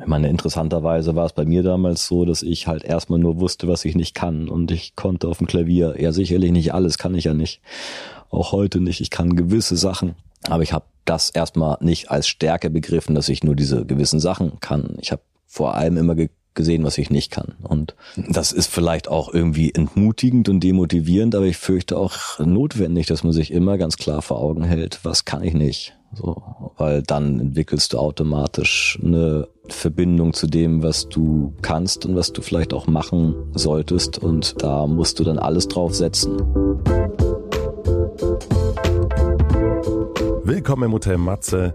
Ich meine, interessanterweise war es bei mir damals so, dass ich halt erstmal nur wusste, was ich nicht kann. Und ich konnte auf dem Klavier, ja sicherlich nicht alles, kann ich ja nicht. Auch heute nicht. Ich kann gewisse Sachen. Aber ich habe das erstmal nicht als Stärke begriffen, dass ich nur diese gewissen Sachen kann. Ich habe vor allem immer ge gesehen, was ich nicht kann. Und das ist vielleicht auch irgendwie entmutigend und demotivierend, aber ich fürchte auch notwendig, dass man sich immer ganz klar vor Augen hält, was kann ich nicht. So, weil dann entwickelst du automatisch eine Verbindung zu dem, was du kannst und was du vielleicht auch machen solltest. Und da musst du dann alles drauf setzen. Willkommen im Hotel Matze,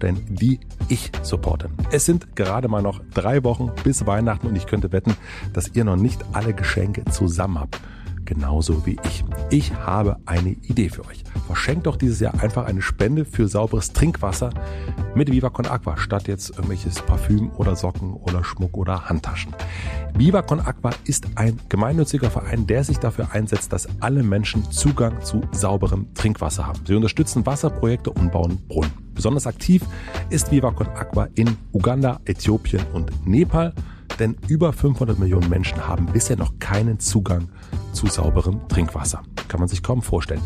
die ich supporte. Es sind gerade mal noch drei Wochen bis Weihnachten und ich könnte wetten, dass ihr noch nicht alle Geschenke zusammen habt genauso wie ich. Ich habe eine Idee für euch. Verschenkt doch dieses Jahr einfach eine Spende für sauberes Trinkwasser mit Viva Con Aqua statt jetzt irgendwelches Parfüm oder Socken oder Schmuck oder Handtaschen. Viva Con Aqua ist ein gemeinnütziger Verein, der sich dafür einsetzt, dass alle Menschen Zugang zu sauberem Trinkwasser haben. Sie unterstützen Wasserprojekte und bauen Brunnen. Besonders aktiv ist Viva Con Aqua in Uganda, Äthiopien und Nepal denn über 500 Millionen Menschen haben bisher noch keinen Zugang zu sauberem Trinkwasser. Kann man sich kaum vorstellen.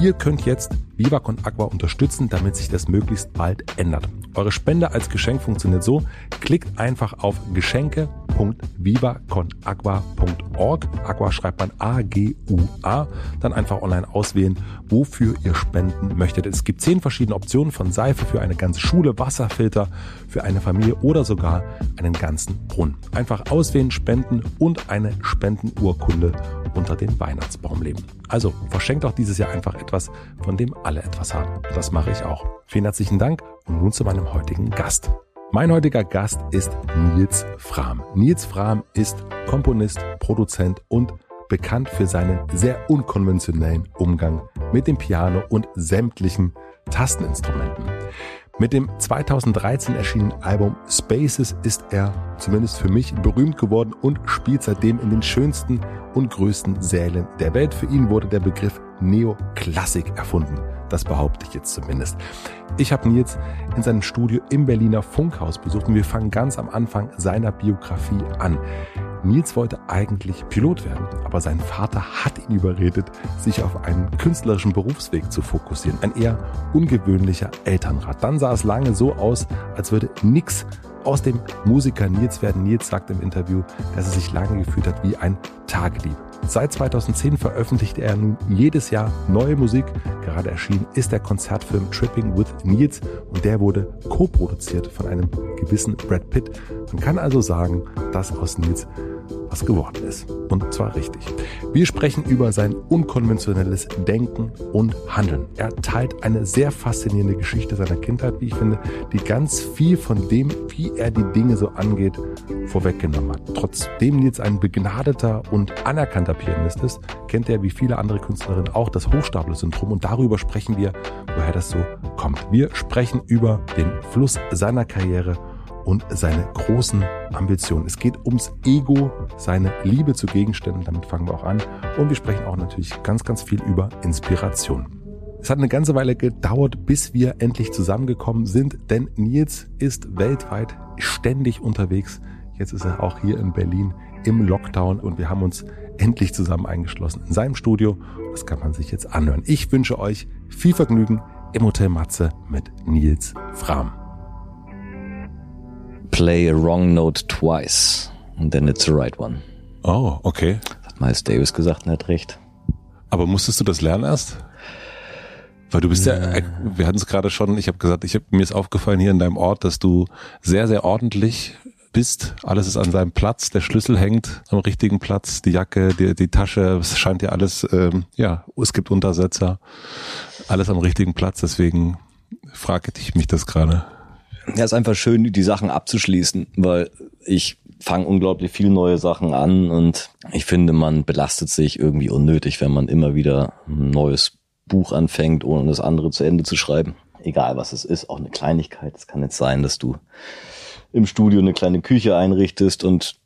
Ihr könnt jetzt Viva Con Aqua unterstützen, damit sich das möglichst bald ändert. Eure Spende als Geschenk funktioniert so. Klickt einfach auf geschenke.vivaconagua.org. Aqua schreibt man A-G-U-A. Dann einfach online auswählen, wofür ihr spenden möchtet. Es gibt zehn verschiedene Optionen von Seife für eine ganze Schule, Wasserfilter für eine Familie oder sogar einen ganzen Brunnen. Einfach auswählen, spenden und eine Spendenurkunde unter den Weihnachtsbaum leben. Also verschenkt auch dieses Jahr einfach etwas, von dem alle etwas haben. Das mache ich auch. Vielen herzlichen Dank und nun zu meinem heutigen Gast. Mein heutiger Gast ist Nils Fram. Nils Fram ist Komponist, Produzent und bekannt für seinen sehr unkonventionellen Umgang mit dem Piano und sämtlichen Tasteninstrumenten. Mit dem 2013 erschienenen Album Spaces ist er, zumindest für mich, berühmt geworden und spielt seitdem in den schönsten und größten Sälen der Welt. Für ihn wurde der Begriff Neoklassik erfunden. Das behaupte ich jetzt zumindest. Ich habe Nils in seinem Studio im Berliner Funkhaus besucht und wir fangen ganz am Anfang seiner Biografie an. Nils wollte eigentlich Pilot werden, aber sein Vater hat ihn überredet, sich auf einen künstlerischen Berufsweg zu fokussieren. Ein eher ungewöhnlicher Elternrat. Dann sah es lange so aus, als würde nix aus dem Musiker Nils werden. Nils sagt im Interview, dass er sich lange gefühlt hat wie ein Tagedieb. Seit 2010 veröffentlicht er nun jedes Jahr neue Musik. Gerade erschienen ist der Konzertfilm Tripping with Nils und der wurde co-produziert von einem gewissen Brad Pitt. Man kann also sagen, dass aus Nils was geworden ist. Und zwar richtig. Wir sprechen über sein unkonventionelles Denken und Handeln. Er teilt eine sehr faszinierende Geschichte seiner Kindheit, wie ich finde, die ganz viel von dem, wie er die Dinge so angeht, vorweggenommen hat. Trotzdem Nils ein begnadeter und anerkannter Pianist ist, kennt er wie viele andere Künstlerinnen auch das Hochstapler-Syndrom und darüber sprechen wir, woher das so kommt. Wir sprechen über den Fluss seiner Karriere und seine großen Ambitionen. Es geht ums Ego, seine Liebe zu Gegenständen, damit fangen wir auch an. Und wir sprechen auch natürlich ganz, ganz viel über Inspiration. Es hat eine ganze Weile gedauert, bis wir endlich zusammengekommen sind, denn Nils ist weltweit ständig unterwegs. Jetzt ist er auch hier in Berlin im Lockdown und wir haben uns endlich zusammen eingeschlossen in seinem Studio. Das kann man sich jetzt anhören. Ich wünsche euch viel Vergnügen im Hotel Matze mit Nils Fram play a wrong note twice and then it's the right one. Oh, okay. Das hat Miles Davis gesagt und er hat recht. Aber musstest du das lernen erst? Weil du bist ja, ja wir hatten es gerade schon, ich habe gesagt, ich hab, mir ist aufgefallen hier in deinem Ort, dass du sehr, sehr ordentlich bist. Alles ist an seinem Platz, der Schlüssel hängt am richtigen Platz, die Jacke, die, die Tasche, es scheint ja alles, ähm, ja, es gibt Untersetzer, alles am richtigen Platz, deswegen frage ich mich das gerade. Ja, ist einfach schön, die Sachen abzuschließen, weil ich fange unglaublich viele neue Sachen an und ich finde, man belastet sich irgendwie unnötig, wenn man immer wieder ein neues Buch anfängt, ohne das andere zu Ende zu schreiben. Egal was es ist, auch eine Kleinigkeit. Es kann jetzt sein, dass du im Studio eine kleine Küche einrichtest und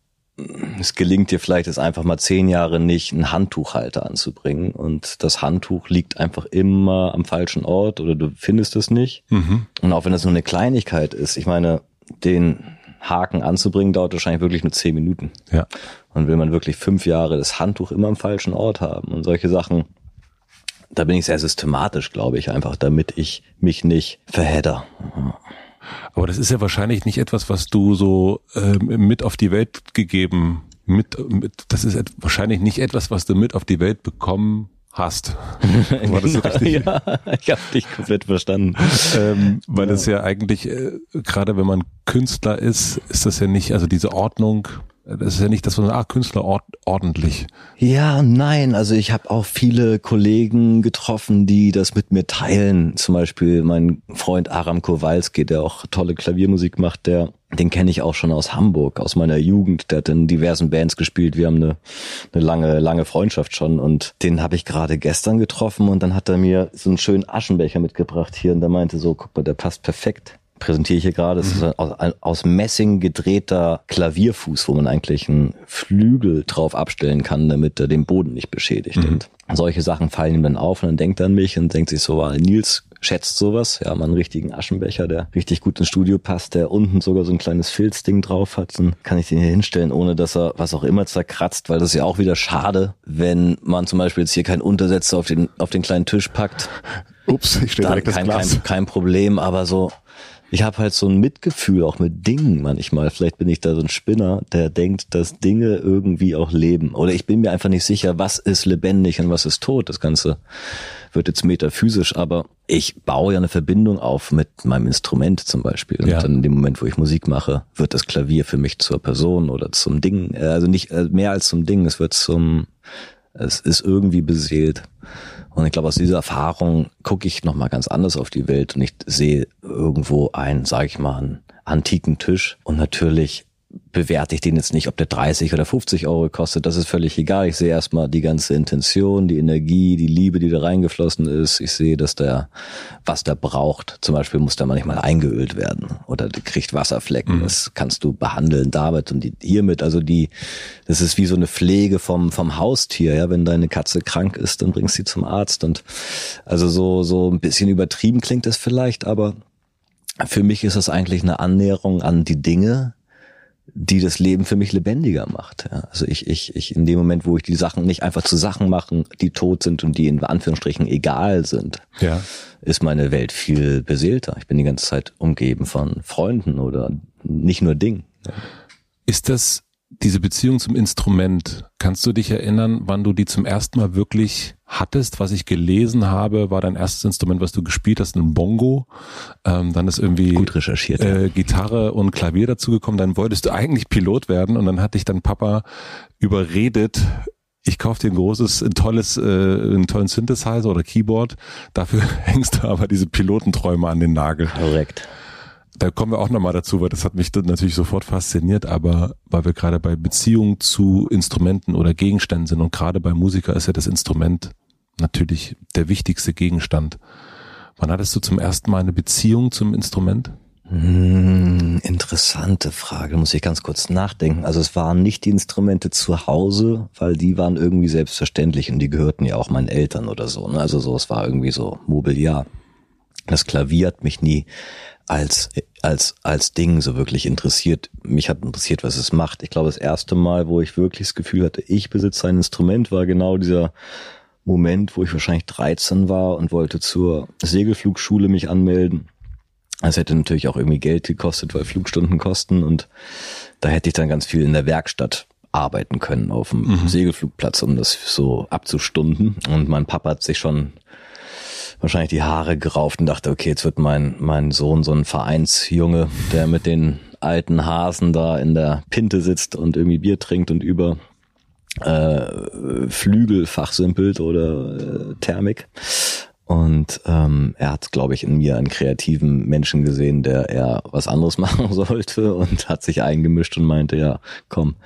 es gelingt dir vielleicht jetzt einfach mal zehn Jahre nicht, einen Handtuchhalter anzubringen und das Handtuch liegt einfach immer am falschen Ort oder du findest es nicht. Mhm. Und auch wenn das nur eine Kleinigkeit ist, ich meine, den Haken anzubringen dauert wahrscheinlich wirklich nur zehn Minuten. Ja. Und will man wirklich fünf Jahre das Handtuch immer am falschen Ort haben und solche Sachen, da bin ich sehr systematisch, glaube ich, einfach, damit ich mich nicht verhedder. Aber das ist ja wahrscheinlich nicht etwas, was du so äh, mit auf die Welt gegeben, mit, mit das ist wahrscheinlich nicht etwas, was du mit auf die Welt bekommen hast. War das so richtig? Ja, ich habe dich komplett verstanden. Ähm, weil es ja. ja eigentlich, äh, gerade wenn man Künstler ist, ist das ja nicht, also diese Ordnung, das ist ja nicht, dass man ah, Künstler ord ordentlich. Ja, nein. Also ich habe auch viele Kollegen getroffen, die das mit mir teilen. Zum Beispiel mein Freund Aram Kowalski, der auch tolle Klaviermusik macht, der den kenne ich auch schon aus Hamburg, aus meiner Jugend. Der hat in diversen Bands gespielt. Wir haben eine, eine lange, lange Freundschaft schon. Und den habe ich gerade gestern getroffen und dann hat er mir so einen schönen Aschenbecher mitgebracht hier und der meinte so, guck mal, der passt perfekt präsentiere ich hier gerade. Das ist mhm. aus, aus Messing gedrehter Klavierfuß, wo man eigentlich einen Flügel drauf abstellen kann, damit er den Boden nicht beschädigt. Mhm. Und solche Sachen fallen ihm dann auf und dann denkt er an mich und denkt sich so, wow, Nils schätzt sowas. Ja, mal einen richtigen Aschenbecher, der richtig gut ins Studio passt, der unten sogar so ein kleines Filzding drauf hat. Dann kann ich den hier hinstellen, ohne dass er was auch immer zerkratzt, weil das ist ja auch wieder schade, wenn man zum Beispiel jetzt hier keinen Untersetzer auf den, auf den kleinen Tisch packt. Ups, ich stehe direkt kein, das Glas. Kein, kein Problem, aber so ich habe halt so ein Mitgefühl auch mit Dingen manchmal. Vielleicht bin ich da so ein Spinner, der denkt, dass Dinge irgendwie auch leben. Oder ich bin mir einfach nicht sicher, was ist lebendig und was ist tot. Das Ganze wird jetzt metaphysisch, aber ich baue ja eine Verbindung auf mit meinem Instrument zum Beispiel. Und ja. dann in dem Moment, wo ich Musik mache, wird das Klavier für mich zur Person oder zum Ding. Also nicht äh, mehr als zum Ding. Es wird zum, es ist irgendwie beseelt. Und ich glaube, aus dieser Erfahrung gucke ich nochmal ganz anders auf die Welt und ich sehe irgendwo einen, sage ich mal, einen antiken Tisch. Und natürlich bewerte ich den jetzt nicht, ob der 30 oder 50 Euro kostet. Das ist völlig egal. Ich sehe erstmal die ganze Intention, die Energie, die Liebe, die da reingeflossen ist. Ich sehe, dass der, was der braucht. Zum Beispiel muss der manchmal eingeölt werden oder kriegt Wasserflecken. Mhm. Das kannst du behandeln damit und die, hiermit. Also die, das ist wie so eine Pflege vom, vom Haustier. Ja, wenn deine Katze krank ist, dann bringst du sie zum Arzt und also so, so ein bisschen übertrieben klingt das vielleicht, aber für mich ist das eigentlich eine Annäherung an die Dinge, die das Leben für mich lebendiger macht. Ja. Also ich, ich, ich in dem Moment, wo ich die Sachen nicht einfach zu Sachen machen, die tot sind und die in Anführungsstrichen egal sind, ja. ist meine Welt viel beseelter. Ich bin die ganze Zeit umgeben von Freunden oder nicht nur Dingen. Ja. Ist das diese Beziehung zum Instrument, kannst du dich erinnern, wann du die zum ersten Mal wirklich hattest? Was ich gelesen habe, war dein erstes Instrument, was du gespielt hast, ein Bongo. Ähm, dann ist irgendwie Gut recherchiert, äh, Gitarre und Klavier dazugekommen. Dann wolltest du eigentlich Pilot werden und dann hat dich dein Papa überredet, ich kaufe dir ein großes, ein tolles, äh, einen tollen Synthesizer oder Keyboard. Dafür hängst du aber diese Pilotenträume an den Nagel. Korrekt da kommen wir auch nochmal dazu, weil das hat mich natürlich sofort fasziniert, aber weil wir gerade bei Beziehungen zu Instrumenten oder Gegenständen sind und gerade bei Musiker ist ja das Instrument natürlich der wichtigste Gegenstand. Wann hattest du zum ersten Mal eine Beziehung zum Instrument? Hm, interessante Frage, muss ich ganz kurz nachdenken. Also es waren nicht die Instrumente zu Hause, weil die waren irgendwie selbstverständlich und die gehörten ja auch meinen Eltern oder so. Ne? Also so, es war irgendwie so Mobiliar. Das Klavier hat mich nie als, als, als Ding so wirklich interessiert. Mich hat interessiert, was es macht. Ich glaube, das erste Mal, wo ich wirklich das Gefühl hatte, ich besitze ein Instrument, war genau dieser Moment, wo ich wahrscheinlich 13 war und wollte zur Segelflugschule mich anmelden. Es hätte natürlich auch irgendwie Geld gekostet, weil Flugstunden kosten und da hätte ich dann ganz viel in der Werkstatt arbeiten können auf dem mhm. Segelflugplatz, um das so abzustunden. Und mein Papa hat sich schon wahrscheinlich die Haare gerauft und dachte, okay, jetzt wird mein, mein Sohn so ein Vereinsjunge, der mit den alten Hasen da in der Pinte sitzt und irgendwie Bier trinkt und über äh, Flügel fachsimpelt oder äh, Thermik. Und ähm, er hat, glaube ich, in mir einen kreativen Menschen gesehen, der eher was anderes machen sollte und hat sich eingemischt und meinte, ja, komm,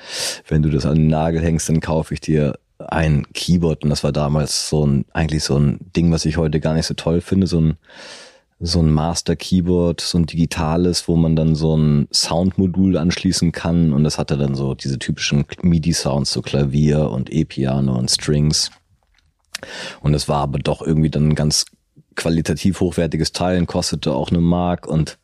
wenn du das an den Nagel hängst, dann kaufe ich dir ein Keyboard. Und das war damals so ein, eigentlich so ein Ding, was ich heute gar nicht so toll finde, so ein so ein Master Keyboard, so ein digitales, wo man dann so ein Soundmodul anschließen kann und das hatte dann so diese typischen MIDI Sounds, so Klavier und E-Piano und Strings. Und es war aber doch irgendwie dann ein ganz qualitativ hochwertiges Teil, kostete auch eine Mark und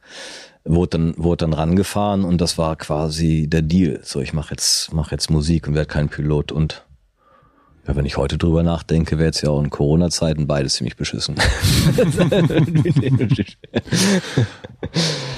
wurde dann wurde dann rangefahren und das war quasi der Deal. So, ich mache jetzt mach jetzt Musik und werde kein Pilot und ja, wenn ich heute drüber nachdenke, wäre jetzt ja auch in Corona-Zeiten beides ziemlich beschissen.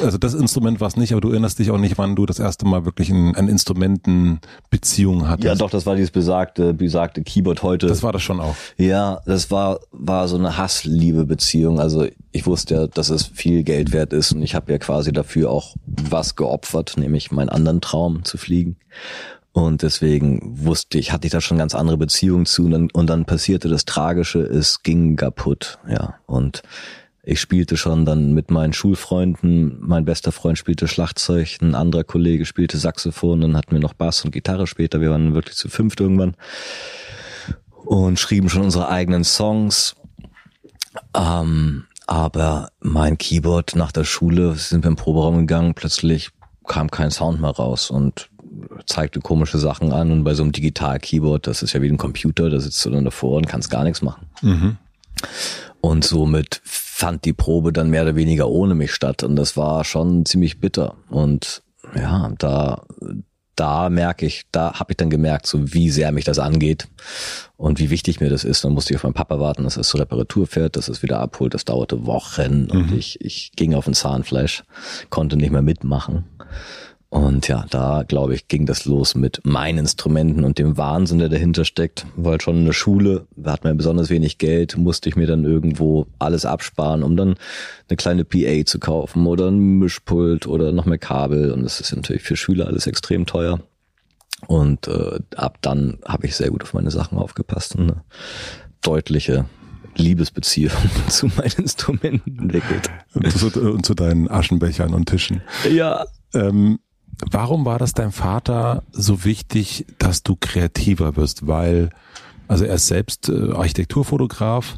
also das Instrument war es nicht, aber du erinnerst dich auch nicht, wann du das erste Mal wirklich ein, ein Instrumentenbeziehung hattest. Ja, doch, das war dieses besagte, besagte Keyboard heute. Das war das schon auch. Ja, das war, war so eine Hassliebe-Beziehung. Also ich wusste ja, dass es viel Geld wert ist und ich habe ja quasi dafür auch was geopfert, nämlich meinen anderen Traum zu fliegen. Und deswegen wusste ich, hatte ich da schon ganz andere Beziehungen zu. Und dann, und dann passierte das Tragische, es ging kaputt, ja. Und ich spielte schon dann mit meinen Schulfreunden, mein bester Freund spielte Schlagzeug, ein anderer Kollege spielte Saxophon, dann hatten wir noch Bass und Gitarre später, wir waren wirklich zu fünft irgendwann und schrieben schon unsere eigenen Songs. Ähm, aber mein Keyboard nach der Schule, sind wir im Proberaum gegangen, plötzlich kam kein Sound mehr raus und zeigte komische Sachen an und bei so einem Digital-Keyboard, das ist ja wie ein Computer, da sitzt du dann davor und kannst gar nichts machen. Mhm. Und somit fand die Probe dann mehr oder weniger ohne mich statt und das war schon ziemlich bitter und ja, da da merke ich, da habe ich dann gemerkt, so wie sehr mich das angeht und wie wichtig mir das ist. Dann musste ich auf meinen Papa warten, dass er zur Reparatur fährt, dass es wieder abholt. Das dauerte Wochen mhm. und ich, ich ging auf ein Zahnfleisch, konnte nicht mehr mitmachen. Und ja, da glaube ich, ging das los mit meinen Instrumenten und dem Wahnsinn, der dahinter steckt. Weil schon in der Schule, da hat man ja besonders wenig Geld, musste ich mir dann irgendwo alles absparen, um dann eine kleine PA zu kaufen oder ein Mischpult oder noch mehr Kabel. Und das ist natürlich für Schüler alles extrem teuer. Und äh, ab dann habe ich sehr gut auf meine Sachen aufgepasst und eine deutliche Liebesbeziehung zu meinen Instrumenten entwickelt. Und zu, und zu deinen Aschenbechern und Tischen. Ja. Ähm, Warum war das deinem Vater so wichtig, dass du kreativer wirst? Weil, also er ist selbst äh, Architekturfotograf,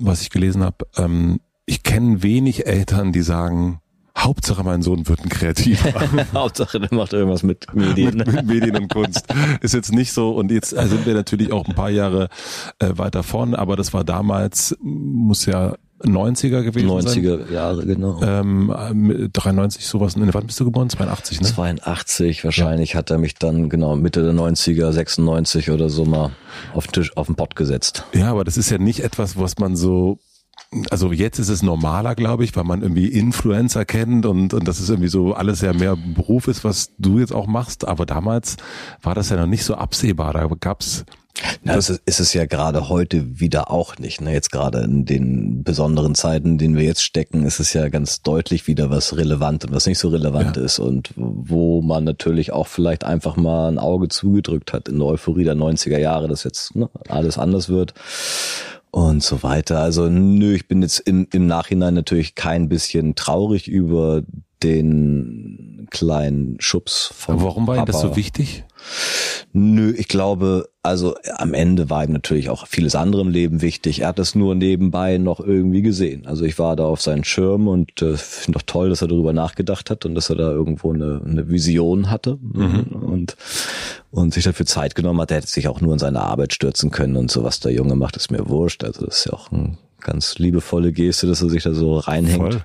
was ich gelesen habe. Ähm, ich kenne wenig Eltern, die sagen, Hauptsache mein Sohn wird ein Kreativer. Hauptsache der macht irgendwas mit Medien. mit, mit, Medien und Kunst. Ist jetzt nicht so. Und jetzt sind wir natürlich auch ein paar Jahre äh, weiter vorne, aber das war damals, muss ja 90er gewesen 90er sein. 90er Jahre, genau. Ähm, 93 sowas. In wann bist du geboren? 82, ne? 82 wahrscheinlich ja. hat er mich dann genau Mitte der 90er, 96 oder so mal auf den Tisch, auf den Pott gesetzt. Ja, aber das ist ja nicht etwas, was man so also jetzt ist es normaler, glaube ich, weil man irgendwie Influencer kennt und, und das ist irgendwie so alles ja mehr Beruf ist, was du jetzt auch machst. Aber damals war das ja noch nicht so absehbar. Da gab's na, das ist es ja gerade heute wieder auch nicht. Ne? Jetzt gerade in den besonderen Zeiten, in denen wir jetzt stecken, ist es ja ganz deutlich wieder was relevant und was nicht so relevant ja. ist und wo man natürlich auch vielleicht einfach mal ein Auge zugedrückt hat in der Euphorie der 90er Jahre, dass jetzt ne, alles anders wird und so weiter. Also nö, ich bin jetzt im, im Nachhinein natürlich kein bisschen traurig über den kleinen Schubs von Aber Warum war Ihnen das so wichtig? Nö, ich glaube, also am Ende war ihm natürlich auch vieles andere im Leben wichtig. Er hat das nur nebenbei noch irgendwie gesehen. Also ich war da auf seinen Schirm und äh, finde doch toll, dass er darüber nachgedacht hat und dass er da irgendwo eine, eine Vision hatte mhm. und und sich dafür Zeit genommen hat. Er hätte sich auch nur in seine Arbeit stürzen können und so was der Junge macht, ist mir wurscht. Also das ist ja auch ein ganz liebevolle Geste, dass er sich da so reinhängt Voll.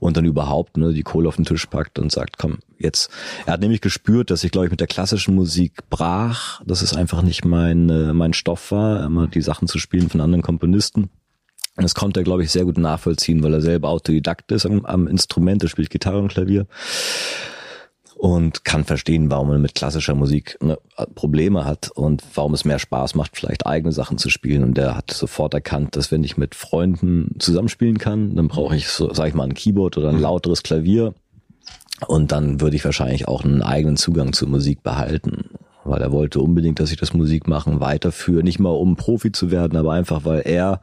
und dann überhaupt ne, die Kohle auf den Tisch packt und sagt, komm, jetzt. Er hat nämlich gespürt, dass ich, glaube ich, mit der klassischen Musik brach, dass es einfach nicht mein, äh, mein Stoff war, immer die Sachen zu spielen von anderen Komponisten. Und das konnte er, glaube ich, sehr gut nachvollziehen, weil er selber Autodidakt ist am, am Instrument, er spielt Gitarre und Klavier und kann verstehen, warum man mit klassischer Musik ne, Probleme hat und warum es mehr Spaß macht, vielleicht eigene Sachen zu spielen. Und der hat sofort erkannt, dass wenn ich mit Freunden zusammenspielen kann, dann brauche ich, so, sag ich mal, ein Keyboard oder ein mhm. lauteres Klavier. Und dann würde ich wahrscheinlich auch einen eigenen Zugang zur Musik behalten weil er wollte unbedingt, dass ich das Musikmachen weiterführe. Nicht mal um Profi zu werden, aber einfach, weil er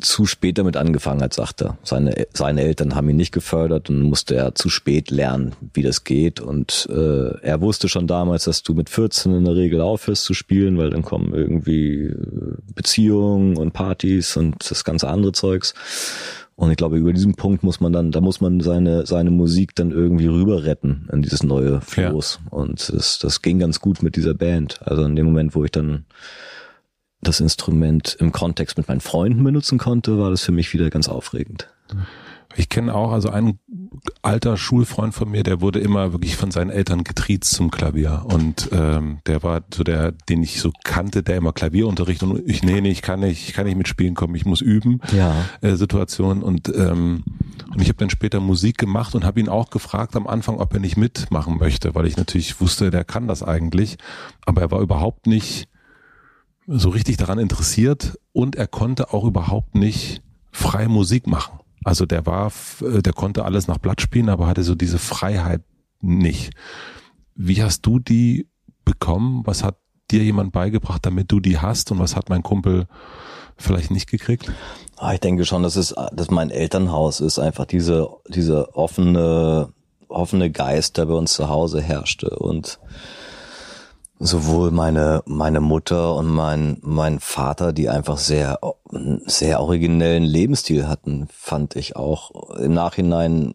zu spät damit angefangen hat, sagt er. Seine, seine Eltern haben ihn nicht gefördert und musste er zu spät lernen, wie das geht. Und äh, er wusste schon damals, dass du mit 14 in der Regel aufhörst zu spielen, weil dann kommen irgendwie Beziehungen und Partys und das ganze andere Zeugs. Und ich glaube, über diesen Punkt muss man dann, da muss man seine, seine Musik dann irgendwie rüber retten in dieses neue Floß. Ja. Und das, das ging ganz gut mit dieser Band. Also in dem Moment, wo ich dann das Instrument im Kontext mit meinen Freunden benutzen konnte, war das für mich wieder ganz aufregend. Ich kenne auch, also ein alter Schulfreund von mir, der wurde immer wirklich von seinen Eltern getriezt zum Klavier. Und ähm, der war so der, den ich so kannte, der immer Klavierunterricht und ich, nee, nee, ich kann nicht, ich kann nicht mitspielen kommen, ich muss üben. Ja. Äh, Situation. Und, ähm, und ich habe dann später Musik gemacht und habe ihn auch gefragt am Anfang, ob er nicht mitmachen möchte, weil ich natürlich wusste, der kann das eigentlich. Aber er war überhaupt nicht so richtig daran interessiert und er konnte auch überhaupt nicht frei Musik machen. Also der war, äh, der konnte alles nach Blatt spielen, aber hatte so diese Freiheit nicht. Wie hast du die bekommen? Was hat dir jemand beigebracht, damit du die hast? Und was hat mein Kumpel vielleicht nicht gekriegt? Ah, ich denke schon, dass es, dass mein Elternhaus ist einfach diese, diese offene, offene Geist, der bei uns zu Hause herrschte und sowohl meine meine Mutter und mein mein Vater, die einfach sehr sehr originellen Lebensstil hatten, fand ich auch. Im Nachhinein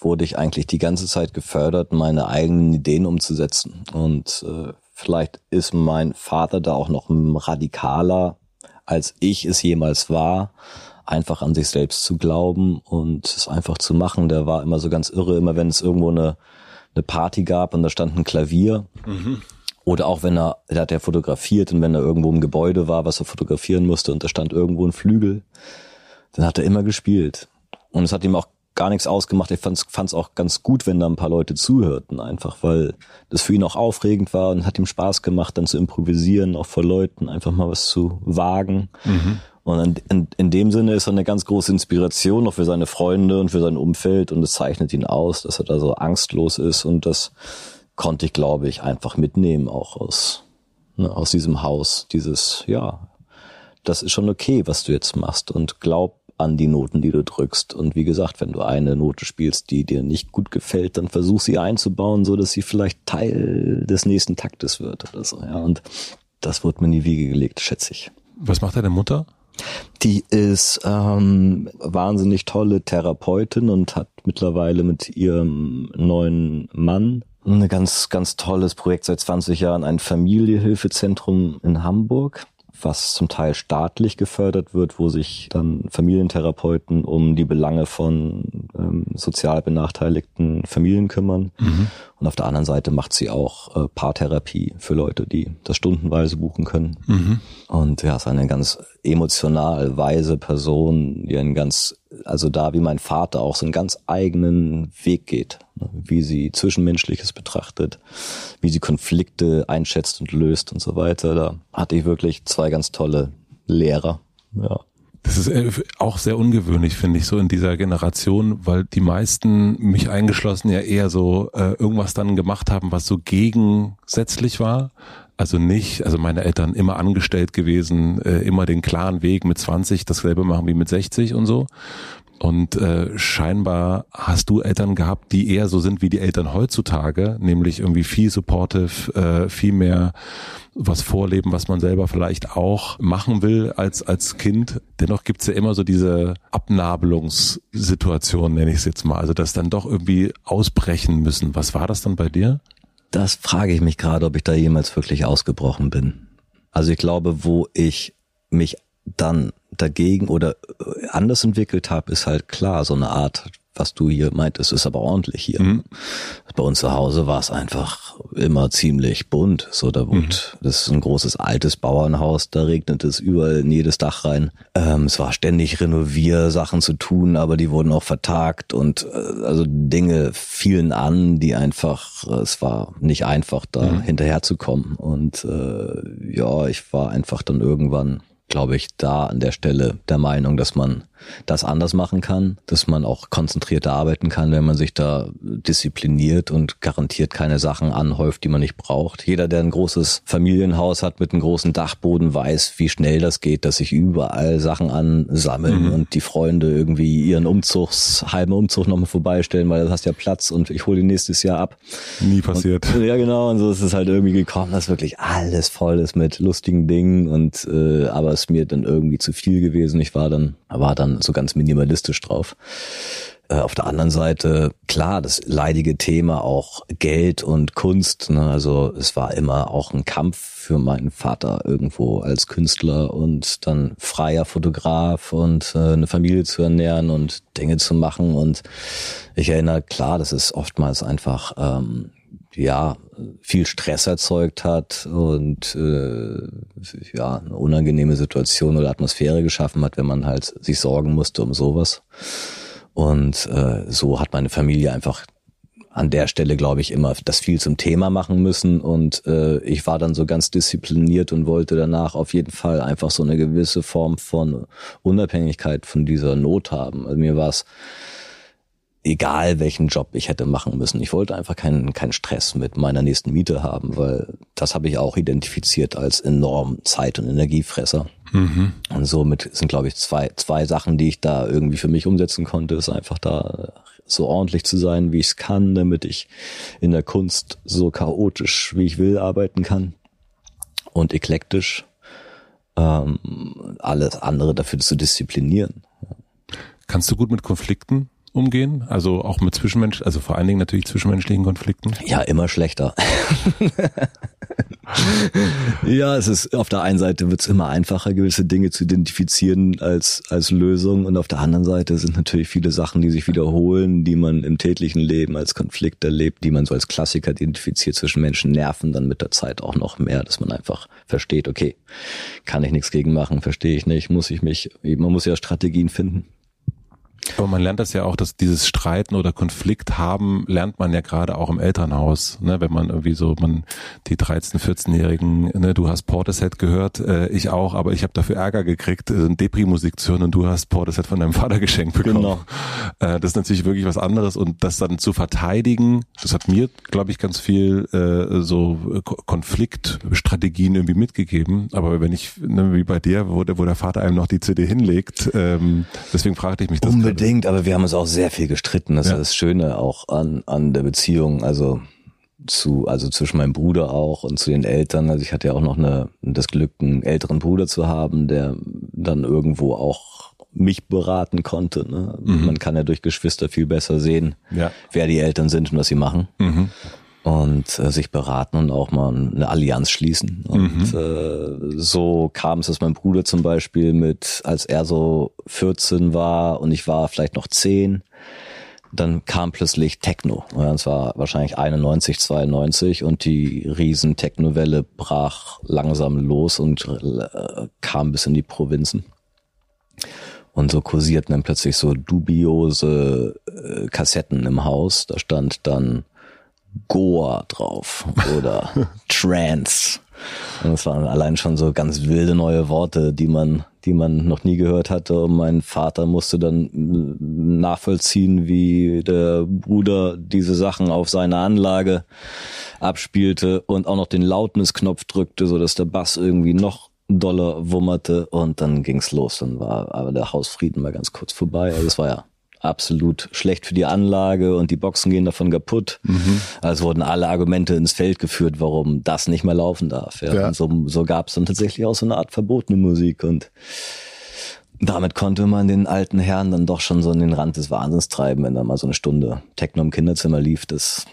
wurde ich eigentlich die ganze Zeit gefördert, meine eigenen Ideen umzusetzen. Und äh, vielleicht ist mein Vater da auch noch radikaler, als ich es jemals war, einfach an sich selbst zu glauben und es einfach zu machen. Der war immer so ganz irre, immer wenn es irgendwo eine, eine Party gab und da stand ein Klavier. Mhm oder auch wenn er, er hat ja fotografiert und wenn er irgendwo im Gebäude war, was er fotografieren musste und da stand irgendwo ein Flügel, dann hat er immer gespielt. Und es hat ihm auch gar nichts ausgemacht. Ich fand es auch ganz gut, wenn da ein paar Leute zuhörten, einfach weil das für ihn auch aufregend war und hat ihm Spaß gemacht, dann zu improvisieren, auch vor Leuten, einfach mal was zu wagen. Mhm. Und in, in, in, dem Sinne ist er eine ganz große Inspiration auch für seine Freunde und für sein Umfeld und es zeichnet ihn aus, dass er da so angstlos ist und dass konnte ich, glaube ich, einfach mitnehmen, auch aus, ne, aus diesem Haus. Dieses, ja, das ist schon okay, was du jetzt machst und glaub an die Noten, die du drückst. Und wie gesagt, wenn du eine Note spielst, die dir nicht gut gefällt, dann versuch sie einzubauen, so dass sie vielleicht Teil des nächsten Taktes wird oder so. Ja, und das wird mir in die Wiege gelegt, schätze ich. Was macht deine Mutter? Die ist ähm, wahnsinnig tolle Therapeutin und hat mittlerweile mit ihrem neuen Mann ein ganz, ganz tolles Projekt seit 20 Jahren, ein Familiehilfezentrum in Hamburg was zum Teil staatlich gefördert wird, wo sich dann Familientherapeuten um die Belange von ähm, sozial benachteiligten Familien kümmern. Mhm. Und auf der anderen Seite macht sie auch äh, Paartherapie für Leute, die das stundenweise buchen können. Mhm. Und ja, ist eine ganz emotional weise Person, die einen ganz, also da wie mein Vater auch so einen ganz eigenen Weg geht, ne? wie sie Zwischenmenschliches betrachtet, wie sie Konflikte einschätzt und löst und so weiter. Da hatte ich wirklich zwei ganz tolle Lehrer. Ja. Das ist äh, auch sehr ungewöhnlich, finde ich, so in dieser Generation, weil die meisten, mich eingeschlossen, ja eher so äh, irgendwas dann gemacht haben, was so gegensätzlich war. Also nicht, also meine Eltern immer angestellt gewesen, äh, immer den klaren Weg mit 20 dasselbe machen wie mit 60 und so. Und äh, scheinbar hast du Eltern gehabt, die eher so sind wie die Eltern heutzutage, nämlich irgendwie viel supportive, äh, viel mehr was vorleben, was man selber vielleicht auch machen will als als Kind. Dennoch gibt's ja immer so diese Abnabelungssituation, nenne ich es jetzt mal. Also dass dann doch irgendwie ausbrechen müssen. Was war das dann bei dir? Das frage ich mich gerade, ob ich da jemals wirklich ausgebrochen bin. Also ich glaube, wo ich mich dann dagegen oder äh, anders entwickelt habe, ist halt klar, so eine Art, was du hier meintest, ist aber ordentlich hier. Mhm. Bei uns zu Hause war es einfach immer ziemlich bunt. So, da wohnt, mhm. das ist ein großes altes Bauernhaus, da regnet es überall in jedes Dach rein. Ähm, es war ständig Renoviersachen zu tun, aber die wurden auch vertagt und äh, also Dinge fielen an, die einfach, äh, es war nicht einfach, da mhm. hinterherzukommen. Und äh, ja, ich war einfach dann irgendwann glaube ich, da an der Stelle der Meinung, dass man das anders machen kann, dass man auch konzentrierter arbeiten kann, wenn man sich da diszipliniert und garantiert keine Sachen anhäuft, die man nicht braucht. Jeder, der ein großes Familienhaus hat mit einem großen Dachboden, weiß, wie schnell das geht, dass sich überall Sachen ansammeln mhm. und die Freunde irgendwie ihren Umzugs, halben Umzug nochmal vorbeistellen, weil du hast ja Platz und ich hole ihn nächstes Jahr ab. Nie passiert. Und, ja, genau. Und so ist es halt irgendwie gekommen, dass wirklich alles voll ist mit lustigen Dingen und äh, aber es mir dann irgendwie zu viel gewesen. Ich war dann, war dann so ganz minimalistisch drauf. Äh, auf der anderen Seite, klar, das leidige Thema auch Geld und Kunst. Ne? Also es war immer auch ein Kampf für meinen Vater irgendwo als Künstler und dann freier Fotograf und äh, eine Familie zu ernähren und Dinge zu machen. Und ich erinnere, klar, das ist oftmals einfach ähm, ja viel Stress erzeugt hat und äh, ja eine unangenehme Situation oder Atmosphäre geschaffen hat, wenn man halt sich sorgen musste um sowas. Und äh, so hat meine Familie einfach an der Stelle, glaube ich, immer das viel zum Thema machen müssen. Und äh, ich war dann so ganz diszipliniert und wollte danach auf jeden Fall einfach so eine gewisse Form von Unabhängigkeit von dieser Not haben. Also mir war es egal welchen Job ich hätte machen müssen. Ich wollte einfach keinen, keinen Stress mit meiner nächsten Miete haben, weil das habe ich auch identifiziert als enorm Zeit- und Energiefresser. Mhm. Und somit sind, glaube ich, zwei, zwei Sachen, die ich da irgendwie für mich umsetzen konnte, ist einfach da so ordentlich zu sein, wie ich es kann, damit ich in der Kunst so chaotisch, wie ich will, arbeiten kann und eklektisch ähm, alles andere dafür zu disziplinieren. Kannst du gut mit Konflikten umgehen? Also auch mit Zwischenmensch, also vor allen Dingen natürlich zwischenmenschlichen Konflikten? Ja, immer schlechter. ja, es ist auf der einen Seite wird es immer einfacher, gewisse Dinge zu identifizieren als als Lösung, und auf der anderen Seite sind natürlich viele Sachen, die sich wiederholen, die man im täglichen Leben als Konflikt erlebt, die man so als Klassiker identifiziert zwischen Menschen, nerven dann mit der Zeit auch noch mehr, dass man einfach versteht, okay, kann ich nichts gegen machen, verstehe ich nicht, muss ich mich, man muss ja Strategien finden. Aber man lernt das ja auch, dass dieses Streiten oder Konflikt haben, lernt man ja gerade auch im Elternhaus, ne? wenn man irgendwie so, man die 13-, 14-Jährigen, ne? du hast Portishead gehört, äh, ich auch, aber ich habe dafür Ärger gekriegt, äh, Depri-Musik zu hören und du hast Portishead von deinem Vater geschenkt bekommen. Genau. Äh, das ist natürlich wirklich was anderes und das dann zu verteidigen, das hat mir, glaube ich, ganz viel äh, so Konfliktstrategien irgendwie mitgegeben. Aber wenn ich, ne, wie bei dir, wo der, wo der Vater einem noch die CD hinlegt, ähm, deswegen fragte ich mich das. Unbedingt Unbedingt, aber wir haben uns auch sehr viel gestritten. Das ja. ist das Schöne auch an, an der Beziehung. Also zu, also zwischen meinem Bruder auch und zu den Eltern. Also ich hatte ja auch noch eine, das Glück, einen älteren Bruder zu haben, der dann irgendwo auch mich beraten konnte. Ne? Mhm. Man kann ja durch Geschwister viel besser sehen, ja. wer die Eltern sind und was sie machen. Mhm und äh, sich beraten und auch mal eine Allianz schließen. Und mhm. äh, so kam es, dass mein Bruder zum Beispiel mit, als er so 14 war und ich war vielleicht noch 10, dann kam plötzlich Techno. Ja, es war wahrscheinlich 91, 92 und die riesen Techno-Welle brach langsam los und äh, kam bis in die Provinzen. Und so kursierten dann plötzlich so dubiose äh, Kassetten im Haus. Da stand dann Goa drauf oder Trance. Und das waren allein schon so ganz wilde neue Worte, die man, die man noch nie gehört hatte. Und mein Vater musste dann nachvollziehen, wie der Bruder diese Sachen auf seine Anlage abspielte und auch noch den Loudness-Knopf drückte, so dass der Bass irgendwie noch doller wummerte und dann ging's los. Dann war aber der Hausfrieden mal ganz kurz vorbei. Also es war ja absolut schlecht für die Anlage und die Boxen gehen davon kaputt. Mhm. Also wurden alle Argumente ins Feld geführt, warum das nicht mehr laufen darf. Ja. ja. Und so, so gab es dann tatsächlich auch so eine Art verbotene Musik und damit konnte man den alten Herrn dann doch schon so in den Rand des Wahnsinns treiben, wenn da mal so eine Stunde Techno im Kinderzimmer lief. Das,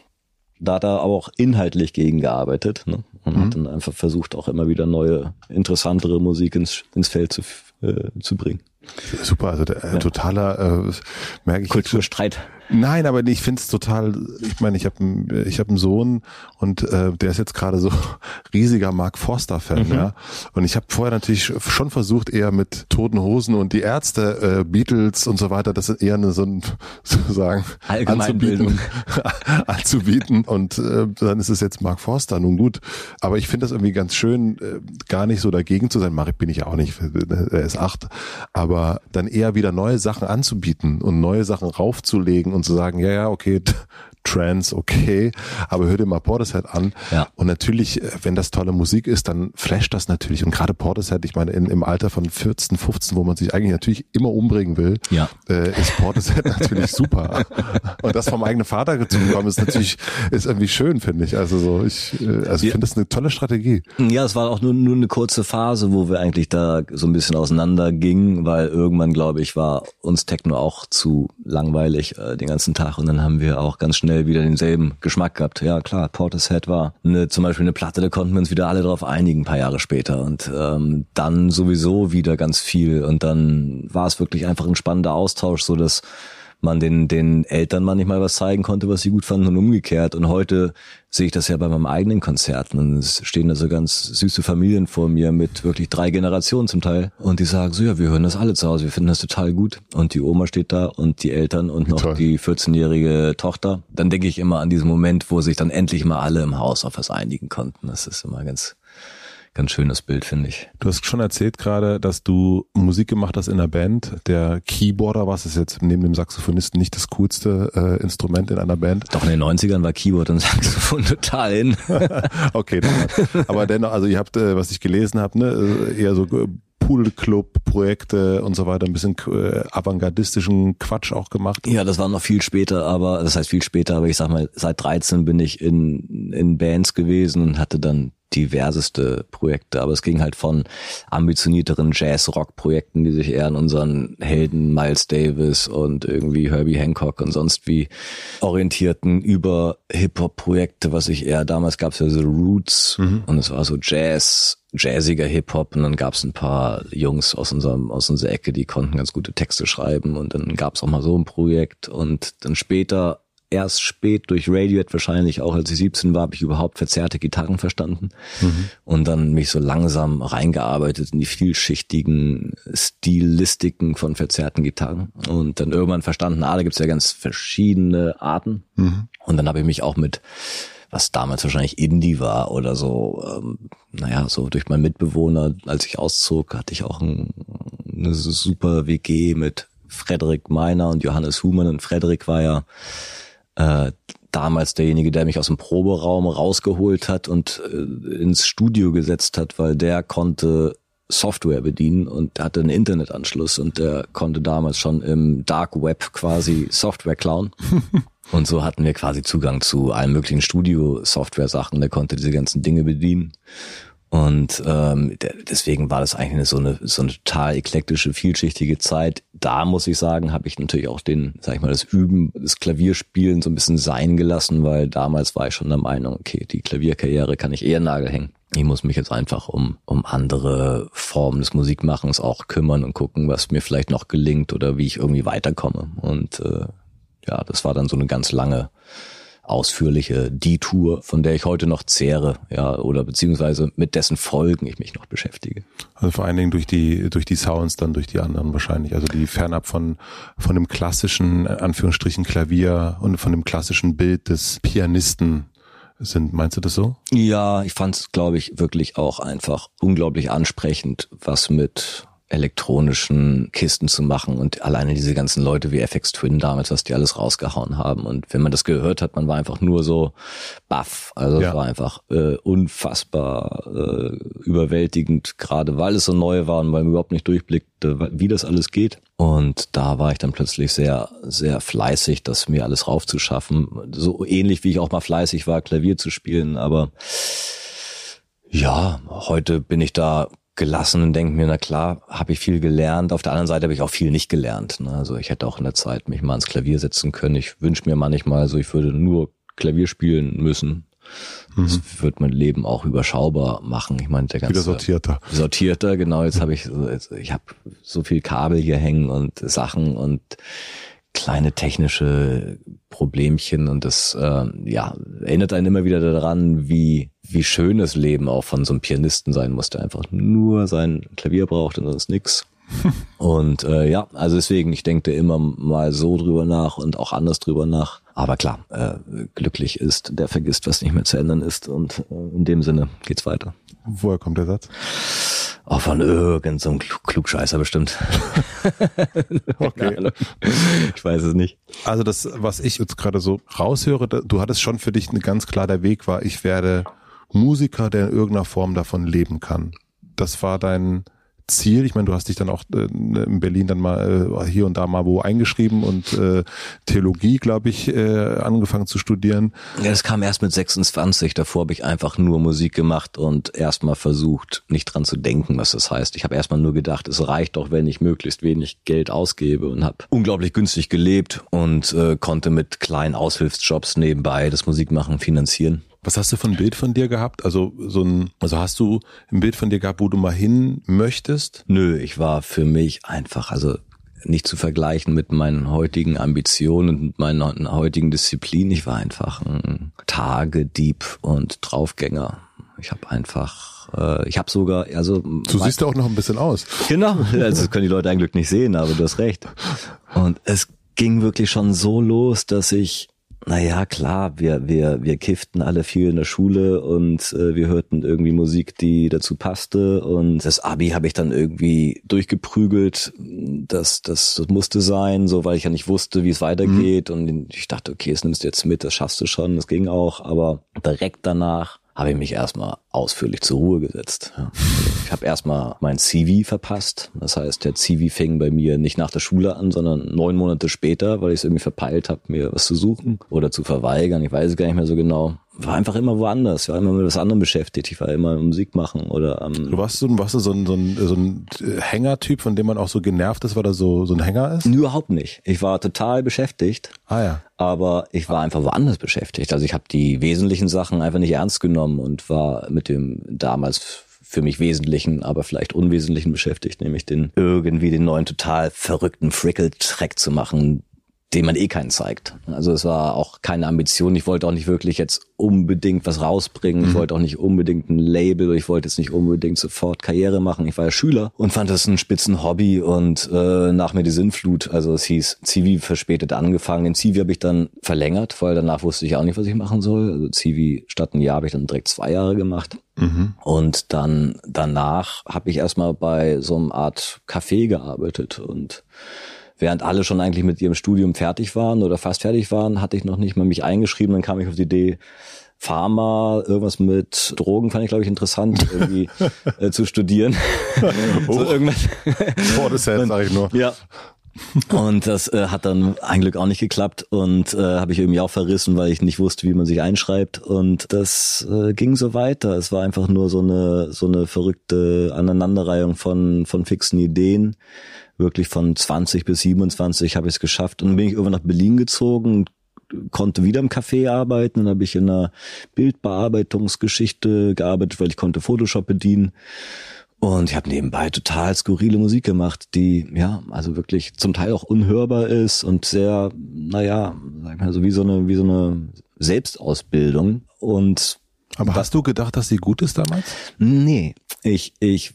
da hat er aber auch inhaltlich gegen gearbeitet ne? und mhm. hat dann einfach versucht, auch immer wieder neue, interessantere Musik ins, ins Feld zu, äh, zu bringen. Super, also der, äh, ja. totaler, äh, merke ich. Kulturstreit. Nein, aber ich finde es total, ich meine, ich habe ich hab einen Sohn und äh, der ist jetzt gerade so riesiger Mark Forster-Fan, mhm. ja. Und ich habe vorher natürlich schon versucht, eher mit Toten Hosen und die Ärzte, äh, Beatles und so weiter, das ist eher eine so ein sozusagen anzubieten, anzubieten. Und äh, dann ist es jetzt Mark Forster, nun gut. Aber ich finde das irgendwie ganz schön, äh, gar nicht so dagegen zu sein. Marek bin ich ja auch nicht, er ist acht. Aber dann eher wieder neue Sachen anzubieten und neue Sachen raufzulegen und zu sagen, ja, ja, okay, Trance, okay, aber hör dir mal Portishead an. Ja. Und natürlich, äh, wenn das tolle Musik ist, dann flasht das natürlich. Und gerade Portishead, ich meine, in, im Alter von 14, 15, wo man sich eigentlich natürlich immer umbringen will, ja. äh, ist Portishead natürlich super. Und das vom eigenen Vater zu bekommen, ist natürlich, ist irgendwie schön, finde ich. Also so, ich, äh, also ich finde das eine tolle Strategie. Ja, es war auch nur, nur eine kurze Phase, wo wir eigentlich da so ein bisschen auseinander gingen, weil irgendwann, glaube ich, war uns Techno auch zu langweilig äh, den ganzen Tag und dann haben wir auch ganz schnell schnell wieder denselben Geschmack gehabt. Ja klar, Portishead war eine, zum Beispiel eine Platte, da konnten wir uns wieder alle drauf einigen, ein paar Jahre später. Und ähm, dann sowieso wieder ganz viel. Und dann war es wirklich einfach ein spannender Austausch, so dass man den, den Eltern manchmal was zeigen konnte, was sie gut fanden und umgekehrt. Und heute sehe ich das ja bei meinem eigenen Konzerten und es stehen da so ganz süße Familien vor mir mit wirklich drei Generationen zum Teil und die sagen so, ja, wir hören das alle zu Hause, wir finden das total gut und die Oma steht da und die Eltern und noch Toll. die 14-jährige Tochter. Dann denke ich immer an diesen Moment, wo sich dann endlich mal alle im Haus auf was einigen konnten. Das ist immer ganz ganz schönes Bild, finde ich. Du hast schon erzählt gerade, dass du Musik gemacht hast in der Band. Der Keyboarder, was ist jetzt neben dem Saxophonisten nicht das coolste äh, Instrument in einer Band? Doch in den 90ern war Keyboard und Saxophon total in. okay, aber dennoch, also ihr habt, äh, was ich gelesen habe, ne, äh, eher so Poolclub-Projekte und so weiter, ein bisschen äh, avantgardistischen Quatsch auch gemacht. Ja, das war noch viel später, aber das heißt viel später, aber ich sag mal, seit 13 bin ich in, in Bands gewesen und hatte dann diverseste Projekte, aber es ging halt von ambitionierteren Jazz-Rock-Projekten, die sich eher an unseren Helden Miles Davis und irgendwie Herbie Hancock und sonst wie orientierten über Hip-Hop-Projekte, was ich eher damals gab es ja so Roots mhm. und es war so Jazz, jazziger Hip-Hop und dann gab es ein paar Jungs aus unserem aus unserer Ecke, die konnten ganz gute Texte schreiben und dann gab es auch mal so ein Projekt und dann später erst spät durch Radiohead wahrscheinlich, auch als ich 17 war, habe ich überhaupt verzerrte Gitarren verstanden mhm. und dann mich so langsam reingearbeitet in die vielschichtigen Stilistiken von verzerrten Gitarren und dann irgendwann verstanden, ah, da gibt's ja ganz verschiedene Arten mhm. und dann habe ich mich auch mit was damals wahrscheinlich Indie war oder so, ähm, naja, so durch meinen Mitbewohner, als ich auszog, hatte ich auch ein, eine super WG mit Frederik Meiner und Johannes Humann und Frederik war ja äh, damals derjenige, der mich aus dem Proberaum rausgeholt hat und äh, ins Studio gesetzt hat, weil der konnte Software bedienen und hatte einen Internetanschluss und der konnte damals schon im Dark Web quasi Software klauen. und so hatten wir quasi Zugang zu allen möglichen Studio-Software-Sachen. Der konnte diese ganzen Dinge bedienen. Und ähm, deswegen war das eigentlich so eine so eine total eklektische, vielschichtige Zeit. Da muss ich sagen, habe ich natürlich auch den, sag ich mal, das Üben, das Klavierspielen so ein bisschen sein gelassen, weil damals war ich schon der Meinung, okay, die Klavierkarriere kann ich eher Nagel hängen. Ich muss mich jetzt einfach um, um andere Formen des Musikmachens auch kümmern und gucken, was mir vielleicht noch gelingt oder wie ich irgendwie weiterkomme. Und äh, ja, das war dann so eine ganz lange ausführliche die Tour, von der ich heute noch zehre, ja, oder beziehungsweise mit dessen Folgen ich mich noch beschäftige. Also vor allen Dingen durch die, durch die Sounds, dann durch die anderen wahrscheinlich. Also die fernab von, von dem klassischen, Anführungsstrichen Klavier und von dem klassischen Bild des Pianisten sind. Meinst du das so? Ja, ich fand es, glaube ich, wirklich auch einfach unglaublich ansprechend, was mit elektronischen Kisten zu machen und alleine diese ganzen Leute wie FX Twin damals, was die alles rausgehauen haben. Und wenn man das gehört hat, man war einfach nur so baff, also ja. es war einfach äh, unfassbar äh, überwältigend, gerade weil es so neu war und weil man überhaupt nicht durchblickte, wie das alles geht. Und da war ich dann plötzlich sehr, sehr fleißig, das mir alles raufzuschaffen, so ähnlich wie ich auch mal fleißig war, Klavier zu spielen, aber ja, heute bin ich da gelassen und denke mir, na klar, habe ich viel gelernt. Auf der anderen Seite habe ich auch viel nicht gelernt. Ne? Also ich hätte auch in der Zeit mich mal ans Klavier setzen können. Ich wünsche mir manchmal so, ich würde nur Klavier spielen müssen. Mhm. Das wird mein Leben auch überschaubar machen. Ich meine, der ganze wieder sortierter. Sortierter, genau. Jetzt habe ich, ich habe so viel Kabel hier hängen und Sachen und kleine technische Problemchen und das äh, ja erinnert einen immer wieder daran, wie wie schön das Leben auch von so einem Pianisten sein muss, der einfach nur sein Klavier braucht und sonst nix. und äh, ja, also deswegen, ich denke immer mal so drüber nach und auch anders drüber nach. Aber klar, äh, glücklich ist, der vergisst, was nicht mehr zu ändern ist. Und äh, in dem Sinne geht's weiter. Woher kommt der Satz? Auch von irgendeinem so Klugscheißer bestimmt. okay. Ich weiß es nicht. Also das, was ich jetzt gerade so raushöre, du hattest schon für dich eine ganz klar der Weg war, ich werde Musiker, der in irgendeiner Form davon leben kann. Das war dein Ziel? Ich meine, du hast dich dann auch äh, in Berlin dann mal äh, hier und da mal wo eingeschrieben und äh, Theologie, glaube ich, äh, angefangen zu studieren. Ja, das kam erst mit 26. Davor habe ich einfach nur Musik gemacht und erstmal versucht, nicht dran zu denken, was das heißt. Ich habe erstmal nur gedacht, es reicht doch, wenn ich möglichst wenig Geld ausgebe und habe unglaublich günstig gelebt und äh, konnte mit kleinen Aushilfsjobs nebenbei das Musikmachen finanzieren. Was hast du für ein Bild von dir gehabt? Also so ein, also hast du ein Bild von dir gehabt, wo du mal hin möchtest? Nö, ich war für mich einfach, also nicht zu vergleichen mit meinen heutigen Ambitionen und meiner heutigen Disziplin. Ich war einfach ein Tagedieb und Draufgänger. Ich habe einfach, äh, ich habe sogar, also du siehst ja auch noch ein bisschen aus. Genau, also das können die Leute eigentlich nicht sehen, aber du hast recht. Und es ging wirklich schon so los, dass ich naja, klar, wir, wir, wir kifften alle viel in der Schule und äh, wir hörten irgendwie Musik, die dazu passte. Und das Abi habe ich dann irgendwie durchgeprügelt. Das, das, das musste sein, so weil ich ja nicht wusste, wie es weitergeht. Mhm. Und ich dachte, okay, das nimmst du jetzt mit, das schaffst du schon, das ging auch. Aber direkt danach habe ich mich erstmal ausführlich zur Ruhe gesetzt. Ich habe erstmal mein CV verpasst. Das heißt, der CV fing bei mir nicht nach der Schule an, sondern neun Monate später, weil ich es irgendwie verpeilt habe, mir was zu suchen oder zu verweigern. Ich weiß es gar nicht mehr so genau war einfach immer woanders, war immer mit was anderem beschäftigt. Ich war immer Musik machen oder am. Ähm du warst so, warst du so ein, so ein, so ein Hängertyp, von dem man auch so genervt ist, weil er so, so ein Hänger ist? Überhaupt nicht. Ich war total beschäftigt. Ah ja. Aber ich war einfach woanders beschäftigt. Also ich habe die wesentlichen Sachen einfach nicht ernst genommen und war mit dem damals für mich Wesentlichen, aber vielleicht Unwesentlichen beschäftigt, nämlich den irgendwie den neuen total verrückten Frickle-Track zu machen, den man eh keinen zeigt. Also es war auch keine Ambition. Ich wollte auch nicht wirklich jetzt unbedingt was rausbringen. Mhm. Ich wollte auch nicht unbedingt ein Label. Ich wollte jetzt nicht unbedingt sofort Karriere machen. Ich war ja Schüler und fand das ein spitzen Hobby und äh, nach mir die Sinnflut. Also es hieß Zivi verspätet angefangen. Den Zivi habe ich dann verlängert, weil danach wusste ich auch nicht, was ich machen soll. Also Zivi statt ein Jahr habe ich dann direkt zwei Jahre gemacht. Mhm. Und dann danach habe ich erstmal bei so einem Art Café gearbeitet und während alle schon eigentlich mit ihrem Studium fertig waren oder fast fertig waren, hatte ich noch nicht mal mich eingeschrieben. Dann kam ich auf die Idee, Pharma, irgendwas mit Drogen fand ich, glaube ich, interessant, irgendwie äh, zu studieren. so irgendwas. Vor das sag ich nur. Ja. Und das äh, hat dann ein Glück auch nicht geklappt und äh, habe ich irgendwie auch verrissen, weil ich nicht wusste, wie man sich einschreibt. Und das äh, ging so weiter. Es war einfach nur so eine so eine verrückte Aneinanderreihung von von fixen Ideen wirklich von 20 bis 27 habe ich es geschafft. Und dann bin ich irgendwann nach Berlin gezogen konnte wieder im Café arbeiten. Dann habe ich in einer Bildbearbeitungsgeschichte gearbeitet, weil ich konnte Photoshop bedienen. Und ich habe nebenbei total skurrile Musik gemacht, die ja, also wirklich zum Teil auch unhörbar ist und sehr, naja, sag mal, so wie so eine, wie so eine Selbstausbildung. Und aber hast du gedacht, dass sie gut ist damals? Nee, ich, ich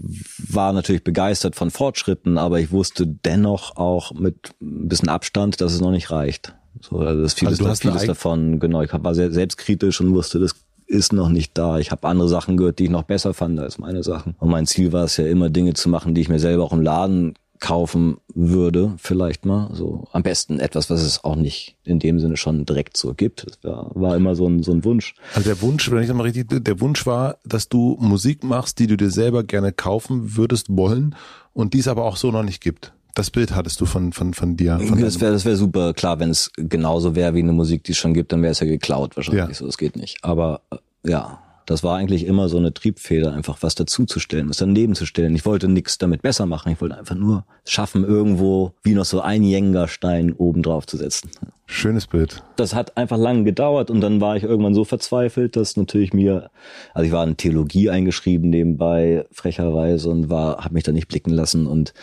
war natürlich begeistert von Fortschritten, aber ich wusste dennoch auch mit ein bisschen Abstand, dass es noch nicht reicht. So, also das vieles, also das, vieles davon, genau, ich war sehr selbstkritisch und wusste, das ist noch nicht da. Ich habe andere Sachen gehört, die ich noch besser fand als meine Sachen. Und mein Ziel war es ja immer, Dinge zu machen, die ich mir selber auch im Laden kaufen würde, vielleicht mal. So am besten etwas, was es auch nicht in dem Sinne schon direkt so gibt. Das war, war immer so ein, so ein Wunsch. Also der Wunsch, wenn ich das mal richtig, der Wunsch war, dass du Musik machst, die du dir selber gerne kaufen würdest wollen und die es aber auch so noch nicht gibt. Das Bild hattest du von, von, von dir. Von das wäre das wär super klar, wenn es genauso wäre wie eine Musik, die es schon gibt, dann wäre es ja geklaut wahrscheinlich. Ja. So, das geht nicht. Aber äh, ja, Das war eigentlich immer so eine Triebfeder, einfach was dazuzustellen, was daneben zu stellen. Ich wollte nichts damit besser machen. Ich wollte einfach nur schaffen, irgendwo wie noch so ein Jengerstein oben drauf zu setzen. Schönes Bild. Das hat einfach lange gedauert und dann war ich irgendwann so verzweifelt, dass natürlich mir, also ich war in Theologie eingeschrieben nebenbei, frecherweise und war, habe mich da nicht blicken lassen und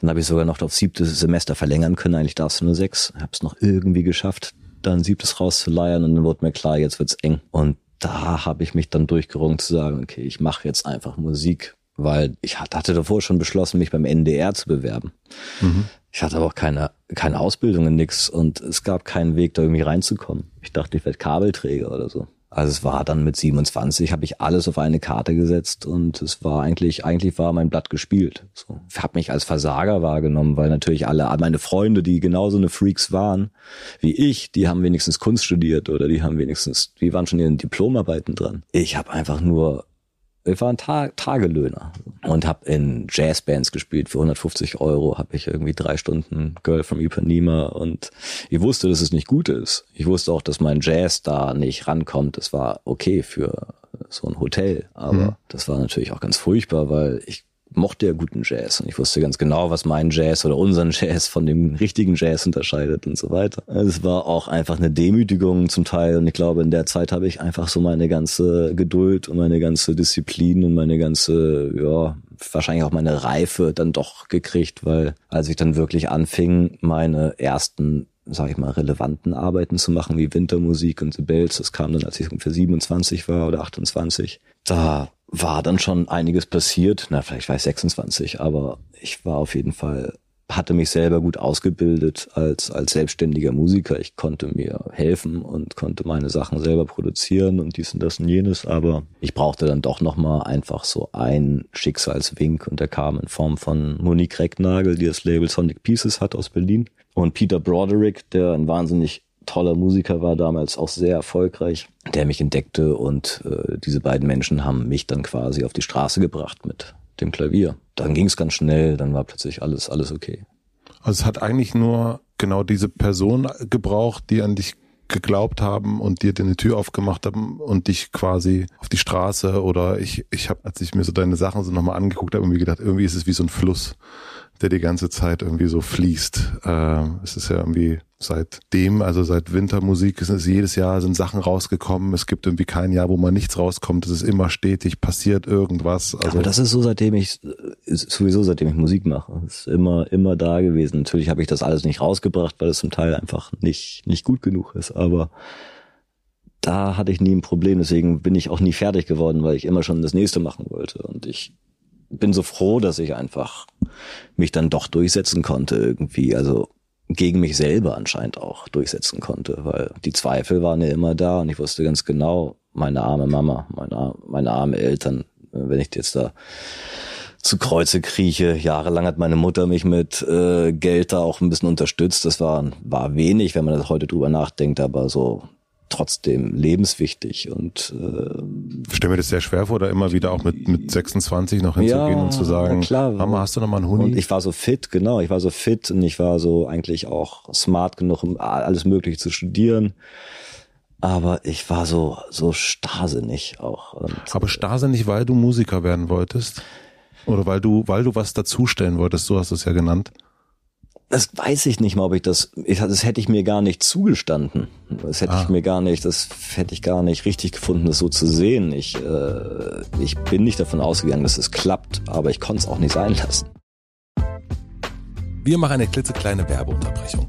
dann habe ich sogar noch auf siebtes Semester verlängern können. Eigentlich darfst du nur sechs. Habe es noch irgendwie geschafft, dann siebtes rauszuleiern und dann wurde mir klar, jetzt wird's eng. Und da habe ich mich dann durchgerungen zu sagen, okay, ich mache jetzt einfach Musik, weil ich hatte davor schon beschlossen, mich beim NDR zu bewerben. Mhm. Ich hatte aber auch keine, keine Ausbildung in nix und es gab keinen Weg, da irgendwie reinzukommen. Ich dachte, ich werde Kabelträger oder so. Also es war dann mit 27, habe ich alles auf eine Karte gesetzt und es war eigentlich, eigentlich war mein Blatt gespielt. So. Ich habe mich als Versager wahrgenommen, weil natürlich alle meine Freunde, die genauso eine Freaks waren wie ich, die haben wenigstens Kunst studiert oder die haben wenigstens, die waren schon in den Diplomarbeiten dran. Ich habe einfach nur ich war ein Tag Tagelöhner und habe in Jazzbands gespielt. Für 150 Euro habe ich irgendwie drei Stunden Girl from Ipanema und ich wusste, dass es nicht gut ist. Ich wusste auch, dass mein Jazz da nicht rankommt. Das war okay für so ein Hotel, aber mhm. das war natürlich auch ganz furchtbar, weil ich mochte ja guten Jazz und ich wusste ganz genau, was mein Jazz oder unseren Jazz von dem richtigen Jazz unterscheidet und so weiter. Es war auch einfach eine Demütigung zum Teil und ich glaube, in der Zeit habe ich einfach so meine ganze Geduld und meine ganze Disziplin und meine ganze, ja, wahrscheinlich auch meine Reife dann doch gekriegt, weil als ich dann wirklich anfing, meine ersten sage ich mal, relevanten Arbeiten zu machen, wie Wintermusik und The Bells. Das kam dann, als ich ungefähr 27 war oder 28. Da war dann schon einiges passiert. Na, vielleicht war ich 26, aber ich war auf jeden Fall, hatte mich selber gut ausgebildet als, als selbstständiger Musiker. Ich konnte mir helfen und konnte meine Sachen selber produzieren und dies und das und jenes, aber ich brauchte dann doch nochmal einfach so ein Schicksalswink und der kam in Form von Monique Recknagel, die das Label Sonic Pieces hat aus Berlin und Peter Broderick, der ein wahnsinnig toller Musiker war damals, auch sehr erfolgreich, der mich entdeckte und äh, diese beiden Menschen haben mich dann quasi auf die Straße gebracht mit dem Klavier. Dann ging es ganz schnell, dann war plötzlich alles, alles okay. Also es hat eigentlich nur genau diese Person gebraucht, die an dich geglaubt haben und dir eine Tür aufgemacht haben und dich quasi auf die Straße oder ich, ich habe, als ich mir so deine Sachen so nochmal angeguckt habe, irgendwie gedacht, irgendwie ist es wie so ein Fluss der die ganze Zeit irgendwie so fließt. Äh, es ist ja irgendwie seitdem, also seit Wintermusik, ist es jedes Jahr sind Sachen rausgekommen. Es gibt irgendwie kein Jahr, wo mal nichts rauskommt. Es ist immer stetig, passiert irgendwas. Also Aber das ist so, seitdem ich, sowieso seitdem ich Musik mache. Es ist immer, immer da gewesen. Natürlich habe ich das alles nicht rausgebracht, weil es zum Teil einfach nicht, nicht gut genug ist. Aber da hatte ich nie ein Problem. Deswegen bin ich auch nie fertig geworden, weil ich immer schon das nächste machen wollte. Und ich bin so froh, dass ich einfach mich dann doch durchsetzen konnte irgendwie. Also gegen mich selber anscheinend auch durchsetzen konnte, weil die Zweifel waren ja immer da und ich wusste ganz genau, meine arme Mama, meine, meine arme Eltern, wenn ich jetzt da zu Kreuze krieche. Jahrelang hat meine Mutter mich mit äh, Geld da auch ein bisschen unterstützt. Das war, war wenig, wenn man das heute drüber nachdenkt, aber so trotzdem lebenswichtig und äh, stell mir das sehr schwer vor, da immer wieder auch mit mit 26 noch hinzugehen ja, und zu sagen, klar, Mama, hast du noch mal einen Huni? Und ich war so fit, genau, ich war so fit und ich war so eigentlich auch smart genug, um alles Mögliche zu studieren. Aber ich war so so starrsinnig auch. Und, Aber starrsinnig, weil du Musiker werden wolltest? Oder weil du weil du was dazustellen wolltest, so hast du es ja genannt das weiß ich nicht mal, ob ich das, ich, das hätte ich mir gar nicht zugestanden. Das hätte ah. ich mir gar nicht, das hätte ich gar nicht richtig gefunden, das so zu sehen. Ich, äh, ich bin nicht davon ausgegangen, dass es klappt, aber ich konnte es auch nicht sein lassen. Wir machen eine klitzekleine Werbeunterbrechung.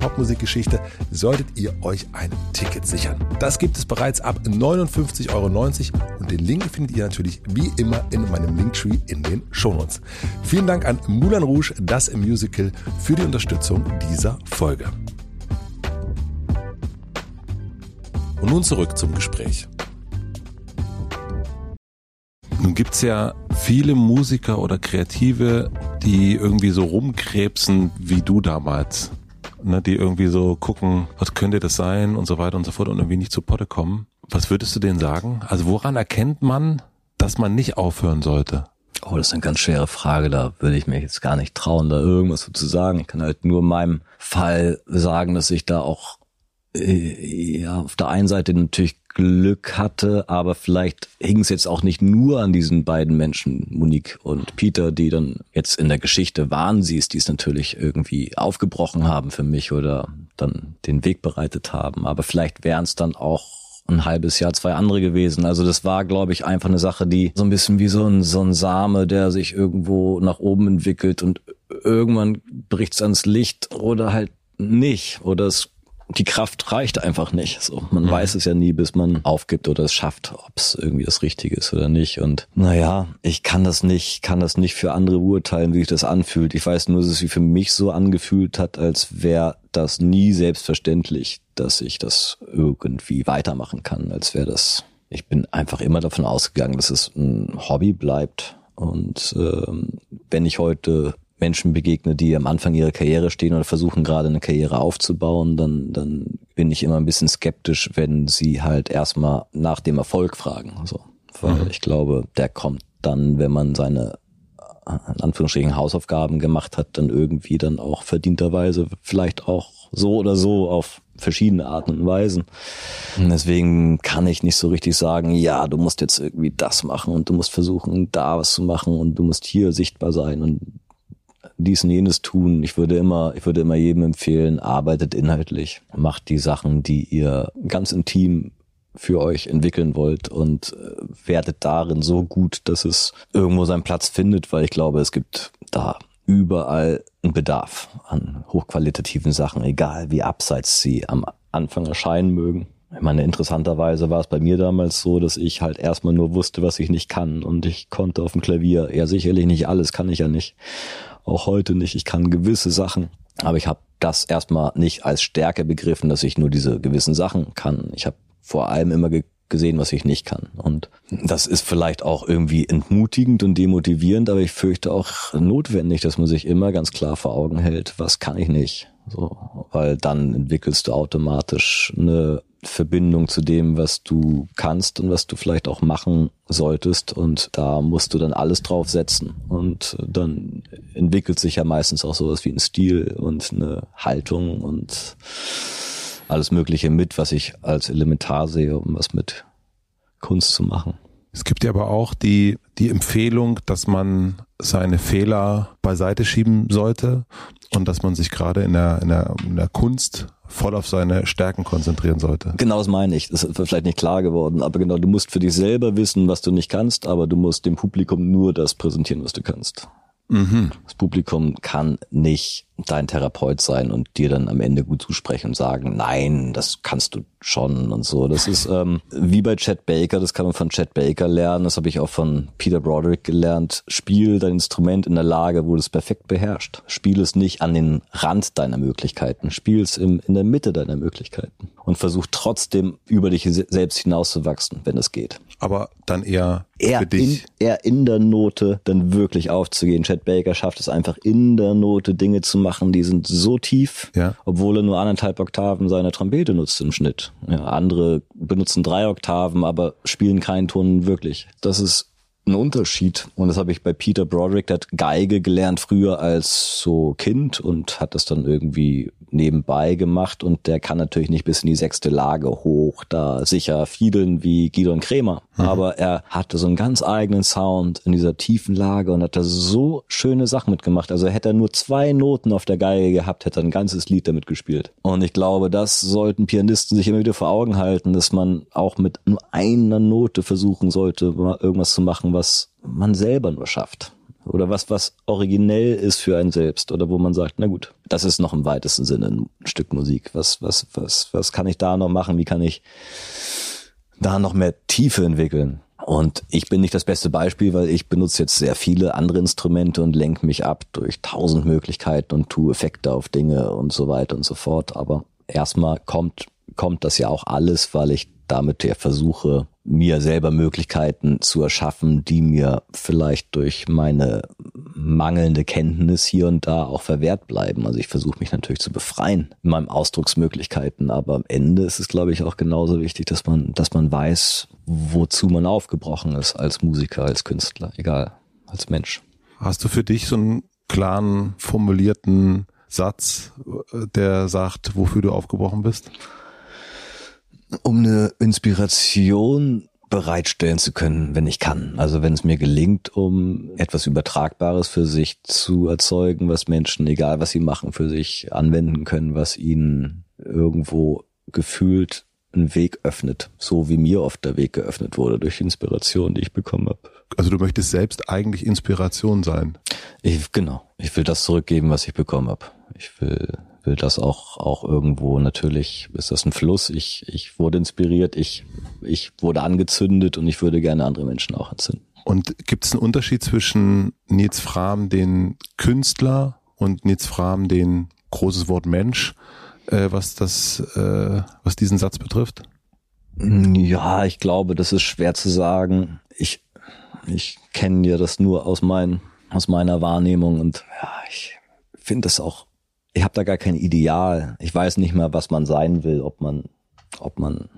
Popmusikgeschichte solltet ihr euch ein Ticket sichern. Das gibt es bereits ab 59,90 Euro und den Link findet ihr natürlich wie immer in meinem Linktree in den Shownotes. Vielen Dank an Moulin Rouge, das Musical, für die Unterstützung dieser Folge. Und nun zurück zum Gespräch. Nun gibt's ja viele Musiker oder Kreative, die irgendwie so rumkrebsen wie du damals. Ne, die irgendwie so gucken, was könnte das sein und so weiter und so fort und irgendwie nicht zu Potte kommen. Was würdest du denen sagen? Also woran erkennt man, dass man nicht aufhören sollte? Oh, das ist eine ganz schwere Frage. Da würde ich mir jetzt gar nicht trauen, da irgendwas zu sagen. Ich kann halt nur in meinem Fall sagen, dass ich da auch ja auf der einen Seite natürlich Glück hatte, aber vielleicht hing es jetzt auch nicht nur an diesen beiden Menschen, Monique und Peter, die dann jetzt in der Geschichte waren sie es, die es natürlich irgendwie aufgebrochen haben für mich oder dann den Weg bereitet haben. Aber vielleicht wären es dann auch ein halbes Jahr zwei andere gewesen. Also das war, glaube ich, einfach eine Sache, die so ein bisschen wie so ein, so ein Same, der sich irgendwo nach oben entwickelt und irgendwann bricht's ans Licht oder halt nicht. Oder es die Kraft reicht einfach nicht. So, man mhm. weiß es ja nie, bis man aufgibt oder es schafft, ob es irgendwie das Richtige ist oder nicht. Und naja, ich kann das nicht, kann das nicht für andere urteilen, wie sich das anfühlt. Ich weiß nur, dass es sich für mich so angefühlt hat, als wäre das nie selbstverständlich, dass ich das irgendwie weitermachen kann, als wäre das. Ich bin einfach immer davon ausgegangen, dass es ein Hobby bleibt. Und ähm, wenn ich heute Menschen begegne, die am Anfang ihrer Karriere stehen oder versuchen gerade eine Karriere aufzubauen, dann, dann bin ich immer ein bisschen skeptisch, wenn sie halt erstmal nach dem Erfolg fragen. So. Weil mhm. ich glaube, der kommt dann, wenn man seine in Anführungsstrichen Hausaufgaben gemacht hat, dann irgendwie dann auch verdienterweise vielleicht auch so oder so auf verschiedene Arten und Weisen. Und deswegen kann ich nicht so richtig sagen, ja, du musst jetzt irgendwie das machen und du musst versuchen, da was zu machen und du musst hier sichtbar sein und dies und jenes tun. Ich würde immer, ich würde immer jedem empfehlen, arbeitet inhaltlich, macht die Sachen, die ihr ganz intim für euch entwickeln wollt und äh, werdet darin so gut, dass es irgendwo seinen Platz findet, weil ich glaube, es gibt da überall einen Bedarf an hochqualitativen Sachen, egal wie abseits sie am Anfang erscheinen mögen. Ich meine, interessanterweise war es bei mir damals so, dass ich halt erstmal nur wusste, was ich nicht kann und ich konnte auf dem Klavier, ja sicherlich nicht alles, kann ich ja nicht auch heute nicht. Ich kann gewisse Sachen, aber ich habe das erstmal nicht als Stärke begriffen, dass ich nur diese gewissen Sachen kann. Ich habe vor allem immer ge gesehen, was ich nicht kann. Und das ist vielleicht auch irgendwie entmutigend und demotivierend, aber ich fürchte auch notwendig, dass man sich immer ganz klar vor Augen hält, was kann ich nicht. So, weil dann entwickelst du automatisch eine Verbindung zu dem, was du kannst und was du vielleicht auch machen solltest. Und da musst du dann alles drauf setzen. Und dann entwickelt sich ja meistens auch sowas wie ein Stil und eine Haltung und alles Mögliche mit, was ich als elementar sehe, um was mit Kunst zu machen. Es gibt ja aber auch die, die Empfehlung, dass man seine Fehler beiseite schieben sollte und dass man sich gerade in der, in der, in der Kunst voll auf seine Stärken konzentrieren sollte. Genau das meine ich. Das ist vielleicht nicht klar geworden, aber genau, du musst für dich selber wissen, was du nicht kannst, aber du musst dem Publikum nur das präsentieren, was du kannst. Mhm. Das Publikum kann nicht dein Therapeut sein und dir dann am Ende gut zusprechen und sagen, nein, das kannst du schon und so. Das ist ähm, wie bei Chad Baker, das kann man von Chad Baker lernen, das habe ich auch von Peter Broderick gelernt. Spiel dein Instrument in der Lage, wo du es perfekt beherrscht. Spiel es nicht an den Rand deiner Möglichkeiten, spiel es im, in der Mitte deiner Möglichkeiten und versuch trotzdem über dich selbst hinauszuwachsen, wenn es geht. Aber dann eher dich. In, eher in der Note dann wirklich aufzugehen. Chad Baker schafft es einfach in der Note Dinge zu machen, die sind so tief, ja. obwohl er nur anderthalb Oktaven seiner Trompete nutzt im Schnitt. Ja, andere benutzen drei Oktaven, aber spielen keinen Ton wirklich. Das ist ein Unterschied. Und das habe ich bei Peter Broderick, der hat Geige gelernt früher als so Kind und hat das dann irgendwie nebenbei gemacht und der kann natürlich nicht bis in die sechste Lage hoch, da sicher fiedeln wie Gidon Krämer. Mhm. Aber er hatte so einen ganz eigenen Sound in dieser tiefen Lage und hat da so schöne Sachen mitgemacht. Also hätte er nur zwei Noten auf der Geige gehabt, hätte er ein ganzes Lied damit gespielt. Und ich glaube, das sollten Pianisten sich immer wieder vor Augen halten, dass man auch mit nur einer Note versuchen sollte, irgendwas zu machen, was man selber nur schafft oder was, was originell ist für einen selbst oder wo man sagt, na gut, das ist noch im weitesten Sinne ein Stück Musik. Was, was, was, was kann ich da noch machen? Wie kann ich da noch mehr Tiefe entwickeln? Und ich bin nicht das beste Beispiel, weil ich benutze jetzt sehr viele andere Instrumente und lenke mich ab durch tausend Möglichkeiten und tue Effekte auf Dinge und so weiter und so fort. Aber erstmal kommt, kommt das ja auch alles, weil ich damit ja versuche, mir selber Möglichkeiten zu erschaffen, die mir vielleicht durch meine mangelnde Kenntnis hier und da auch verwehrt bleiben. Also ich versuche mich natürlich zu befreien in meinen Ausdrucksmöglichkeiten, aber am Ende ist es, glaube ich, auch genauso wichtig, dass man, dass man weiß, wozu man aufgebrochen ist als Musiker, als Künstler, egal, als Mensch. Hast du für dich so einen klaren, formulierten Satz, der sagt, wofür du aufgebrochen bist? Um eine Inspiration bereitstellen zu können, wenn ich kann. Also wenn es mir gelingt, um etwas Übertragbares für sich zu erzeugen, was Menschen, egal was sie machen, für sich anwenden können, was ihnen irgendwo gefühlt einen Weg öffnet, so wie mir oft der Weg geöffnet wurde durch Inspiration, die ich bekommen habe. Also du möchtest selbst eigentlich Inspiration sein. Ich, genau. Ich will das zurückgeben, was ich bekommen habe. Ich will will das auch, auch irgendwo, natürlich ist das ein Fluss. Ich, ich wurde inspiriert, ich, ich wurde angezündet und ich würde gerne andere Menschen auch entzünden. Und gibt es einen Unterschied zwischen Nils Fram, den Künstler, und Nils Fram, den großes Wort Mensch, äh, was das, äh, was diesen Satz betrifft? Ja, ich glaube, das ist schwer zu sagen. Ich, ich kenne ja das nur aus mein, aus meiner Wahrnehmung und ja, ich finde das auch ich habe da gar kein Ideal. Ich weiß nicht mehr, was man sein will, ob man, ob man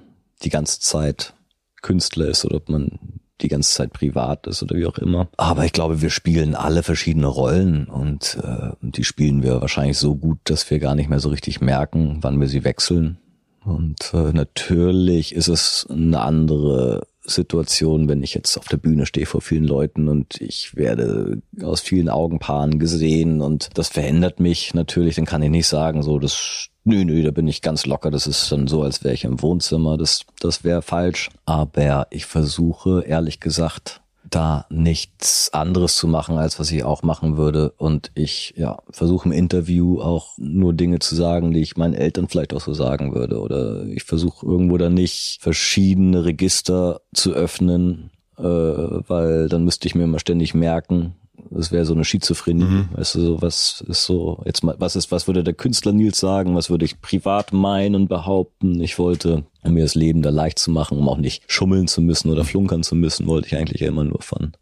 die ganze Zeit Künstler ist oder ob man die ganze Zeit privat ist oder wie auch immer. Aber ich glaube, wir spielen alle verschiedene Rollen und äh, die spielen wir wahrscheinlich so gut, dass wir gar nicht mehr so richtig merken, wann wir sie wechseln. Und äh, natürlich ist es eine andere Situation, wenn ich jetzt auf der Bühne stehe vor vielen Leuten und ich werde aus vielen Augenpaaren gesehen und das verändert mich natürlich, dann kann ich nicht sagen, so das nö, nö, da bin ich ganz locker, das ist dann so, als wäre ich im Wohnzimmer, das, das wäre falsch. Aber ich versuche, ehrlich gesagt, da nichts anderes zu machen, als was ich auch machen würde. Und ich ja, versuche im Interview auch nur Dinge zu sagen, die ich meinen Eltern vielleicht auch so sagen würde. Oder ich versuche irgendwo da nicht verschiedene Register zu öffnen, äh, weil dann müsste ich mir immer ständig merken, das wäre so eine Schizophrenie. Mhm. Weißt du, so was ist so, jetzt mal, was ist, was würde der Künstler Nils sagen? Was würde ich privat meinen und behaupten? Ich wollte, um mir das Leben da leicht zu machen, um auch nicht schummeln zu müssen oder flunkern zu müssen, wollte ich eigentlich immer nur von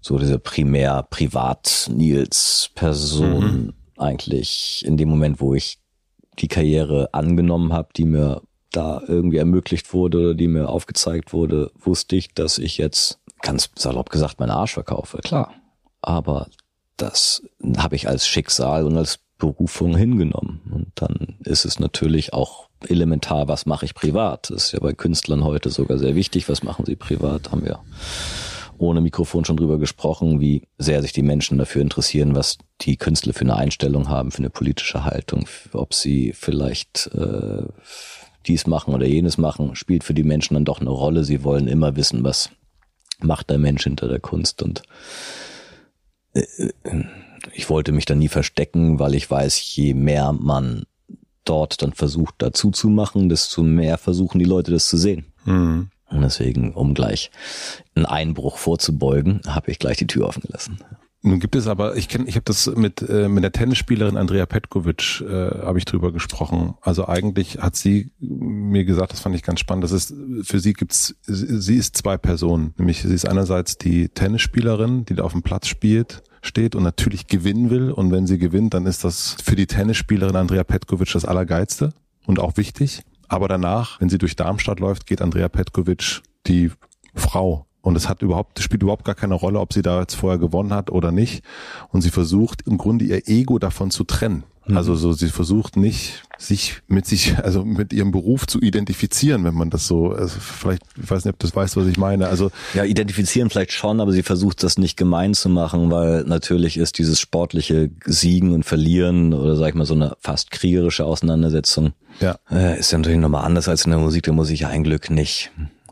so diese primär privat Nils Person mhm. eigentlich in dem Moment, wo ich die Karriere angenommen habe, die mir da irgendwie ermöglicht wurde oder die mir aufgezeigt wurde, wusste ich, dass ich jetzt ganz salopp gesagt meinen Arsch verkaufe, klar. Aber das habe ich als Schicksal und als Berufung hingenommen. Und dann ist es natürlich auch elementar, was mache ich privat. Das ist ja bei Künstlern heute sogar sehr wichtig, was machen sie privat, haben wir ohne Mikrofon schon drüber gesprochen, wie sehr sich die Menschen dafür interessieren, was die Künstler für eine Einstellung haben, für eine politische Haltung, ob sie vielleicht äh, dies machen oder jenes machen, spielt für die Menschen dann doch eine Rolle. Sie wollen immer wissen, was macht der Mensch hinter der Kunst und ich wollte mich da nie verstecken, weil ich weiß, je mehr man dort dann versucht dazu zu machen, desto mehr versuchen die Leute das zu sehen. Mhm. Und deswegen, um gleich einen Einbruch vorzubeugen, habe ich gleich die Tür offen gelassen. Nun gibt es aber, ich kenne, ich habe das mit äh, mit der Tennisspielerin Andrea Petkovic äh, habe ich drüber gesprochen. Also eigentlich hat sie mir gesagt, das fand ich ganz spannend. Das ist für sie gibt's, sie ist zwei Personen. Nämlich sie ist einerseits die Tennisspielerin, die da auf dem Platz spielt, steht und natürlich gewinnen will. Und wenn sie gewinnt, dann ist das für die Tennisspielerin Andrea Petkovic das Allergeilste und auch wichtig. Aber danach, wenn sie durch Darmstadt läuft, geht Andrea Petkovic die Frau und es hat überhaupt, spielt überhaupt gar keine Rolle, ob sie da jetzt vorher gewonnen hat oder nicht. Und sie versucht im Grunde ihr Ego davon zu trennen. Mhm. Also so, sie versucht nicht, sich mit sich, also mit ihrem Beruf zu identifizieren, wenn man das so, also vielleicht, ich weiß nicht, ob du das weißt, was ich meine. Also ja, identifizieren vielleicht schon, aber sie versucht das nicht gemein zu machen, weil natürlich ist dieses sportliche Siegen und Verlieren oder sag ich mal so eine fast kriegerische Auseinandersetzung, ja, äh, ist ja natürlich nochmal anders als in der Musik. Da muss ich ja ein Glück nicht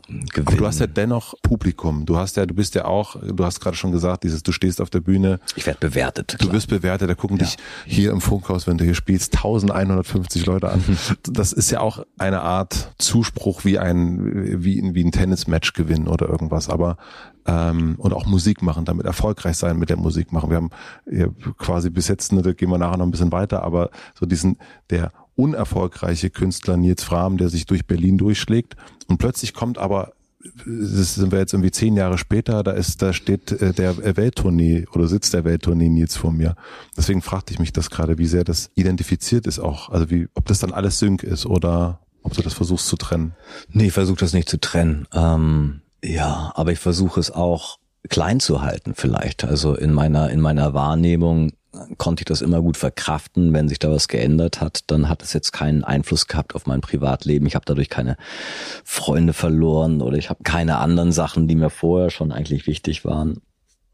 gewinnen. Aber du hast ja dennoch Publikum. Du hast ja, du bist ja auch, du hast gerade schon gesagt, dieses, du stehst auf der Bühne. Ich werde bewertet. Du wirst bewertet, da gucken ja. dich hier im Funkhaus, wenn du hier spielst, 1150 Leute an. das ist ja auch eine Art Zuspruch wie ein, wie, wie ein Tennismatch gewinnen oder irgendwas. Aber ähm, und auch Musik machen, damit erfolgreich sein mit der Musik machen. Wir haben ja, quasi bis jetzt, ne, da gehen wir nachher noch ein bisschen weiter, aber so diesen, der unerfolgreiche Künstler Nils Fram, der sich durch Berlin durchschlägt und plötzlich kommt aber das sind wir jetzt irgendwie zehn Jahre später, da ist, da steht äh, der Welttournee oder sitzt der Welttournee Nils vor mir. Deswegen fragte ich mich das gerade, wie sehr das identifiziert ist auch. Also wie, ob das dann alles Sync ist oder ob du das versuchst zu trennen. Nee, ich versuche das nicht zu trennen. Ähm, ja, aber ich versuche es auch klein zu halten vielleicht. Also in meiner, in meiner Wahrnehmung konnte ich das immer gut verkraften. Wenn sich da was geändert hat, dann hat es jetzt keinen Einfluss gehabt auf mein Privatleben. Ich habe dadurch keine Freunde verloren oder ich habe keine anderen Sachen, die mir vorher schon eigentlich wichtig waren.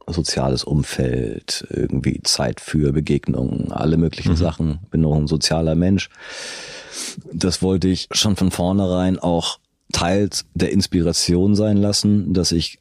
Soziales Umfeld, irgendwie Zeit für Begegnungen, alle möglichen mhm. Sachen. Bin noch ein sozialer Mensch. Das wollte ich schon von vornherein auch teils der Inspiration sein lassen, dass ich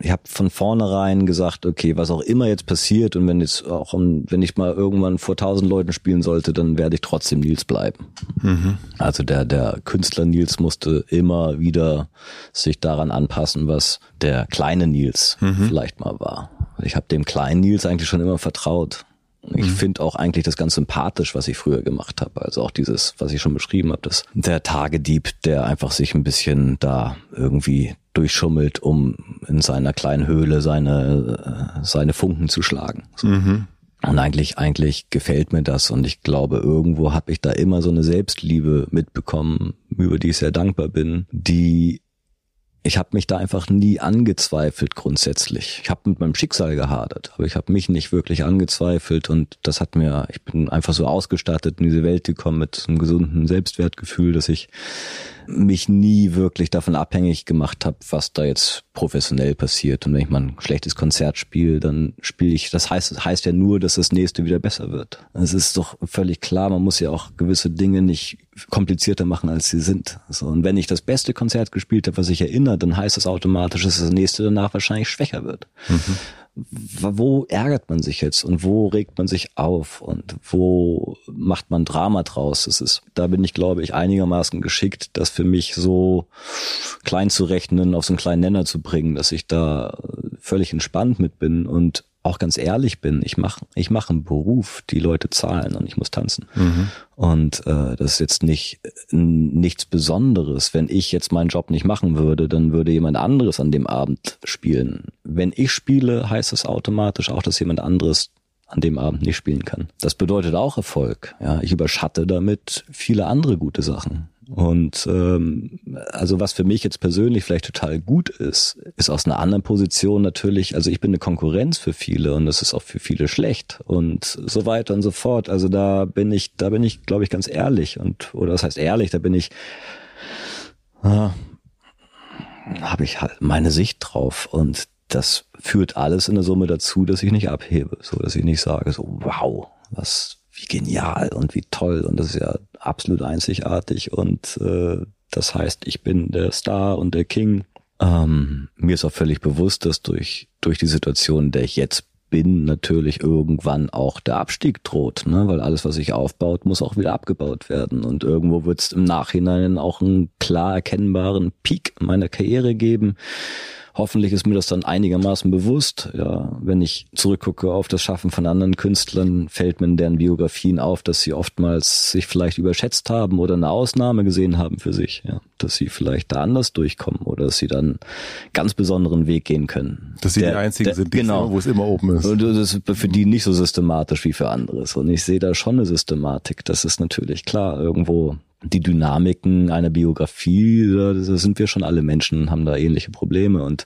ich habe von vornherein gesagt, okay, was auch immer jetzt passiert und wenn jetzt auch wenn ich mal irgendwann vor tausend Leuten spielen sollte, dann werde ich trotzdem Nils bleiben. Mhm. Also der der Künstler Nils musste immer wieder sich daran anpassen, was der kleine Nils mhm. vielleicht mal war. Ich habe dem kleinen Nils eigentlich schon immer vertraut. Ich mhm. finde auch eigentlich das ganz sympathisch, was ich früher gemacht habe. Also auch dieses, was ich schon beschrieben habe, dass der Tagedieb, der einfach sich ein bisschen da irgendwie durchschummelt, um in seiner kleinen Höhle seine, äh, seine Funken zu schlagen. So. Mhm. Und eigentlich, eigentlich gefällt mir das und ich glaube, irgendwo habe ich da immer so eine Selbstliebe mitbekommen, über die ich sehr dankbar bin, die ich habe mich da einfach nie angezweifelt grundsätzlich. Ich habe mit meinem Schicksal gehadert, aber ich habe mich nicht wirklich angezweifelt und das hat mir, ich bin einfach so ausgestattet in diese Welt gekommen mit einem gesunden Selbstwertgefühl, dass ich mich nie wirklich davon abhängig gemacht habe, was da jetzt professionell passiert. Und wenn ich mal ein schlechtes Konzert spiele, dann spiele ich, das heißt, das heißt ja nur, dass das nächste wieder besser wird. Es ist doch völlig klar, man muss ja auch gewisse Dinge nicht komplizierter machen, als sie sind. So, und wenn ich das beste Konzert gespielt habe, was ich erinnere, dann heißt das automatisch, dass das nächste danach wahrscheinlich schwächer wird. Mhm wo ärgert man sich jetzt und wo regt man sich auf und wo macht man Drama draus? Das ist, da bin ich, glaube ich, einigermaßen geschickt, das für mich so klein zu rechnen, auf so einen kleinen Nenner zu bringen, dass ich da völlig entspannt mit bin und auch ganz ehrlich bin, ich mache ich mach einen Beruf, die Leute zahlen und ich muss tanzen. Mhm. Und äh, das ist jetzt nicht nichts Besonderes. Wenn ich jetzt meinen Job nicht machen würde, dann würde jemand anderes an dem Abend spielen. Wenn ich spiele, heißt es automatisch auch, dass jemand anderes an dem Abend nicht spielen kann. Das bedeutet auch Erfolg. Ja, ich überschatte damit viele andere gute Sachen. Und ähm, also was für mich jetzt persönlich vielleicht total gut ist, ist aus einer anderen Position natürlich, also ich bin eine Konkurrenz für viele und das ist auch für viele schlecht und so weiter und so fort. Also da bin ich, da bin ich, glaube ich, ganz ehrlich und oder das heißt ehrlich, da bin ich äh, habe ich halt meine Sicht drauf und das führt alles in der Summe dazu, dass ich nicht abhebe, so dass ich nicht sage so wow, was wie genial und wie toll und das ist ja absolut einzigartig und äh, das heißt, ich bin der Star und der King. Ähm, mir ist auch völlig bewusst, dass durch, durch die Situation, in der ich jetzt bin, natürlich irgendwann auch der Abstieg droht, ne? weil alles, was sich aufbaut, muss auch wieder abgebaut werden. Und irgendwo wird es im Nachhinein auch einen klar erkennbaren Peak meiner Karriere geben, Hoffentlich ist mir das dann einigermaßen bewusst. Ja, wenn ich zurückgucke auf das Schaffen von anderen Künstlern, fällt mir in deren Biografien auf, dass sie oftmals sich vielleicht überschätzt haben oder eine Ausnahme gesehen haben für sich. Ja, dass sie vielleicht da anders durchkommen oder dass sie dann ganz besonderen Weg gehen können. Dass sie der, die einzigen der, sind, die genau, wo es immer oben ist. Und das ist für die nicht so systematisch wie für andere. Und ich sehe da schon eine Systematik. Das ist natürlich klar irgendwo die Dynamiken einer Biografie, da, sind wir schon alle Menschen, haben da ähnliche Probleme und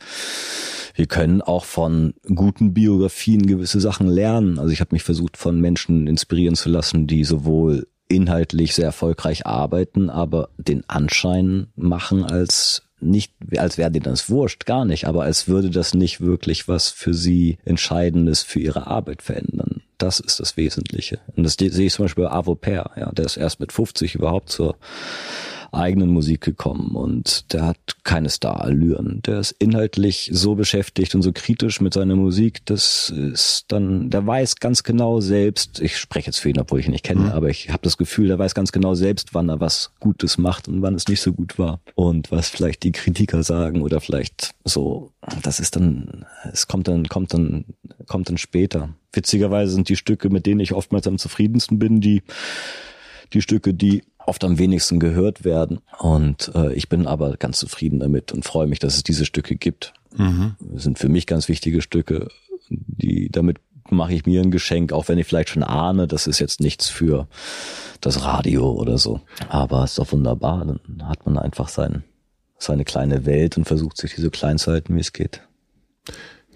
wir können auch von guten Biografien gewisse Sachen lernen. Also ich habe mich versucht, von Menschen inspirieren zu lassen, die sowohl inhaltlich sehr erfolgreich arbeiten, aber den Anschein machen, als nicht, als wäre denen das wurscht, gar nicht, aber als würde das nicht wirklich was für sie Entscheidendes für ihre Arbeit verändern. Das ist das Wesentliche. Und das sehe ich zum Beispiel bei Avo Per, ja, der ist erst mit 50 überhaupt zur eigenen Musik gekommen und der hat keine Star-Allüren. Der ist inhaltlich so beschäftigt und so kritisch mit seiner Musik, das ist dann, der weiß ganz genau selbst, ich spreche jetzt für ihn, obwohl ich ihn nicht kenne, mhm. aber ich habe das Gefühl, der weiß ganz genau selbst, wann er was Gutes macht und wann es nicht so gut war. Und was vielleicht die Kritiker sagen oder vielleicht so, das ist dann, es kommt dann, kommt dann, kommt dann später. Witzigerweise sind die Stücke, mit denen ich oftmals am zufriedensten bin, die, die Stücke, die oft am wenigsten gehört werden. Und äh, ich bin aber ganz zufrieden damit und freue mich, dass es diese Stücke gibt. Mhm. Das sind für mich ganz wichtige Stücke, die damit mache ich mir ein Geschenk, auch wenn ich vielleicht schon ahne, das ist jetzt nichts für das Radio oder so. Aber es ist doch wunderbar. Dann hat man einfach sein, seine kleine Welt und versucht sich diese klein zu halten, wie es geht.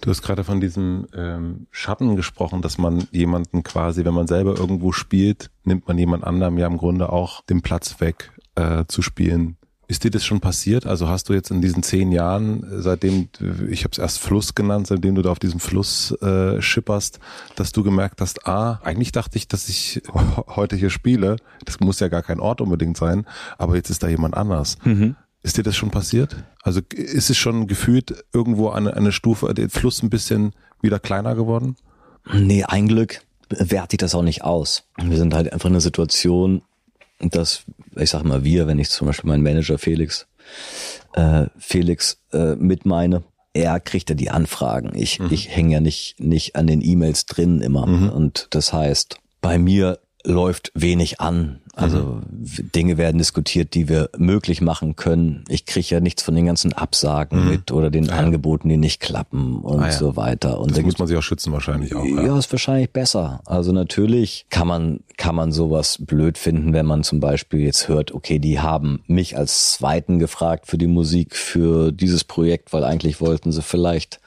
Du hast gerade von diesem ähm, Schatten gesprochen, dass man jemanden quasi, wenn man selber irgendwo spielt, nimmt man jemand anderem ja im Grunde auch den Platz weg äh, zu spielen. Ist dir das schon passiert? Also hast du jetzt in diesen zehn Jahren, seitdem, ich habe es erst Fluss genannt, seitdem du da auf diesem Fluss äh, schipperst, dass du gemerkt hast, ah, eigentlich dachte ich, dass ich heute hier spiele. Das muss ja gar kein Ort unbedingt sein, aber jetzt ist da jemand anders. Mhm. Ist dir das schon passiert? Also ist es schon gefühlt irgendwo eine, eine Stufe, der Fluss ein bisschen wieder kleiner geworden? Nee, ein Glück werte ich das auch nicht aus. Wir sind halt einfach in einer Situation, dass, ich sag mal wir, wenn ich zum Beispiel meinen Manager Felix, äh, Felix äh, mit meine, er kriegt ja die Anfragen. Ich, mhm. ich hänge ja nicht, nicht an den E-Mails drin immer. Mhm. Und das heißt, bei mir läuft wenig an. Also mhm. Dinge werden diskutiert, die wir möglich machen können. Ich kriege ja nichts von den ganzen Absagen mhm. mit oder den ja. Angeboten, die nicht klappen und ah, ja. so weiter. Und das da muss man sich auch schützen wahrscheinlich auch. Ja, ja, ist wahrscheinlich besser. Also natürlich kann man kann man sowas blöd finden, wenn man zum Beispiel jetzt hört, okay, die haben mich als Zweiten gefragt für die Musik für dieses Projekt, weil eigentlich wollten sie vielleicht,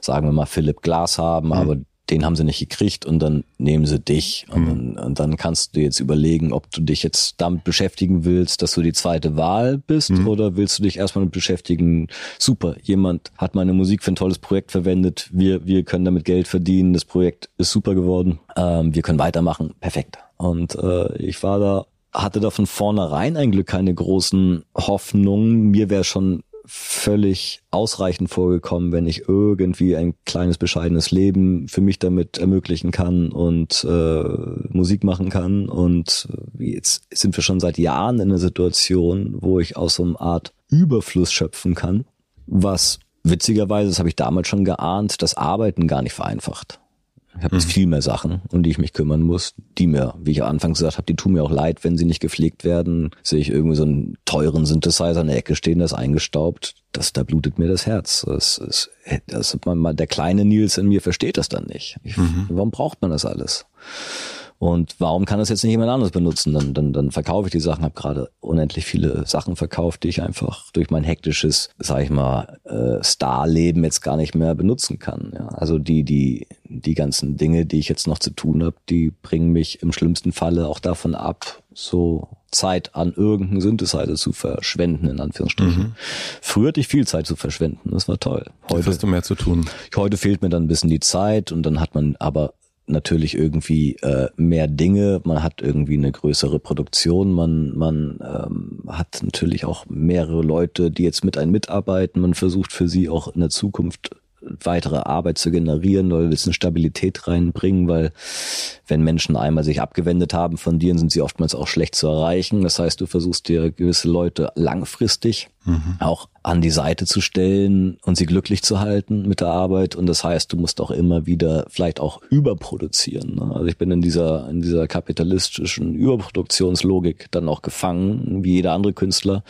sagen wir mal, Philipp Glass haben, mhm. aber den haben sie nicht gekriegt und dann nehmen sie dich. Und, mhm. dann, und dann kannst du jetzt überlegen, ob du dich jetzt damit beschäftigen willst, dass du die zweite Wahl bist mhm. oder willst du dich erstmal damit beschäftigen, super, jemand hat meine Musik für ein tolles Projekt verwendet, wir, wir können damit Geld verdienen, das Projekt ist super geworden, ähm, wir können weitermachen, perfekt. Und äh, ich war da hatte da von vornherein eigentlich keine großen Hoffnungen. Mir wäre schon völlig ausreichend vorgekommen, wenn ich irgendwie ein kleines bescheidenes Leben für mich damit ermöglichen kann und äh, Musik machen kann. Und jetzt sind wir schon seit Jahren in einer Situation, wo ich aus so einer Art Überfluss schöpfen kann, was witzigerweise, das habe ich damals schon geahnt, das Arbeiten gar nicht vereinfacht. Ich habe jetzt mhm. viel mehr Sachen, um die ich mich kümmern muss, die mir, wie ich ja anfangs gesagt habe, die tun mir auch leid, wenn sie nicht gepflegt werden. Sehe ich irgendwie so einen teuren Synthesizer in der Ecke stehen, das ist eingestaubt, das, da blutet mir das Herz. Das ist, das, man, der kleine Nils in mir versteht das dann nicht. Ich, mhm. Warum braucht man das alles? Und warum kann das jetzt nicht jemand anderes benutzen? Dann, dann, dann verkaufe ich die Sachen. Habe gerade unendlich viele Sachen verkauft, die ich einfach durch mein hektisches, sag ich mal, äh, Starleben jetzt gar nicht mehr benutzen kann. Ja, also die, die, die ganzen Dinge, die ich jetzt noch zu tun habe, die bringen mich im schlimmsten Falle auch davon ab, so Zeit an irgendeinen Synthesizer zu verschwenden, in Anführungsstrichen. Mhm. Früher hatte ich viel Zeit zu verschwenden, das war toll. Heute hast du mehr zu tun. Heute fehlt mir dann ein bisschen die Zeit und dann hat man aber natürlich irgendwie äh, mehr Dinge, man hat irgendwie eine größere Produktion, man, man ähm, hat natürlich auch mehrere Leute, die jetzt mit einem mitarbeiten, man versucht für sie auch in der Zukunft weitere Arbeit zu generieren oder willst eine Stabilität reinbringen, weil wenn Menschen einmal sich abgewendet haben von dir, sind sie oftmals auch schlecht zu erreichen. Das heißt, du versuchst dir gewisse Leute langfristig mhm. auch an die Seite zu stellen und sie glücklich zu halten mit der Arbeit. Und das heißt, du musst auch immer wieder vielleicht auch überproduzieren. Ne? Also ich bin in dieser, in dieser kapitalistischen Überproduktionslogik dann auch gefangen, wie jeder andere Künstler,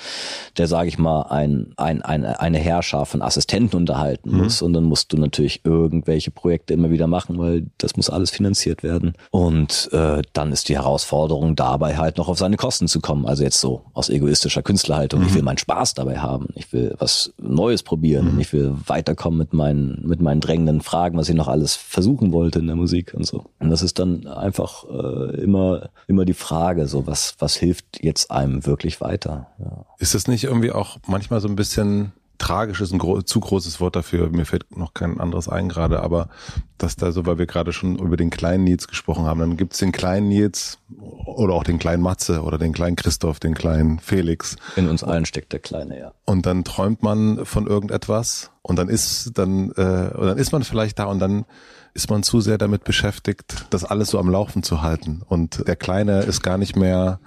der, sage ich mal, ein, ein, eine, eine Herrscher von Assistenten unterhalten mhm. muss. Und dann musst du natürlich irgendwelche Projekte immer wieder machen, weil das muss alles finanziert werden. Und äh, dann ist die Herausforderung dabei halt noch auf seine Kosten zu kommen. Also jetzt so aus egoistischer Künstlerhaltung. Mhm. Ich will meinen Spaß dabei haben. Ich will was Neues probieren. Mhm. Ich will weiterkommen mit meinen, mit meinen drängenden Fragen, was ich noch alles versuchen wollte in der Musik und so. Und das ist dann einfach äh, immer, immer die Frage, so was, was hilft jetzt einem wirklich weiter? Ja. Ist das nicht irgendwie auch manchmal so ein bisschen tragisch ist ein gro zu großes Wort dafür. Mir fällt noch kein anderes ein gerade, aber dass da so, weil wir gerade schon über den kleinen Nils gesprochen haben, dann gibt's den kleinen Nils oder auch den kleinen Matze oder den kleinen Christoph, den kleinen Felix. In uns allen steckt der Kleine, ja. Und dann träumt man von irgendetwas und dann ist dann äh, und dann ist man vielleicht da und dann ist man zu sehr damit beschäftigt, das alles so am Laufen zu halten. Und der Kleine ist gar nicht mehr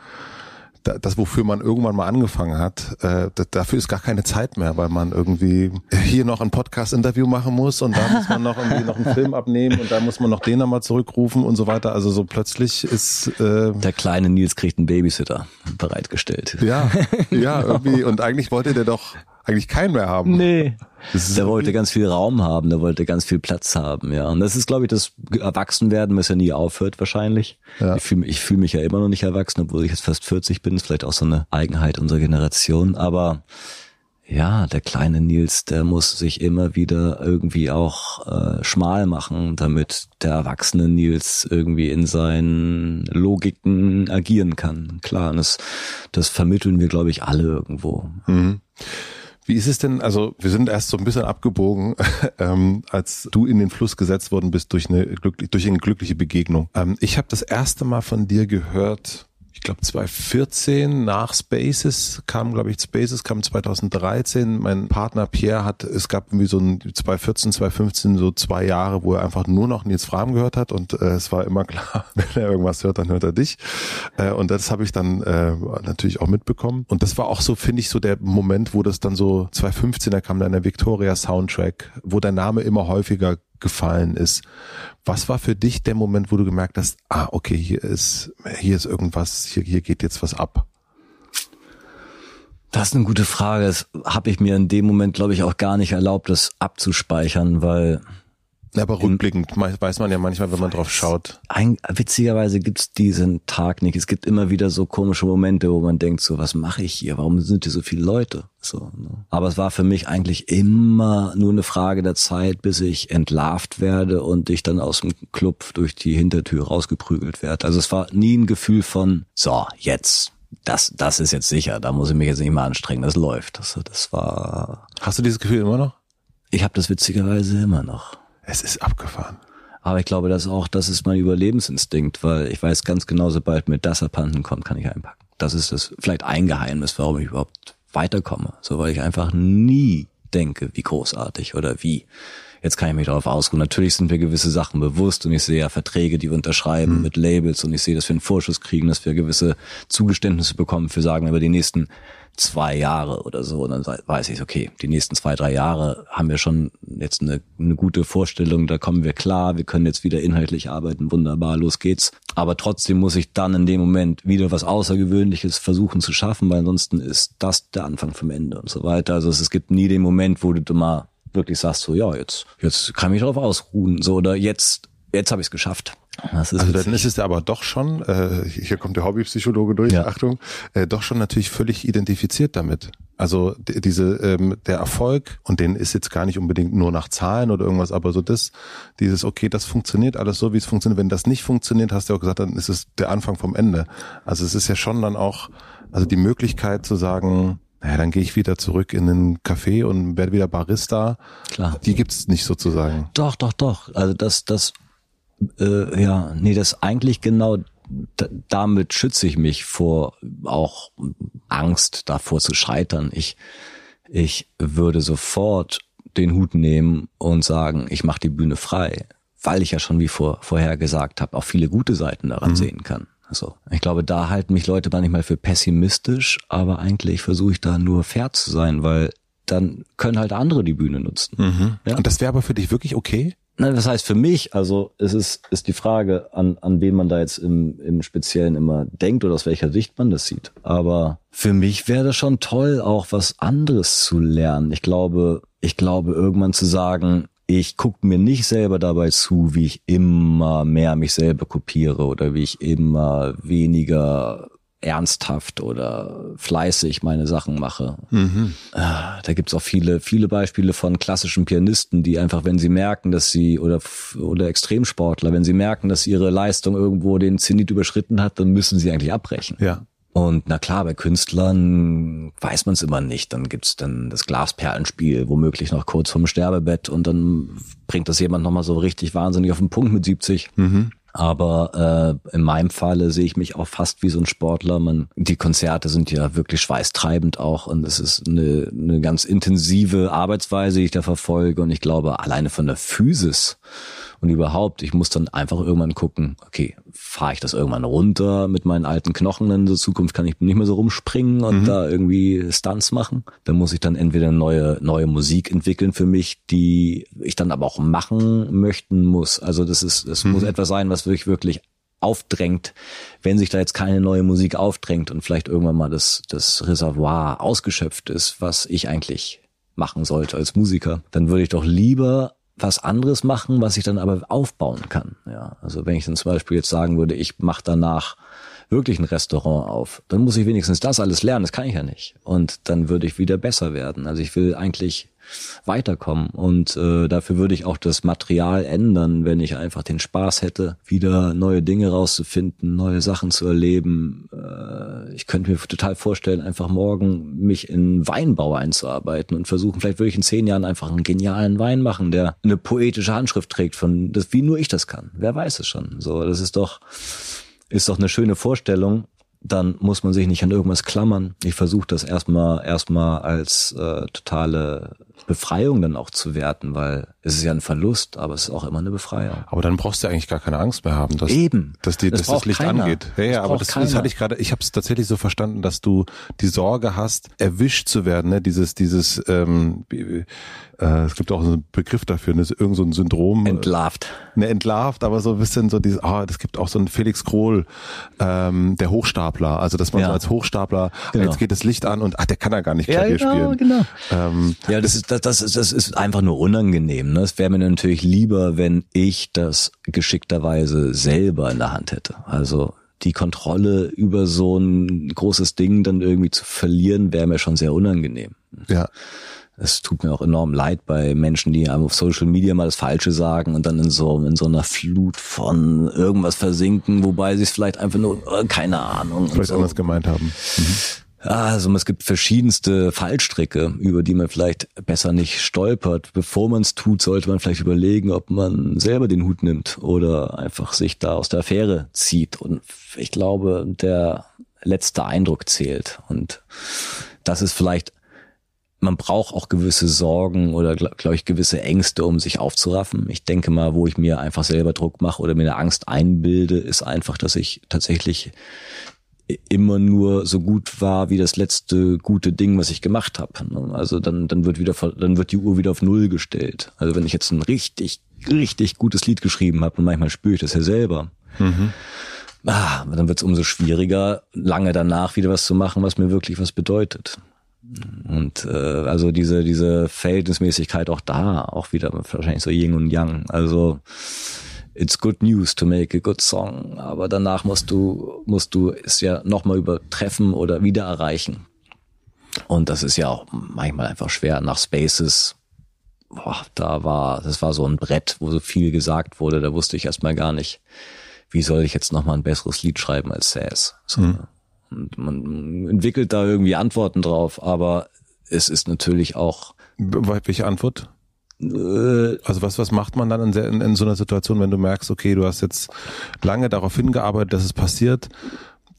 das, wofür man irgendwann mal angefangen hat, äh, dafür ist gar keine Zeit mehr, weil man irgendwie hier noch ein Podcast-Interview machen muss und da muss man noch irgendwie noch einen Film abnehmen und da muss man noch den nochmal zurückrufen und so weiter. Also so plötzlich ist äh, der kleine Nils kriegt einen Babysitter bereitgestellt. Ja, ja, irgendwie. Und eigentlich wollte der doch eigentlich keinen mehr haben. Nee. Der wollte ganz viel Raum haben, der wollte ganz viel Platz haben, ja. Und das ist, glaube ich, das Erwachsenwerden, was ja nie aufhört wahrscheinlich. Ja. Ich fühle ich fühl mich ja immer noch nicht erwachsen, obwohl ich jetzt fast 40 bin. Das ist vielleicht auch so eine Eigenheit unserer Generation. Aber ja, der kleine Nils, der muss sich immer wieder irgendwie auch äh, schmal machen, damit der erwachsene Nils irgendwie in seinen Logiken agieren kann. Klar, und das, das vermitteln wir, glaube ich, alle irgendwo. Mhm. Wie ist es denn, also wir sind erst so ein bisschen abgebogen, ähm, als du in den Fluss gesetzt worden bist durch eine, durch eine glückliche Begegnung. Ähm, ich habe das erste Mal von dir gehört, glaube 2014 nach Spaces kam, glaube ich, Spaces kam 2013. Mein Partner Pierre hat, es gab irgendwie so ein 2014, 2015 so zwei Jahre, wo er einfach nur noch Nils Fram gehört hat und äh, es war immer klar, wenn er irgendwas hört, dann hört er dich. Äh, und das habe ich dann äh, natürlich auch mitbekommen. Und das war auch so, finde ich, so der Moment, wo das dann so 2015, da kam dann der Victoria Soundtrack, wo der Name immer häufiger gefallen ist. Was war für dich der Moment, wo du gemerkt hast, ah, okay, hier ist, hier ist irgendwas, hier, hier geht jetzt was ab? Das ist eine gute Frage. Das habe ich mir in dem Moment, glaube ich, auch gar nicht erlaubt, das abzuspeichern, weil ja, aber rückblickend weiß man ja manchmal, wenn man drauf schaut. Ein, witzigerweise gibt's diesen Tag nicht. Es gibt immer wieder so komische Momente, wo man denkt, so, was mache ich hier? Warum sind hier so viele Leute? So, ne? Aber es war für mich eigentlich immer nur eine Frage der Zeit, bis ich entlarvt werde und ich dann aus dem Club durch die Hintertür rausgeprügelt werde. Also es war nie ein Gefühl von, so, jetzt das, das ist jetzt sicher, da muss ich mich jetzt nicht mehr anstrengen, das läuft. Das, das war. Hast du dieses Gefühl immer noch? Ich habe das witzigerweise immer noch. Es ist abgefahren. Aber ich glaube, das auch, das ist mein Überlebensinstinkt, weil ich weiß ganz genau, sobald mir das abhanden kommt, kann ich einpacken. Das ist das vielleicht ein Geheimnis, warum ich überhaupt weiterkomme. So, weil ich einfach nie denke, wie großartig oder wie. Jetzt kann ich mich darauf ausruhen. Natürlich sind mir gewisse Sachen bewusst und ich sehe ja Verträge, die wir unterschreiben mhm. mit Labels und ich sehe, dass wir einen Vorschuss kriegen, dass wir gewisse Zugeständnisse bekommen für sagen, über die nächsten zwei Jahre oder so. Und dann weiß ich, okay, die nächsten zwei, drei Jahre haben wir schon jetzt eine, eine gute Vorstellung, da kommen wir klar, wir können jetzt wieder inhaltlich arbeiten, wunderbar, los geht's. Aber trotzdem muss ich dann in dem Moment wieder was Außergewöhnliches versuchen zu schaffen, weil ansonsten ist das der Anfang vom Ende und so weiter. Also es gibt nie den Moment, wo du mal wirklich sagst, so ja, jetzt, jetzt kann ich mich darauf ausruhen, so oder jetzt, jetzt habe ich es geschafft also dann ist es aber doch schon, äh, hier kommt der Hobbypsychologe durch, ja. Achtung, äh, doch schon natürlich völlig identifiziert damit. Also diese ähm, der Erfolg und den ist jetzt gar nicht unbedingt nur nach Zahlen oder irgendwas, aber so das, dieses okay, das funktioniert alles so, wie es funktioniert. Wenn das nicht funktioniert, hast du auch gesagt, dann ist es der Anfang vom Ende. Also es ist ja schon dann auch, also die Möglichkeit zu sagen, naja, dann gehe ich wieder zurück in den Café und werde wieder Barista. Klar. Die gibt's nicht sozusagen. Doch, doch, doch. Also das, das äh, ja, nee, das eigentlich genau damit schütze ich mich vor auch Angst davor zu scheitern. Ich ich würde sofort den Hut nehmen und sagen, ich mache die Bühne frei, weil ich ja schon wie vor, vorher gesagt habe, auch viele gute Seiten daran mhm. sehen kann. Also ich glaube, da halten mich Leute manchmal für pessimistisch, aber eigentlich versuche ich da nur fair zu sein, weil dann können halt andere die Bühne nutzen. Mhm. Ja? Und das wäre aber für dich wirklich okay? Nein, das heißt für mich, also es ist, ist die Frage, an, an wen man da jetzt im, im Speziellen immer denkt oder aus welcher Sicht man das sieht. Aber für mich wäre das schon toll, auch was anderes zu lernen. Ich glaube, ich glaube, irgendwann zu sagen, ich gucke mir nicht selber dabei zu, wie ich immer mehr mich selber kopiere oder wie ich immer weniger ernsthaft oder fleißig meine Sachen mache. Mhm. Ah, da gibt's auch viele, viele Beispiele von klassischen Pianisten, die einfach, wenn sie merken, dass sie oder oder Extremsportler, wenn sie merken, dass ihre Leistung irgendwo den Zenit überschritten hat, dann müssen sie eigentlich abbrechen. Ja. Und na klar, bei Künstlern weiß man es immer nicht. Dann gibt's dann das Glasperlenspiel, womöglich noch kurz vorm Sterbebett und dann bringt das jemand nochmal so richtig wahnsinnig auf den Punkt mit 70. Mhm. Aber äh, in meinem Falle sehe ich mich auch fast wie so ein Sportler. Man, die Konzerte sind ja wirklich schweißtreibend auch und es ist eine, eine ganz intensive Arbeitsweise, die ich da verfolge. Und ich glaube, alleine von der Physis und überhaupt, ich muss dann einfach irgendwann gucken, okay, fahre ich das irgendwann runter mit meinen alten Knochen in der Zukunft, kann ich nicht mehr so rumspringen und mhm. da irgendwie Stunts machen. Dann muss ich dann entweder neue, neue Musik entwickeln für mich, die ich dann aber auch machen möchten muss. Also das ist, das mhm. muss etwas sein, was wirklich, wirklich aufdrängt, wenn sich da jetzt keine neue Musik aufdrängt und vielleicht irgendwann mal das, das Reservoir ausgeschöpft ist, was ich eigentlich machen sollte als Musiker, dann würde ich doch lieber was anderes machen, was ich dann aber aufbauen kann. Ja, also wenn ich dann zum Beispiel jetzt sagen würde, ich mache danach wirklich ein Restaurant auf, dann muss ich wenigstens das alles lernen. Das kann ich ja nicht. Und dann würde ich wieder besser werden. Also ich will eigentlich weiterkommen. Und äh, dafür würde ich auch das Material ändern, wenn ich einfach den Spaß hätte, wieder neue Dinge rauszufinden, neue Sachen zu erleben. Äh, ich könnte mir total vorstellen, einfach morgen mich in Weinbau einzuarbeiten und versuchen, vielleicht würde ich in zehn Jahren einfach einen genialen Wein machen, der eine poetische Handschrift trägt, von das, wie nur ich das kann. Wer weiß es schon. So, das ist doch, ist doch eine schöne Vorstellung dann muss man sich nicht an irgendwas klammern. Ich versuche das erstmal erstmal als äh, totale Befreiung dann auch zu werten, weil es ist ja ein Verlust, aber es ist auch immer eine Befreiung. Aber dann brauchst du eigentlich gar keine Angst mehr haben, dass, Eben. dass, die, das dass das Licht keiner. angeht. Ja, ja aber das, das hatte ich gerade, ich habe es tatsächlich so verstanden, dass du die Sorge hast, erwischt zu werden, ne? dieses, dieses ähm, äh, es gibt auch so einen Begriff dafür, ne? irgend so ein Syndrom. Entlarvt. Ne, entlarvt, aber so ein bisschen so dieses, ah, das gibt auch so einen Felix Krohl, ähm, der Hochstapler. Also dass man ja. so als Hochstapler, genau. jetzt geht das Licht an und ach, der kann ja gar nicht Klavier ja, genau, spielen. Genau. Ähm, ja, das ist das, das ist das ist einfach nur unangenehm. Ne? Es wäre mir natürlich lieber, wenn ich das geschickterweise selber in der Hand hätte. Also die Kontrolle über so ein großes Ding dann irgendwie zu verlieren, wäre mir schon sehr unangenehm. Ja es tut mir auch enorm leid bei Menschen, die auf Social Media mal das Falsche sagen und dann in so, in so einer Flut von irgendwas versinken, wobei sie es vielleicht einfach nur, äh, keine Ahnung. Vielleicht so. anders gemeint haben. Mhm. Also es gibt verschiedenste Fallstricke, über die man vielleicht besser nicht stolpert. Bevor man es tut, sollte man vielleicht überlegen, ob man selber den Hut nimmt oder einfach sich da aus der Affäre zieht. Und ich glaube, der letzte Eindruck zählt. Und das ist vielleicht man braucht auch gewisse Sorgen oder glaube ich gewisse Ängste, um sich aufzuraffen. Ich denke mal, wo ich mir einfach selber Druck mache oder mir eine Angst einbilde, ist einfach, dass ich tatsächlich immer nur so gut war wie das letzte gute Ding, was ich gemacht habe. Also dann dann wird wieder dann wird die Uhr wieder auf null gestellt. Also wenn ich jetzt ein richtig richtig gutes Lied geschrieben habe und manchmal spüre ich das ja selber. Mhm. Ah, dann wird es umso schwieriger, lange danach wieder was zu machen, was mir wirklich was bedeutet. Und äh, also diese diese Verhältnismäßigkeit auch da, auch wieder wahrscheinlich so Yin und Yang. Also it's good news to make a good song, aber danach musst du musst du es ja nochmal übertreffen oder wieder erreichen. Und das ist ja auch manchmal einfach schwer. Nach Spaces, boah, da war das war so ein Brett, wo so viel gesagt wurde. Da wusste ich erstmal gar nicht, wie soll ich jetzt nochmal ein besseres Lied schreiben als Sass. So, mhm. Und man entwickelt da irgendwie Antworten drauf, aber es ist natürlich auch. Welche Antwort? Äh, also was, was macht man dann in, in, in so einer Situation, wenn du merkst, okay, du hast jetzt lange darauf hingearbeitet, dass es passiert,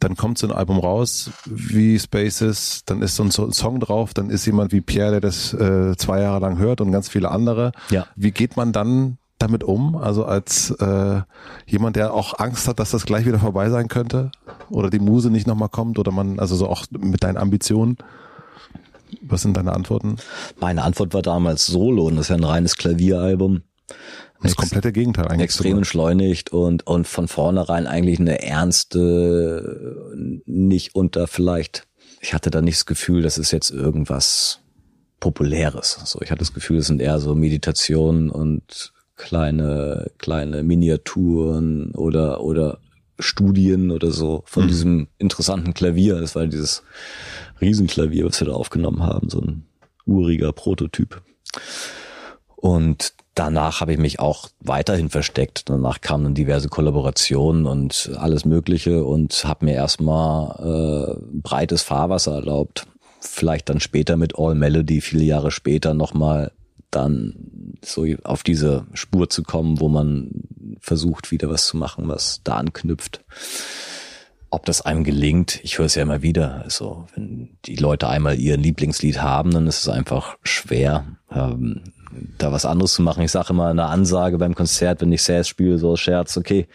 dann kommt so ein Album raus wie Spaces, dann ist so ein Song drauf, dann ist jemand wie Pierre, der das äh, zwei Jahre lang hört und ganz viele andere. Ja. Wie geht man dann damit um? Also als äh, jemand, der auch Angst hat, dass das gleich wieder vorbei sein könnte? Oder die Muse nicht nochmal kommt? Oder man, also so auch mit deinen Ambitionen? Was sind deine Antworten? Meine Antwort war damals Solo und das ist ja ein reines Klavieralbum. Das komplette Gegenteil eigentlich. Extrem sogar. entschleunigt und, und von vornherein eigentlich eine ernste, nicht unter vielleicht, ich hatte da nicht das Gefühl, das ist jetzt irgendwas Populäres. So, ich hatte das Gefühl, es sind eher so Meditationen und kleine, kleine Miniaturen oder, oder Studien oder so von mhm. diesem interessanten Klavier. Das war dieses Riesenklavier, was wir da aufgenommen haben, so ein uriger Prototyp. Und danach habe ich mich auch weiterhin versteckt. Danach kamen dann diverse Kollaborationen und alles Mögliche und habe mir erstmal äh, breites Fahrwasser erlaubt. Vielleicht dann später mit All Melody, viele Jahre später nochmal dann so auf diese Spur zu kommen, wo man versucht, wieder was zu machen, was da anknüpft. Ob das einem gelingt, ich höre es ja immer wieder. Also wenn die Leute einmal ihr Lieblingslied haben, dann ist es einfach schwer, ähm, da was anderes zu machen. Ich sage immer eine Ansage beim Konzert, wenn ich Sass spiele, so Scherz, okay,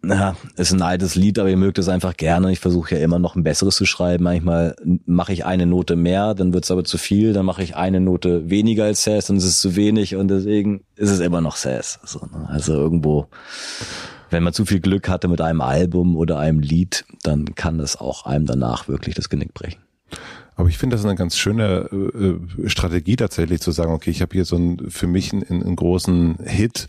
na, ist ein altes Lied, aber ihr mögt es einfach gerne. Ich versuche ja immer noch ein besseres zu schreiben. Manchmal mache ich eine Note mehr, dann wird es aber zu viel, dann mache ich eine Note weniger als Sass, dann ist es zu wenig und deswegen ist es immer noch Sass. So, ne? Also irgendwo, wenn man zu viel Glück hatte mit einem Album oder einem Lied, dann kann das auch einem danach wirklich das Genick brechen. Aber ich finde das eine ganz schöne äh, Strategie tatsächlich zu sagen, okay, ich habe hier so ein für mich einen, einen großen Hit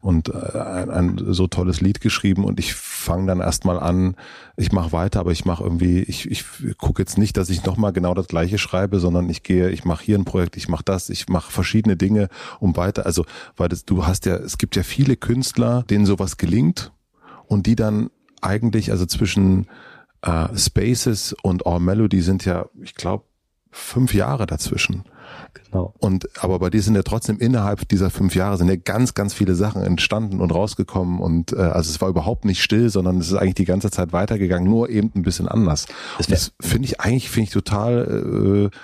und äh, ein, ein so tolles Lied geschrieben und ich fange dann erstmal an, ich mache weiter, aber ich mache irgendwie, ich, ich gucke jetzt nicht, dass ich nochmal genau das gleiche schreibe, sondern ich gehe, ich mache hier ein Projekt, ich mache das, ich mache verschiedene Dinge, um weiter, also weil das, du hast ja, es gibt ja viele Künstler, denen sowas gelingt und die dann eigentlich, also zwischen äh, Spaces und All Melody sind ja, ich glaube, fünf Jahre dazwischen. Genau. Und aber bei dir sind ja trotzdem innerhalb dieser fünf Jahre sind ja ganz, ganz viele Sachen entstanden und rausgekommen und äh, also es war überhaupt nicht still, sondern es ist eigentlich die ganze Zeit weitergegangen, nur eben ein bisschen anders. Das, das finde ich eigentlich finde ich total äh,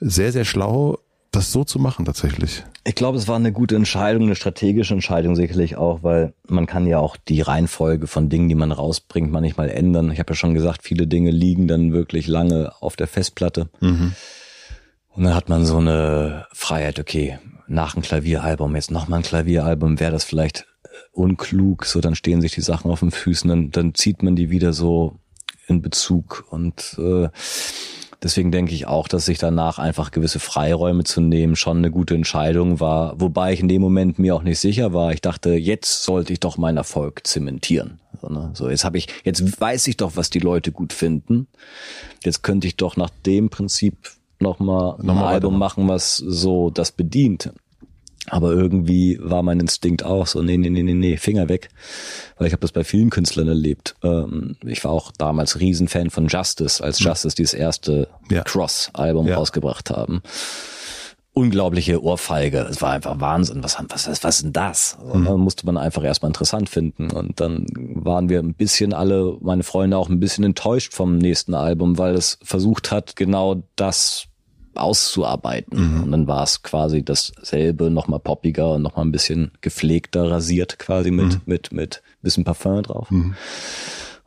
sehr, sehr schlau, das so zu machen tatsächlich. Ich glaube, es war eine gute Entscheidung, eine strategische Entscheidung sicherlich auch, weil man kann ja auch die Reihenfolge von Dingen, die man rausbringt, manchmal ändern. Ich habe ja schon gesagt, viele Dinge liegen dann wirklich lange auf der Festplatte. Mhm. Und dann hat man so eine Freiheit, okay, nach einem Klavieralbum, jetzt nochmal ein Klavieralbum, wäre das vielleicht äh, unklug, so dann stehen sich die Sachen auf den Füßen, dann, dann zieht man die wieder so in Bezug und äh, Deswegen denke ich auch, dass sich danach einfach gewisse Freiräume zu nehmen schon eine gute Entscheidung war. Wobei ich in dem Moment mir auch nicht sicher war. Ich dachte, jetzt sollte ich doch meinen Erfolg zementieren. So, ne? so jetzt habe ich, jetzt weiß ich doch, was die Leute gut finden. Jetzt könnte ich doch nach dem Prinzip nochmal noch ein Album machen, was so das bedient. Aber irgendwie war mein Instinkt auch so, nee, nee, nee, nee, nee, Finger weg. Weil ich habe das bei vielen Künstlern erlebt. Ähm, ich war auch damals Riesenfan von Justice, als. Justice dieses erste ja. Cross-Album ja. rausgebracht haben. Unglaubliche Ohrfeige. Es war einfach Wahnsinn. Was, was, was, was ist denn das? Also, mhm. Dann musste man einfach erstmal interessant finden. Und dann waren wir ein bisschen alle, meine Freunde auch ein bisschen enttäuscht vom nächsten Album, weil es versucht hat, genau das auszuarbeiten. Mhm. Und dann war es quasi dasselbe, nochmal poppiger und nochmal ein bisschen gepflegter, rasiert quasi mit, mhm. mit, mit bisschen Parfum drauf. Mhm.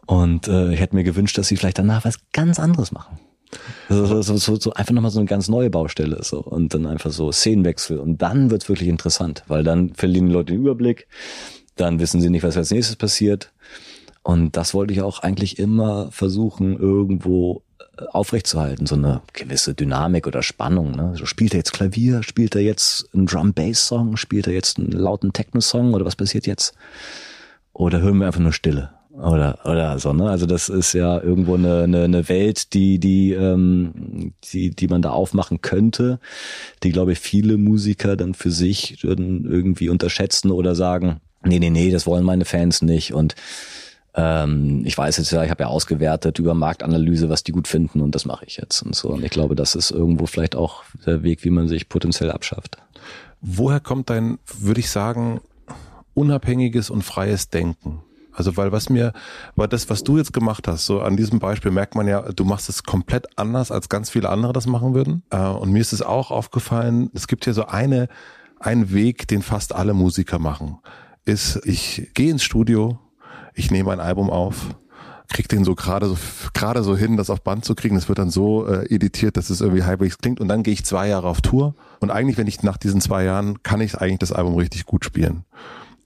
Und äh, ich hätte mir gewünscht, dass sie vielleicht danach was ganz anderes machen. So, so, so, so einfach nochmal so eine ganz neue Baustelle so und dann einfach so Szenenwechsel und dann wird's wirklich interessant, weil dann verlieren die Leute den Überblick, dann wissen sie nicht, was als nächstes passiert und das wollte ich auch eigentlich immer versuchen, irgendwo aufrechtzuerhalten, so eine gewisse Dynamik oder Spannung. Ne? So spielt er jetzt Klavier, spielt er jetzt einen Drum-Bass-Song, spielt er jetzt einen lauten Techno-Song oder was passiert jetzt? Oder hören wir einfach nur Stille? Oder oder so, ne? Also das ist ja irgendwo eine, eine, eine Welt, die, die, ähm, die, die man da aufmachen könnte, die, glaube ich, viele Musiker dann für sich irgendwie unterschätzen oder sagen, nee, nee, nee, das wollen meine Fans nicht. Und ähm, ich weiß jetzt ja, ich habe ja ausgewertet über Marktanalyse, was die gut finden und das mache ich jetzt und so. Und ich glaube, das ist irgendwo vielleicht auch der Weg, wie man sich potenziell abschafft. Woher kommt dein, würde ich sagen, unabhängiges und freies Denken? Also weil was mir, weil das, was du jetzt gemacht hast, so an diesem Beispiel merkt man ja, du machst es komplett anders, als ganz viele andere das machen würden. Äh, und mir ist es auch aufgefallen, es gibt hier so eine, einen Weg, den fast alle Musiker machen, ist, ich gehe ins Studio, ich nehme ein Album auf, krieg den so gerade so gerade so hin, das auf Band zu kriegen. Das wird dann so äh, editiert, dass es irgendwie halbwegs klingt. Und dann gehe ich zwei Jahre auf Tour. Und eigentlich, wenn ich nach diesen zwei Jahren, kann ich eigentlich das Album richtig gut spielen.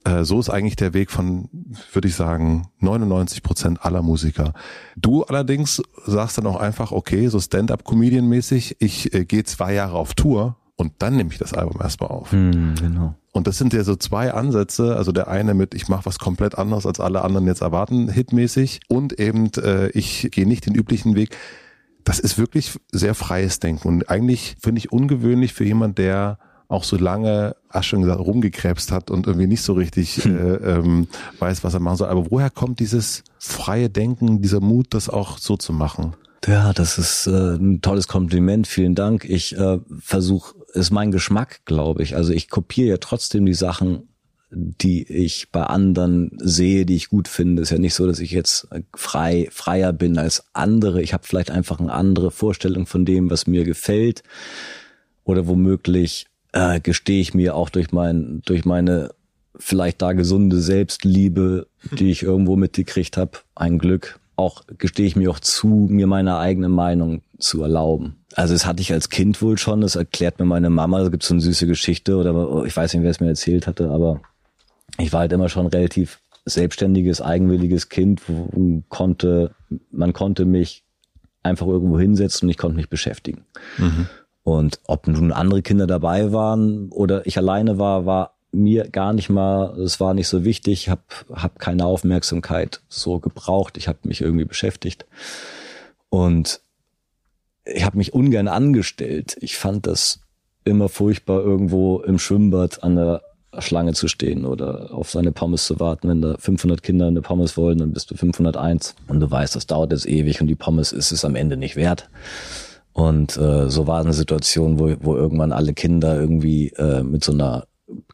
Äh, so ist eigentlich der Weg von, würde ich sagen, 99 Prozent aller Musiker. Du allerdings sagst dann auch einfach, okay, so Stand-up-Comedian-mäßig, ich äh, gehe zwei Jahre auf Tour und dann nehme ich das Album erstmal auf. Mm, genau. Und das sind ja so zwei Ansätze, also der eine mit, ich mache was komplett anderes, als alle anderen jetzt erwarten, hitmäßig, und eben, äh, ich gehe nicht den üblichen Weg. Das ist wirklich sehr freies Denken und eigentlich finde ich ungewöhnlich für jemand, der auch so lange, gesagt, rumgekrebst hat und irgendwie nicht so richtig hm. äh, ähm, weiß, was er machen soll. Aber woher kommt dieses freie Denken, dieser Mut, das auch so zu machen? Ja, das ist äh, ein tolles Kompliment. Vielen Dank. Ich äh, versuche, ist mein Geschmack, glaube ich. Also ich kopiere ja trotzdem die Sachen, die ich bei anderen sehe, die ich gut finde. Ist ja nicht so, dass ich jetzt frei freier bin als andere. Ich habe vielleicht einfach eine andere Vorstellung von dem, was mir gefällt, oder womöglich äh, gestehe ich mir auch durch mein, durch meine vielleicht da gesunde Selbstliebe, die ich irgendwo mitgekriegt habe, ein Glück, auch gestehe ich mir auch zu, mir meine eigene Meinung zu erlauben. Also das hatte ich als Kind wohl schon, das erklärt mir meine Mama, da gibt es so eine süße Geschichte oder ich weiß nicht, wer es mir erzählt hatte, aber ich war halt immer schon relativ selbstständiges, eigenwilliges Kind, wo konnte, man konnte mich einfach irgendwo hinsetzen und ich konnte mich beschäftigen. Mhm. Und ob nun andere Kinder dabei waren oder ich alleine war, war mir gar nicht mal, es war nicht so wichtig, ich habe hab keine Aufmerksamkeit so gebraucht, ich habe mich irgendwie beschäftigt. Und ich habe mich ungern angestellt. Ich fand das immer furchtbar, irgendwo im Schwimmbad an der Schlange zu stehen oder auf seine Pommes zu warten. Wenn da 500 Kinder eine Pommes wollen, dann bist du 501 und du weißt, das dauert jetzt ewig und die Pommes ist es am Ende nicht wert. Und äh, so war eine Situation, wo, wo irgendwann alle Kinder irgendwie äh, mit so einer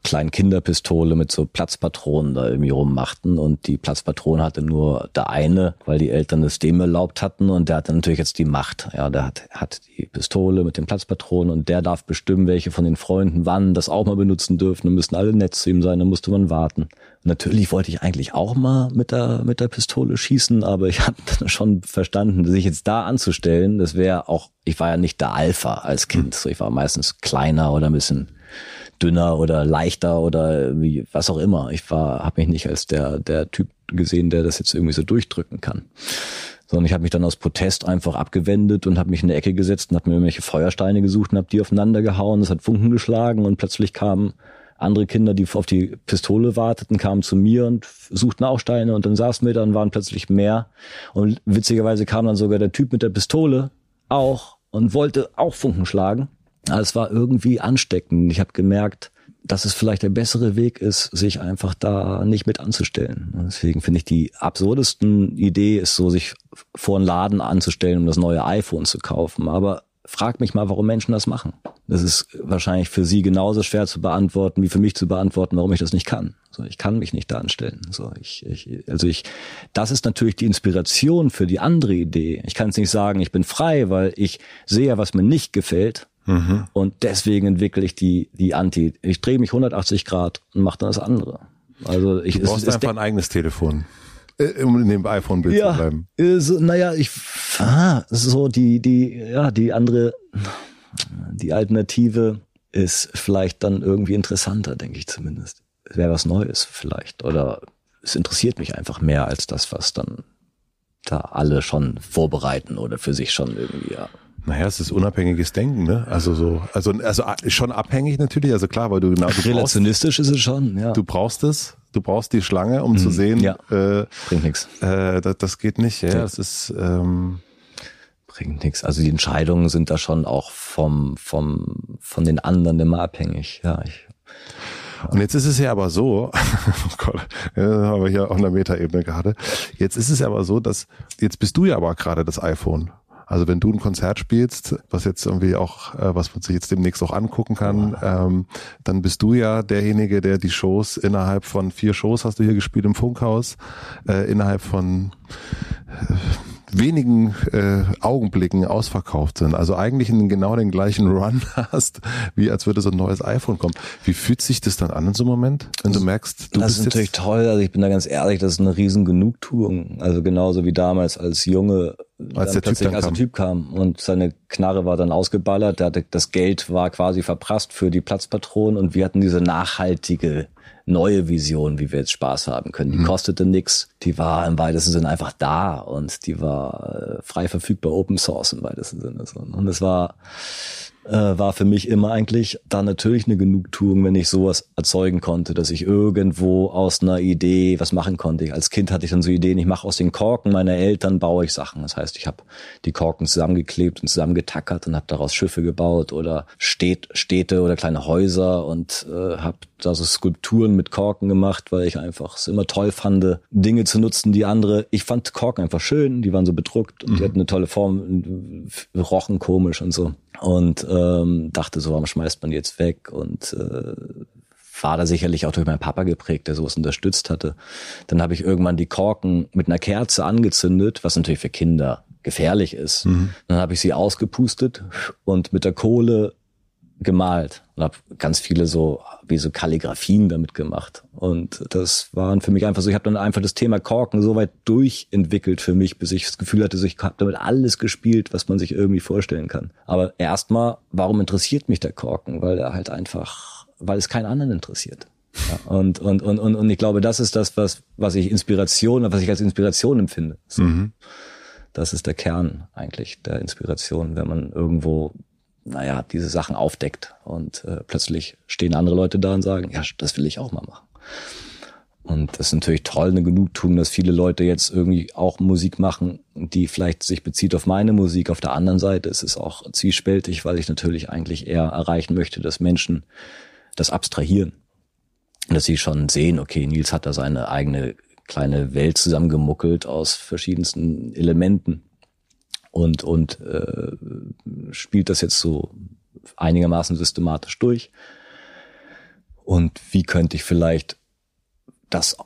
kleinen Kinderpistole mit so Platzpatronen da irgendwie rummachten. Und die Platzpatrone hatte nur der eine, weil die Eltern es dem erlaubt hatten. Und der hatte natürlich jetzt die Macht. Ja, der hat, hat die Pistole mit den Platzpatronen und der darf bestimmen, welche von den Freunden wann das auch mal benutzen dürfen. Und müssen alle nett zu ihm sein, da musste man warten. Und natürlich wollte ich eigentlich auch mal mit der, mit der Pistole schießen, aber ich habe dann schon verstanden, sich jetzt da anzustellen, das wäre auch, ich war ja nicht der Alpha als Kind, so ich war meistens kleiner oder ein bisschen dünner oder leichter oder wie was auch immer. Ich war, habe mich nicht als der der Typ gesehen, der das jetzt irgendwie so durchdrücken kann. Sondern ich habe mich dann aus Protest einfach abgewendet und habe mich in eine Ecke gesetzt und habe mir irgendwelche Feuersteine gesucht und habe die aufeinander gehauen. Es hat Funken geschlagen und plötzlich kamen andere Kinder, die auf die Pistole warteten, kamen zu mir und suchten auch Steine und dann saßen wir da und waren plötzlich mehr. Und witzigerweise kam dann sogar der Typ mit der Pistole auch und wollte auch Funken schlagen. Es war irgendwie ansteckend. Ich habe gemerkt, dass es vielleicht der bessere Weg ist, sich einfach da nicht mit anzustellen. Deswegen finde ich die absurdesten Idee ist so, sich vor einen Laden anzustellen, um das neue iPhone zu kaufen. Aber frag mich mal, warum Menschen das machen. Das ist wahrscheinlich für sie genauso schwer zu beantworten, wie für mich zu beantworten, warum ich das nicht kann. So, ich kann mich nicht da anstellen. So, ich, ich, also ich, das ist natürlich die Inspiration für die andere Idee. Ich kann es nicht sagen, ich bin frei, weil ich sehe, was mir nicht gefällt Mhm. Und deswegen entwickle ich die, die Anti. Ich drehe mich 180 Grad und mache dann das andere. Also ich, du brauchst es, einfach ein eigenes Telefon. Äh, um in dem iPhone-Bild ja, zu bleiben. So, naja, ich, ah, so die, die, ja, die andere, die Alternative ist vielleicht dann irgendwie interessanter, denke ich zumindest. Es wäre was Neues vielleicht. Oder es interessiert mich einfach mehr als das, was dann da alle schon vorbereiten oder für sich schon irgendwie, ja. Naja, es ist unabhängiges Denken, ne? Also so, also, also schon abhängig natürlich, also klar, weil du genau. Du Relationistisch brauchst, ist es schon, ja. Du brauchst es, du brauchst die Schlange, um mhm, zu sehen, ja, äh, bringt nichts. Äh, das, das geht nicht, ja. Das ist ähm, bringt nichts. Also die Entscheidungen sind da schon auch vom, vom, von den anderen immer abhängig, ja. Ich, und jetzt ist es ja aber so, oh Gott, ja, haben wir hier auf einer Metaebene gerade. Jetzt ist es ja aber so, dass jetzt bist du ja aber gerade das iPhone. Also wenn du ein Konzert spielst, was jetzt irgendwie auch, äh, was man sich jetzt demnächst auch angucken kann, ähm, dann bist du ja derjenige, der die Shows innerhalb von vier Shows hast du hier gespielt im Funkhaus, äh, innerhalb von äh, wenigen äh, Augenblicken ausverkauft sind. Also eigentlich in genau den gleichen Run hast, wie als würde so ein neues iPhone kommen. Wie fühlt sich das dann an in so einem Moment, wenn du merkst, du das bist ist natürlich toll. Also ich bin da ganz ehrlich, das ist eine riesen Genugtuung. Also genauso wie damals als Junge, als der Typ, dann als der Typ kam und seine Knarre war dann ausgeballert. Der hatte, das Geld war quasi verprasst für die Platzpatronen und wir hatten diese nachhaltige neue Vision, wie wir jetzt Spaß haben können. Die mhm. kostete nix, die war im weitesten Sinne einfach da und die war äh, frei verfügbar, Open Source im weitesten Sinne. Und es war äh, war für mich immer eigentlich da natürlich eine Genugtuung, wenn ich sowas erzeugen konnte, dass ich irgendwo aus einer Idee was machen konnte. Als Kind hatte ich dann so Ideen, ich mache aus den Korken meiner Eltern baue ich Sachen. Das heißt, ich habe die Korken zusammengeklebt und zusammengetackert und habe daraus Schiffe gebaut oder Städte oder kleine Häuser und äh, habe da so Skulpturen mit Korken gemacht, weil ich einfach es immer toll fand, Dinge zu nutzen, die andere. Ich fand Korken einfach schön, die waren so bedruckt und mhm. die hatten eine tolle Form, rochen komisch und so und ähm, dachte so, warum schmeißt man die jetzt weg? Und äh, war da sicherlich auch durch meinen Papa geprägt, der sowas unterstützt hatte. Dann habe ich irgendwann die Korken mit einer Kerze angezündet, was natürlich für Kinder gefährlich ist. Mhm. Dann habe ich sie ausgepustet und mit der Kohle gemalt und habe ganz viele so wie so Kalligraphien damit gemacht und das waren für mich einfach so ich habe dann einfach das Thema Korken so weit durchentwickelt für mich bis ich das Gefühl hatte so ich habe damit alles gespielt was man sich irgendwie vorstellen kann aber erstmal warum interessiert mich der Korken weil er halt einfach weil es keinen anderen interessiert ja, und, und, und, und, und ich glaube, das ist das, was, was ich Inspiration, was ich als Inspiration empfinde. So. Mhm. Das ist der Kern eigentlich der Inspiration, wenn man irgendwo naja, diese Sachen aufdeckt und äh, plötzlich stehen andere Leute da und sagen, ja, das will ich auch mal machen. Und das ist natürlich toll, eine Genugtuung, dass viele Leute jetzt irgendwie auch Musik machen, die vielleicht sich bezieht auf meine Musik. Auf der anderen Seite ist es auch zwiespältig, weil ich natürlich eigentlich eher erreichen möchte, dass Menschen das abstrahieren. Dass sie schon sehen, okay, Nils hat da seine eigene kleine Welt zusammengemuckelt aus verschiedensten Elementen und, und äh, spielt das jetzt so einigermaßen systematisch durch. Und wie könnte ich vielleicht das,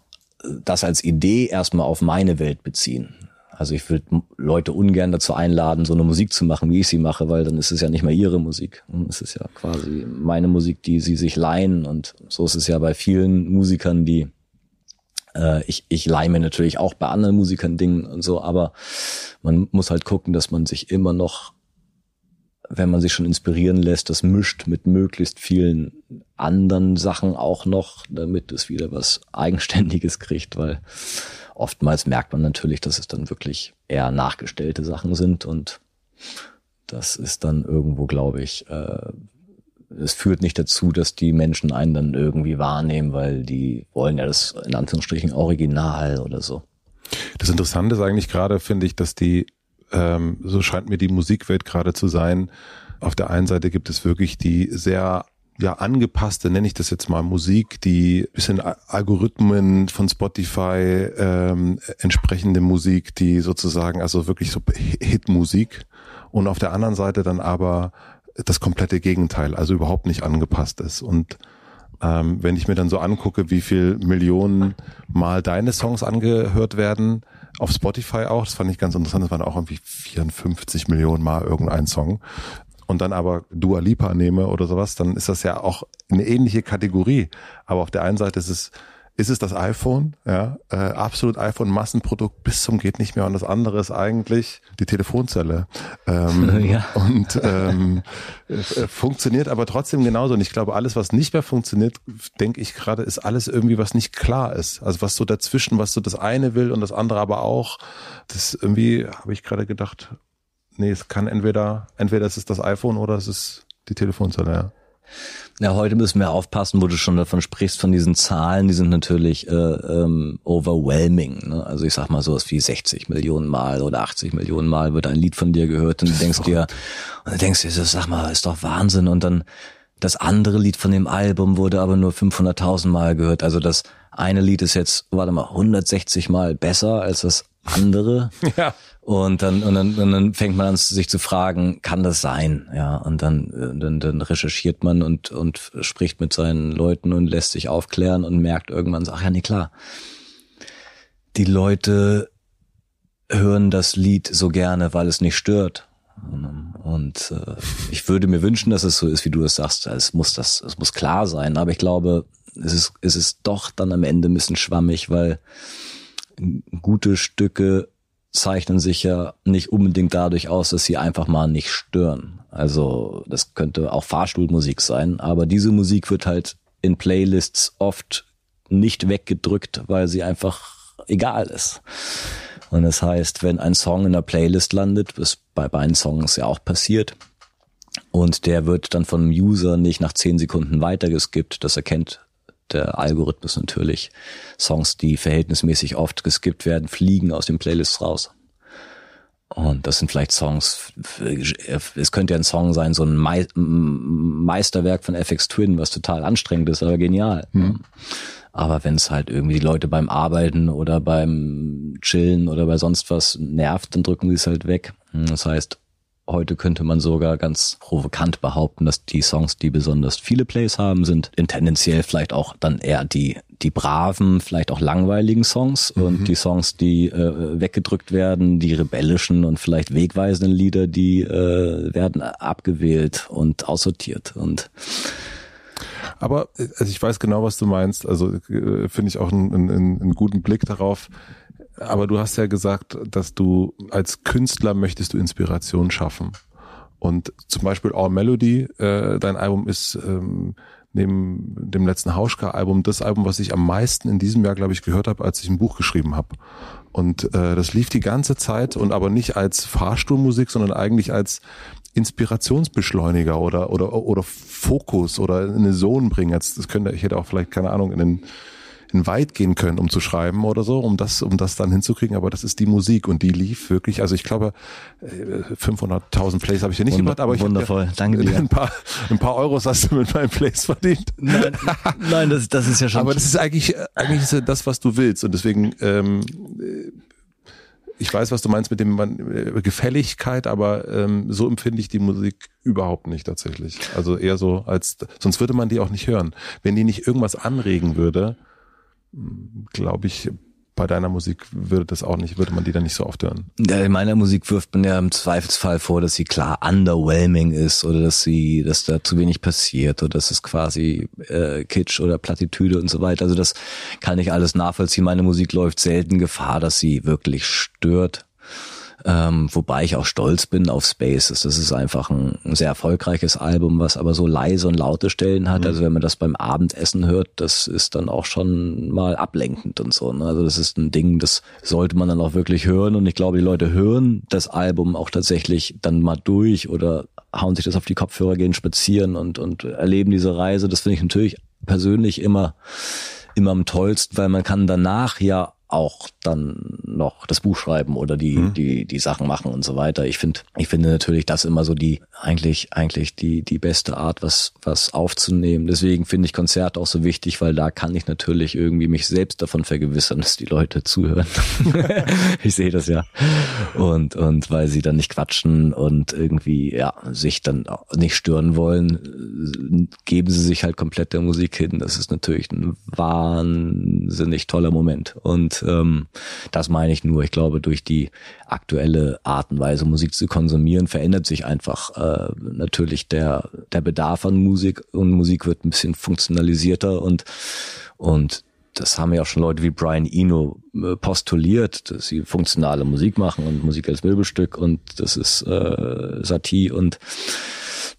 das als Idee erstmal auf meine Welt beziehen? Also ich würde Leute ungern dazu einladen, so eine Musik zu machen, wie ich sie mache, weil dann ist es ja nicht mehr ihre Musik. Es ist ja quasi meine Musik, die sie sich leihen. Und so ist es ja bei vielen Musikern, die äh, ich, ich leime natürlich auch bei anderen Musikern Dingen und so, aber man muss halt gucken, dass man sich immer noch, wenn man sich schon inspirieren lässt, das mischt mit möglichst vielen anderen Sachen auch noch, damit es wieder was Eigenständiges kriegt, weil oftmals merkt man natürlich, dass es dann wirklich eher nachgestellte Sachen sind und das ist dann irgendwo, glaube ich, äh, es führt nicht dazu, dass die Menschen einen dann irgendwie wahrnehmen, weil die wollen ja das in Anführungsstrichen Original oder so. Das Interessante ist eigentlich gerade, finde ich, dass die, ähm, so scheint mir die Musikwelt gerade zu sein. Auf der einen Seite gibt es wirklich die sehr ja angepasste, nenne ich das jetzt mal Musik, die bisschen Algorithmen von Spotify ähm, entsprechende Musik, die sozusagen also wirklich so Hitmusik und auf der anderen Seite dann aber das komplette Gegenteil, also überhaupt nicht angepasst ist. Und ähm, wenn ich mir dann so angucke, wie viel Millionen Mal deine Songs angehört werden, auf Spotify auch, das fand ich ganz interessant, das waren auch irgendwie 54 Millionen Mal irgendein Song. Und dann aber Dua Lipa nehme oder sowas, dann ist das ja auch eine ähnliche Kategorie. Aber auf der einen Seite ist es ist es das iPhone, ja, äh, absolut iPhone-Massenprodukt bis zum geht nicht mehr. Und das andere ist eigentlich die Telefonzelle. Ähm, ja. und ähm, äh, funktioniert aber trotzdem genauso. Und ich glaube alles was nicht mehr funktioniert, denke ich gerade, ist alles irgendwie was nicht klar ist, also was so dazwischen, was so das eine will und das andere aber auch, das irgendwie habe ich gerade gedacht, nee, es kann entweder entweder es ist das iPhone oder es ist die Telefonzelle, ja. Ja, heute müssen wir aufpassen, wo du schon davon sprichst, von diesen Zahlen, die sind natürlich äh, ähm, overwhelming. Ne? Also ich sag mal so was wie 60 Millionen Mal oder 80 Millionen Mal wird ein Lied von dir gehört und du denkst dir, und du denkst dir, sag mal, ist doch Wahnsinn. Und dann das andere Lied von dem Album wurde aber nur 500.000 Mal gehört. Also das eine Lied ist jetzt, warte mal, 160 Mal besser als das andere. Ja. Und dann, und dann, und dann fängt man an, sich zu fragen, kann das sein? Ja, und dann, dann, dann recherchiert man und, und spricht mit seinen Leuten und lässt sich aufklären und merkt irgendwann, ach ja, nee, klar. Die Leute hören das Lied so gerne, weil es nicht stört. Und äh, ich würde mir wünschen, dass es so ist, wie du es sagst. Es muss das, es muss klar sein. Aber ich glaube, es ist, es ist doch dann am Ende ein bisschen schwammig, weil gute Stücke zeichnen sich ja nicht unbedingt dadurch aus, dass sie einfach mal nicht stören. Also das könnte auch Fahrstuhlmusik sein, aber diese Musik wird halt in Playlists oft nicht weggedrückt, weil sie einfach egal ist. Und das heißt, wenn ein Song in der Playlist landet, was bei beiden Songs ja auch passiert, Und der wird dann vom User nicht nach zehn Sekunden weitergeskippt. Das erkennt der Algorithmus natürlich. Songs, die verhältnismäßig oft geskippt werden, fliegen aus den Playlists raus. Und das sind vielleicht Songs, es könnte ja ein Song sein, so ein Meisterwerk von FX Twin, was total anstrengend ist, aber genial. Mhm. Aber wenn es halt irgendwie die Leute beim Arbeiten oder beim Chillen oder bei sonst was nervt, dann drücken sie es halt weg. Das heißt, Heute könnte man sogar ganz provokant behaupten, dass die Songs, die besonders viele Plays haben, sind in tendenziell vielleicht auch dann eher die die braven, vielleicht auch langweiligen Songs mhm. und die Songs, die äh, weggedrückt werden, die rebellischen und vielleicht wegweisenden Lieder, die äh, werden abgewählt und aussortiert und aber also ich weiß genau, was du meinst. Also äh, finde ich auch einen, einen, einen guten Blick darauf. Aber du hast ja gesagt, dass du als Künstler möchtest du Inspiration schaffen. Und zum Beispiel All Melody, äh, dein Album ist ähm, neben dem letzten Hauschka-Album das Album, was ich am meisten in diesem Jahr, glaube ich, gehört habe, als ich ein Buch geschrieben habe. Und äh, das lief die ganze Zeit und aber nicht als Fahrstuhlmusik, sondern eigentlich als Inspirationsbeschleuniger oder oder oder Fokus oder in eine Zone bringen. Jetzt das könnte ich hätte auch vielleicht keine Ahnung in den in weit gehen können, um zu schreiben oder so, um das, um das dann hinzukriegen. Aber das ist die Musik und die lief wirklich. Also ich glaube, 500.000 äh, Plays habe ich ja nicht Wunder, gemacht, aber ich wundervoll. Ja, Danke dir. Ein paar, ein paar Euros hast du mit meinen Plays verdient. Nein, nein, das, das ist ja schon. Aber das ist eigentlich, eigentlich ist das, was du willst und deswegen. Ähm, ich weiß, was du meinst mit dem äh, Gefälligkeit, aber ähm, so empfinde ich die Musik überhaupt nicht tatsächlich. Also eher so als, sonst würde man die auch nicht hören. Wenn die nicht irgendwas anregen würde, glaube ich, bei deiner Musik würde das auch nicht, würde man die dann nicht so oft hören. Ja, in meiner Musik wirft man ja im Zweifelsfall vor, dass sie klar underwhelming ist oder dass sie, dass da zu wenig passiert oder dass es quasi äh, Kitsch oder Plattitüde und so weiter. Also das kann ich alles nachvollziehen. Meine Musik läuft selten Gefahr, dass sie wirklich stört. Ähm, wobei ich auch stolz bin auf Spaces. Das ist einfach ein, ein, sehr erfolgreiches Album, was aber so leise und laute Stellen hat. Mhm. Also wenn man das beim Abendessen hört, das ist dann auch schon mal ablenkend und so. Ne? Also das ist ein Ding, das sollte man dann auch wirklich hören. Und ich glaube, die Leute hören das Album auch tatsächlich dann mal durch oder hauen sich das auf die Kopfhörer, gehen spazieren und, und erleben diese Reise. Das finde ich natürlich persönlich immer immer am tollsten, weil man kann danach ja auch dann noch das Buch schreiben oder die mhm. die die Sachen machen und so weiter. Ich finde ich finde natürlich das immer so die eigentlich eigentlich die die beste Art was was aufzunehmen. Deswegen finde ich Konzerte auch so wichtig, weil da kann ich natürlich irgendwie mich selbst davon vergewissern, dass die Leute zuhören. ich sehe das ja. Und und weil sie dann nicht quatschen und irgendwie ja sich dann nicht stören wollen, geben sie sich halt komplett der Musik hin. Das ist natürlich ein wahnsinnig toller Moment und ähm, das meine ich nur. Ich glaube, durch die aktuelle Art und Weise, Musik zu konsumieren, verändert sich einfach äh, natürlich der, der Bedarf an Musik und Musik wird ein bisschen funktionalisierter und, und das haben ja auch schon Leute wie Brian Eno äh, postuliert, dass sie funktionale Musik machen und Musik als Möbelstück und das ist äh, Satie und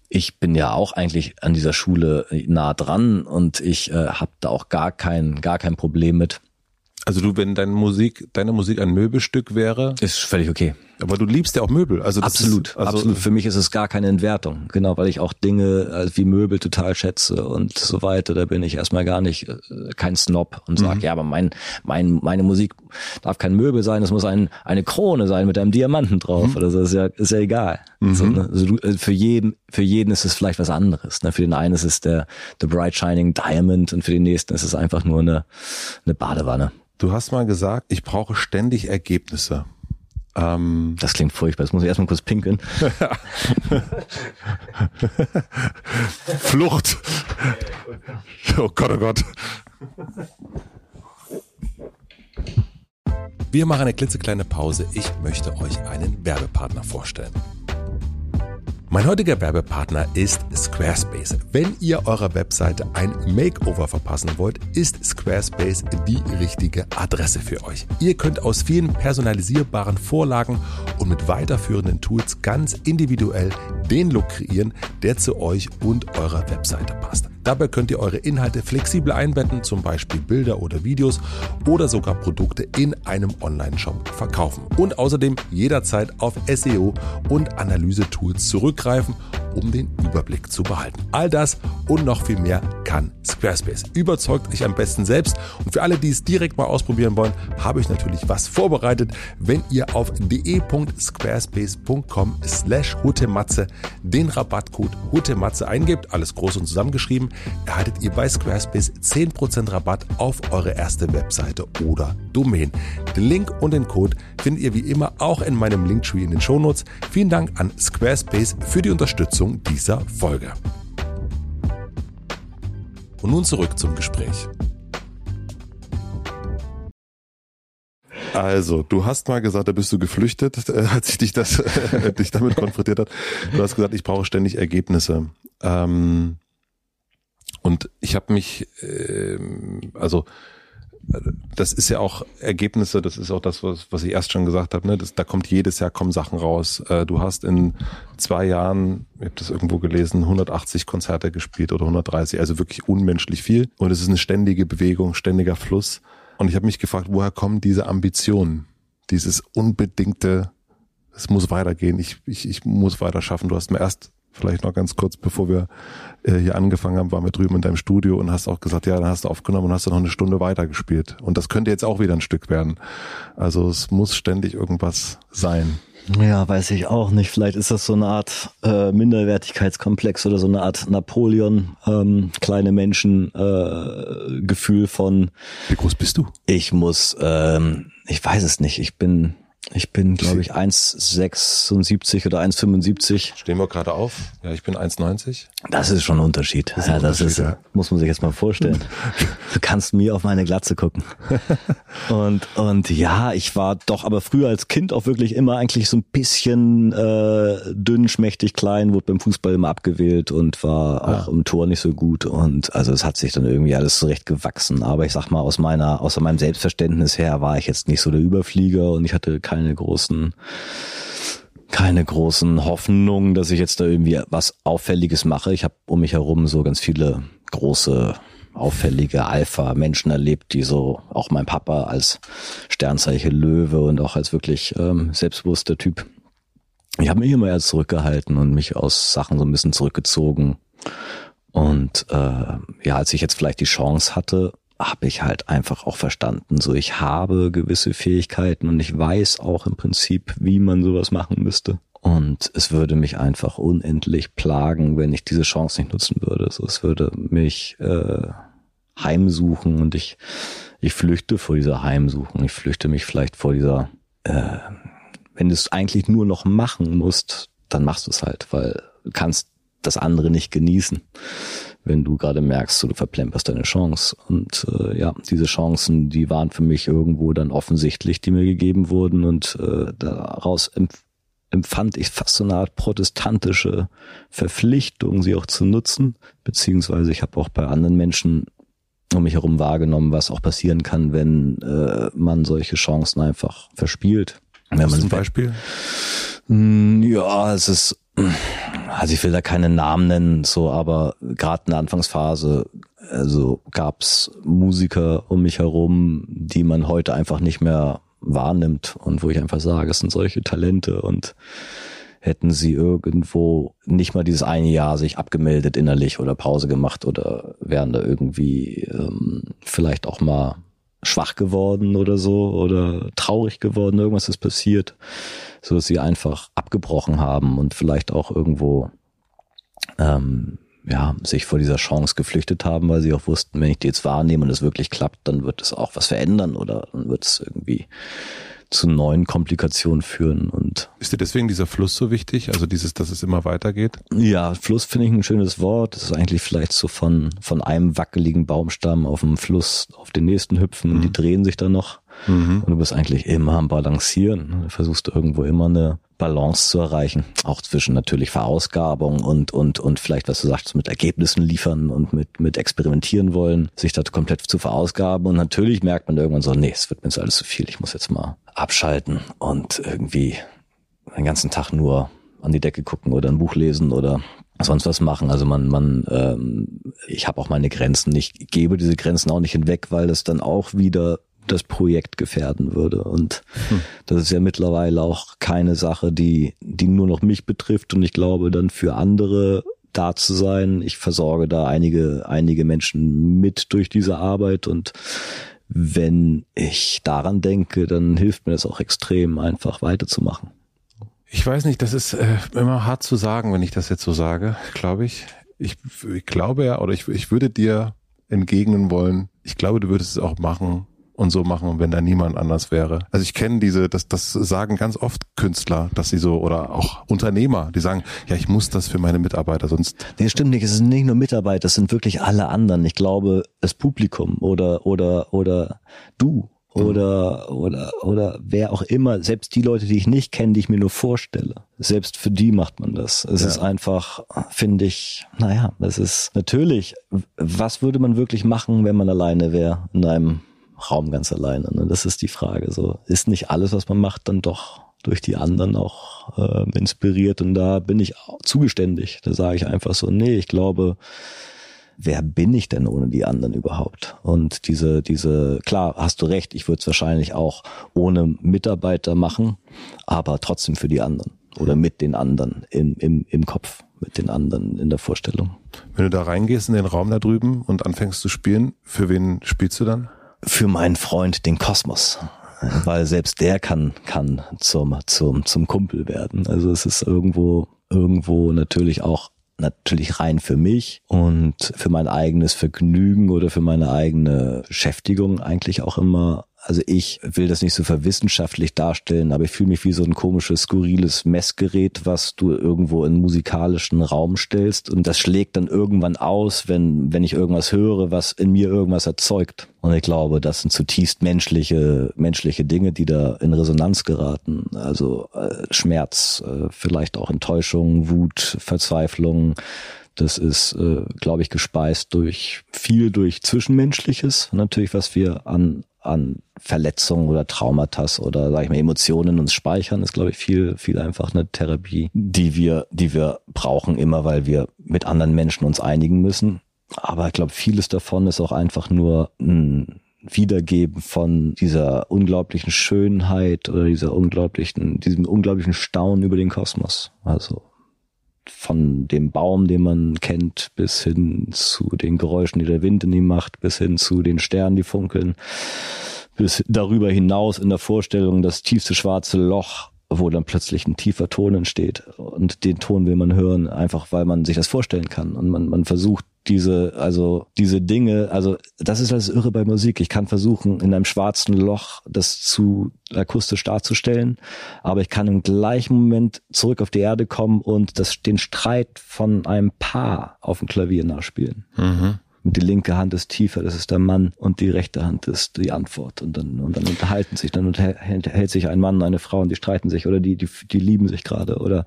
ich bin ja auch eigentlich an dieser Schule nah dran und ich äh, habe da auch gar kein gar kein Problem mit also du, wenn deine Musik, deine Musik ein Möbelstück wäre. Ist völlig okay. Aber du liebst ja auch Möbel. Also absolut, ist, also absolut. Für mich ist es gar keine Entwertung. Genau, weil ich auch Dinge äh, wie Möbel total schätze und so weiter. Da bin ich erstmal gar nicht äh, kein Snob und sage, mhm. ja, aber mein, mein, meine Musik darf kein Möbel sein. Es muss ein, eine Krone sein mit einem Diamanten drauf. Mhm. Oder so ist ja, ist ja egal. Mhm. So, ne? also du, äh, für jeden, für jeden ist es vielleicht was anderes. Ne? Für den einen ist es der, the bright shining diamond und für den nächsten ist es einfach nur eine, eine Badewanne. Du hast mal gesagt, ich brauche ständig Ergebnisse. Ähm, das klingt furchtbar. Jetzt muss ich erstmal kurz pinkeln. Flucht. Oh Gott, oh Gott. Wir machen eine klitzekleine Pause. Ich möchte euch einen Werbepartner vorstellen. Mein heutiger Werbepartner ist Squarespace. Wenn ihr eurer Webseite ein Makeover verpassen wollt, ist Squarespace die richtige Adresse für euch. Ihr könnt aus vielen personalisierbaren Vorlagen und mit weiterführenden Tools ganz individuell den Look kreieren, der zu euch und eurer Webseite passt. Dabei könnt ihr eure Inhalte flexibel einbetten, zum Beispiel Bilder oder Videos oder sogar Produkte in einem Online-Shop verkaufen. Und außerdem jederzeit auf SEO und Analyse-Tools zurückgreifen um den Überblick zu behalten. All das und noch viel mehr kann Squarespace. Überzeugt euch am besten selbst. Und für alle, die es direkt mal ausprobieren wollen, habe ich natürlich was vorbereitet. Wenn ihr auf de.squarespace.com slash hutematze den Rabattcode hutematze eingebt, alles groß und zusammengeschrieben, erhaltet ihr bei Squarespace 10% Rabatt auf eure erste Webseite oder Domain. Den Link und den Code findet ihr wie immer auch in meinem Linktree in den Shownotes. Vielen Dank an Squarespace für die Unterstützung dieser Folge. Und nun zurück zum Gespräch. Also, du hast mal gesagt, da bist du geflüchtet, äh, als ich dich das, äh, dich damit konfrontiert hat. Du hast gesagt, ich brauche ständig Ergebnisse. Ähm, und ich habe mich, äh, also das ist ja auch Ergebnisse, das ist auch das, was, was ich erst schon gesagt habe, ne? Das, da kommt jedes Jahr kommen Sachen raus. Äh, du hast in zwei Jahren, ich habe das irgendwo gelesen, 180 Konzerte gespielt oder 130, also wirklich unmenschlich viel. Und es ist eine ständige Bewegung, ständiger Fluss. Und ich habe mich gefragt, woher kommen diese Ambitionen, dieses unbedingte, es muss weitergehen, ich, ich, ich muss weiter schaffen. Du hast mir erst vielleicht noch ganz kurz, bevor wir äh, hier angefangen haben, waren wir drüben in deinem Studio und hast auch gesagt, ja, dann hast du aufgenommen und hast dann noch eine Stunde weitergespielt. Und das könnte jetzt auch wieder ein Stück werden. Also es muss ständig irgendwas sein. Ja, weiß ich auch nicht. Vielleicht ist das so eine Art äh, Minderwertigkeitskomplex oder so eine Art Napoleon, ähm, kleine Menschen, äh, Gefühl von. Wie groß bist du? Ich muss, ähm, ich weiß es nicht. Ich bin ich bin, glaube ich, 1,76 oder 1,75. Stehen wir gerade auf? Ja, ich bin 1,90. Das ist schon ein Unterschied. Das ja, das ist, ja. muss man sich jetzt mal vorstellen. du kannst mir auf meine Glatze gucken. und, und ja, ich war doch aber früher als Kind auch wirklich immer eigentlich so ein bisschen äh, dünn, schmächtig, klein, wurde beim Fußball immer abgewählt und war auch ja. im Tor nicht so gut. Und also es hat sich dann irgendwie alles zurecht gewachsen. Aber ich sag mal, aus meiner, aus meinem Selbstverständnis her war ich jetzt nicht so der Überflieger und ich hatte keine großen keine großen Hoffnungen, dass ich jetzt da irgendwie was Auffälliges mache. Ich habe um mich herum so ganz viele große, auffällige Alpha-Menschen erlebt, die so, auch mein Papa als Sternzeichen Löwe und auch als wirklich ähm, selbstbewusster Typ. Ich habe mich immer eher zurückgehalten und mich aus Sachen so ein bisschen zurückgezogen. Und äh, ja, als ich jetzt vielleicht die Chance hatte, habe ich halt einfach auch verstanden. So, ich habe gewisse Fähigkeiten und ich weiß auch im Prinzip, wie man sowas machen müsste. Und es würde mich einfach unendlich plagen, wenn ich diese Chance nicht nutzen würde. So, es würde mich äh, heimsuchen und ich, ich flüchte vor dieser Heimsuchung. Ich flüchte mich vielleicht vor dieser, äh, wenn du es eigentlich nur noch machen musst, dann machst du es halt, weil du kannst das andere nicht genießen wenn du gerade merkst, so, du verplemperst deine Chance. Und äh, ja, diese Chancen, die waren für mich irgendwo dann offensichtlich, die mir gegeben wurden. Und äh, daraus empf empfand ich fast so eine Art protestantische Verpflichtung, sie auch zu nutzen. Beziehungsweise ich habe auch bei anderen Menschen um mich herum wahrgenommen, was auch passieren kann, wenn äh, man solche Chancen einfach verspielt. Wenn man ein Beispiel? Hm, ja, es ist also ich will da keine Namen nennen, so, aber gerade in der Anfangsphase, also gab's Musiker um mich herum, die man heute einfach nicht mehr wahrnimmt und wo ich einfach sage, es sind solche Talente und hätten sie irgendwo nicht mal dieses eine Jahr sich abgemeldet innerlich oder Pause gemacht oder wären da irgendwie ähm, vielleicht auch mal schwach geworden oder so oder traurig geworden, irgendwas ist passiert so dass sie einfach abgebrochen haben und vielleicht auch irgendwo ähm, ja, sich vor dieser Chance geflüchtet haben, weil sie auch wussten, wenn ich die jetzt wahrnehme und es wirklich klappt, dann wird es auch was verändern oder dann wird es irgendwie zu neuen Komplikationen führen und ist dir deswegen dieser Fluss so wichtig, also dieses, dass es immer weitergeht? Ja, Fluss finde ich ein schönes Wort. Das ist eigentlich vielleicht so von von einem wackeligen Baumstamm auf dem Fluss auf den nächsten hüpfen mhm. und die mhm. drehen sich dann noch mhm. und du bist eigentlich immer am Balancieren. Du versuchst irgendwo immer eine Balance zu erreichen, auch zwischen natürlich Verausgabung und und und vielleicht was du sagst mit Ergebnissen liefern und mit mit experimentieren wollen, sich da komplett zu verausgaben und natürlich merkt man irgendwann so, nee, es wird mir jetzt alles zu viel, ich muss jetzt mal abschalten und irgendwie den ganzen Tag nur an die Decke gucken oder ein Buch lesen oder sonst was machen. Also man, man, ähm, ich habe auch meine Grenzen. Ich gebe diese Grenzen auch nicht hinweg, weil es dann auch wieder das Projekt gefährden würde. Und hm. das ist ja mittlerweile auch keine Sache, die, die nur noch mich betrifft und ich glaube dann für andere da zu sein. Ich versorge da einige, einige Menschen mit durch diese Arbeit und wenn ich daran denke, dann hilft mir das auch extrem, einfach weiterzumachen. Ich weiß nicht, das ist äh, immer hart zu sagen, wenn ich das jetzt so sage, glaube ich. Ich, ich glaube ja, oder ich, ich würde dir entgegnen wollen, ich glaube, du würdest es auch machen, und so machen, wenn da niemand anders wäre. Also ich kenne diese, das, das sagen ganz oft Künstler, dass sie so, oder auch Unternehmer, die sagen, ja, ich muss das für meine Mitarbeiter, sonst. Nee, stimmt nicht. Es sind nicht nur Mitarbeiter, es sind wirklich alle anderen. Ich glaube, das Publikum oder, oder, oder du mhm. oder oder oder wer auch immer, selbst die Leute, die ich nicht kenne, die ich mir nur vorstelle, selbst für die macht man das. Es ja. ist einfach, finde ich, naja, es ist natürlich, was würde man wirklich machen, wenn man alleine wäre in einem Raum ganz alleine. Ne? Das ist die Frage. So ist nicht alles, was man macht, dann doch durch die anderen auch äh, inspiriert. Und da bin ich zugeständig. Da sage ich einfach so, nee, ich glaube, wer bin ich denn ohne die anderen überhaupt? Und diese, diese, klar, hast du recht, ich würde es wahrscheinlich auch ohne Mitarbeiter machen, aber trotzdem für die anderen oder mit den anderen im, im, im Kopf, mit den anderen in der Vorstellung. Wenn du da reingehst in den Raum da drüben und anfängst zu spielen, für wen spielst du dann? Für meinen Freund den Kosmos. Weil selbst der kann, kann zum, zum, zum Kumpel werden. Also es ist irgendwo, irgendwo natürlich auch natürlich rein für mich und für mein eigenes Vergnügen oder für meine eigene Beschäftigung eigentlich auch immer also ich will das nicht so verwissenschaftlich darstellen, aber ich fühle mich wie so ein komisches, skurriles Messgerät, was du irgendwo in musikalischen Raum stellst und das schlägt dann irgendwann aus, wenn, wenn ich irgendwas höre, was in mir irgendwas erzeugt. Und ich glaube, das sind zutiefst menschliche, menschliche Dinge, die da in Resonanz geraten. Also äh, Schmerz, äh, vielleicht auch Enttäuschung, Wut, Verzweiflung, das ist, äh, glaube ich, gespeist durch viel durch Zwischenmenschliches, natürlich, was wir an an Verletzungen oder Traumata oder sag ich mal Emotionen uns speichern, ist glaube ich viel viel einfach eine Therapie, die wir die wir brauchen immer, weil wir mit anderen Menschen uns einigen müssen. Aber ich glaube, vieles davon ist auch einfach nur ein Wiedergeben von dieser unglaublichen Schönheit oder dieser unglaublichen, diesem unglaublichen Staunen über den Kosmos. Also von dem Baum, den man kennt, bis hin zu den Geräuschen, die der Wind in ihm macht, bis hin zu den Sternen, die funkeln, bis darüber hinaus in der Vorstellung das tiefste schwarze Loch, wo dann plötzlich ein tiefer Ton entsteht. Und den Ton will man hören, einfach weil man sich das vorstellen kann. Und man, man versucht diese, also diese Dinge, also das ist das Irre bei Musik. Ich kann versuchen, in einem schwarzen Loch das zu akustisch darzustellen, aber ich kann im gleichen Moment zurück auf die Erde kommen und das, den Streit von einem Paar auf dem Klavier nachspielen. Mhm. Und die linke Hand ist tiefer, das ist der Mann, und die rechte Hand ist die Antwort. Und dann, und dann unterhalten sich, dann unterhält sich ein Mann und eine Frau und die streiten sich oder die, die, die lieben sich gerade. Oder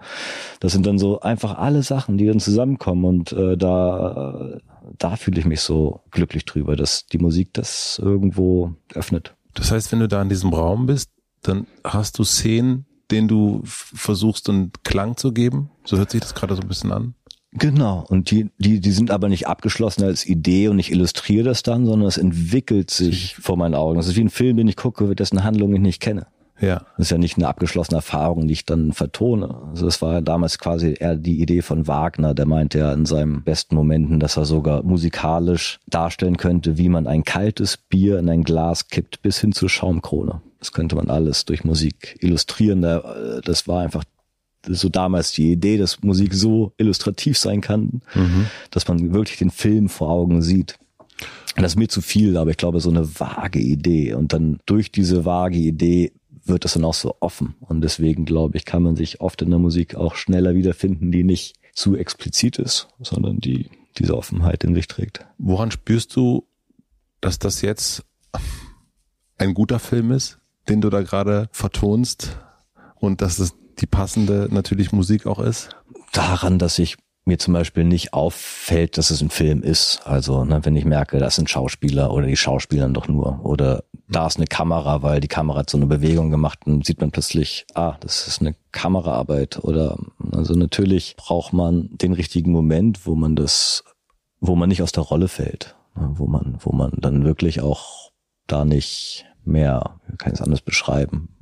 das sind dann so einfach alle Sachen, die dann zusammenkommen. Und äh, da, da fühle ich mich so glücklich drüber, dass die Musik das irgendwo öffnet. Das heißt, wenn du da in diesem Raum bist, dann hast du Szenen, denen du versuchst, einen Klang zu geben. So hört sich das gerade so ein bisschen an. Genau. Und die, die, die sind aber nicht abgeschlossen als Idee und ich illustriere das dann, sondern es entwickelt sich vor meinen Augen. Das ist wie ein Film, den ich gucke, dessen Handlung ich nicht kenne. Ja. Das ist ja nicht eine abgeschlossene Erfahrung, die ich dann vertone. Also das war ja damals quasi eher die Idee von Wagner, der meinte ja in seinen besten Momenten, dass er sogar musikalisch darstellen könnte, wie man ein kaltes Bier in ein Glas kippt bis hin zur Schaumkrone. Das könnte man alles durch Musik illustrieren. Das war einfach so damals die Idee, dass Musik so illustrativ sein kann, mhm. dass man wirklich den Film vor Augen sieht. Das ist mir zu viel, aber ich glaube, so eine vage Idee. Und dann durch diese vage Idee wird das dann auch so offen. Und deswegen, glaube ich, kann man sich oft in der Musik auch schneller wiederfinden, die nicht zu explizit ist, sondern die diese Offenheit in sich trägt. Woran spürst du, dass das jetzt ein guter Film ist, den du da gerade vertonst und dass es die passende natürlich Musik auch ist? Daran, dass ich mir zum Beispiel nicht auffällt, dass es ein Film ist. Also ne, wenn ich merke, das sind Schauspieler oder die Schauspieler doch nur oder da ist eine Kamera, weil die Kamera hat so eine Bewegung gemacht und sieht man plötzlich, ah, das ist eine Kameraarbeit oder also natürlich braucht man den richtigen Moment, wo man das, wo man nicht aus der Rolle fällt, ne, wo man, wo man dann wirklich auch da nicht mehr, kann ich es anders beschreiben,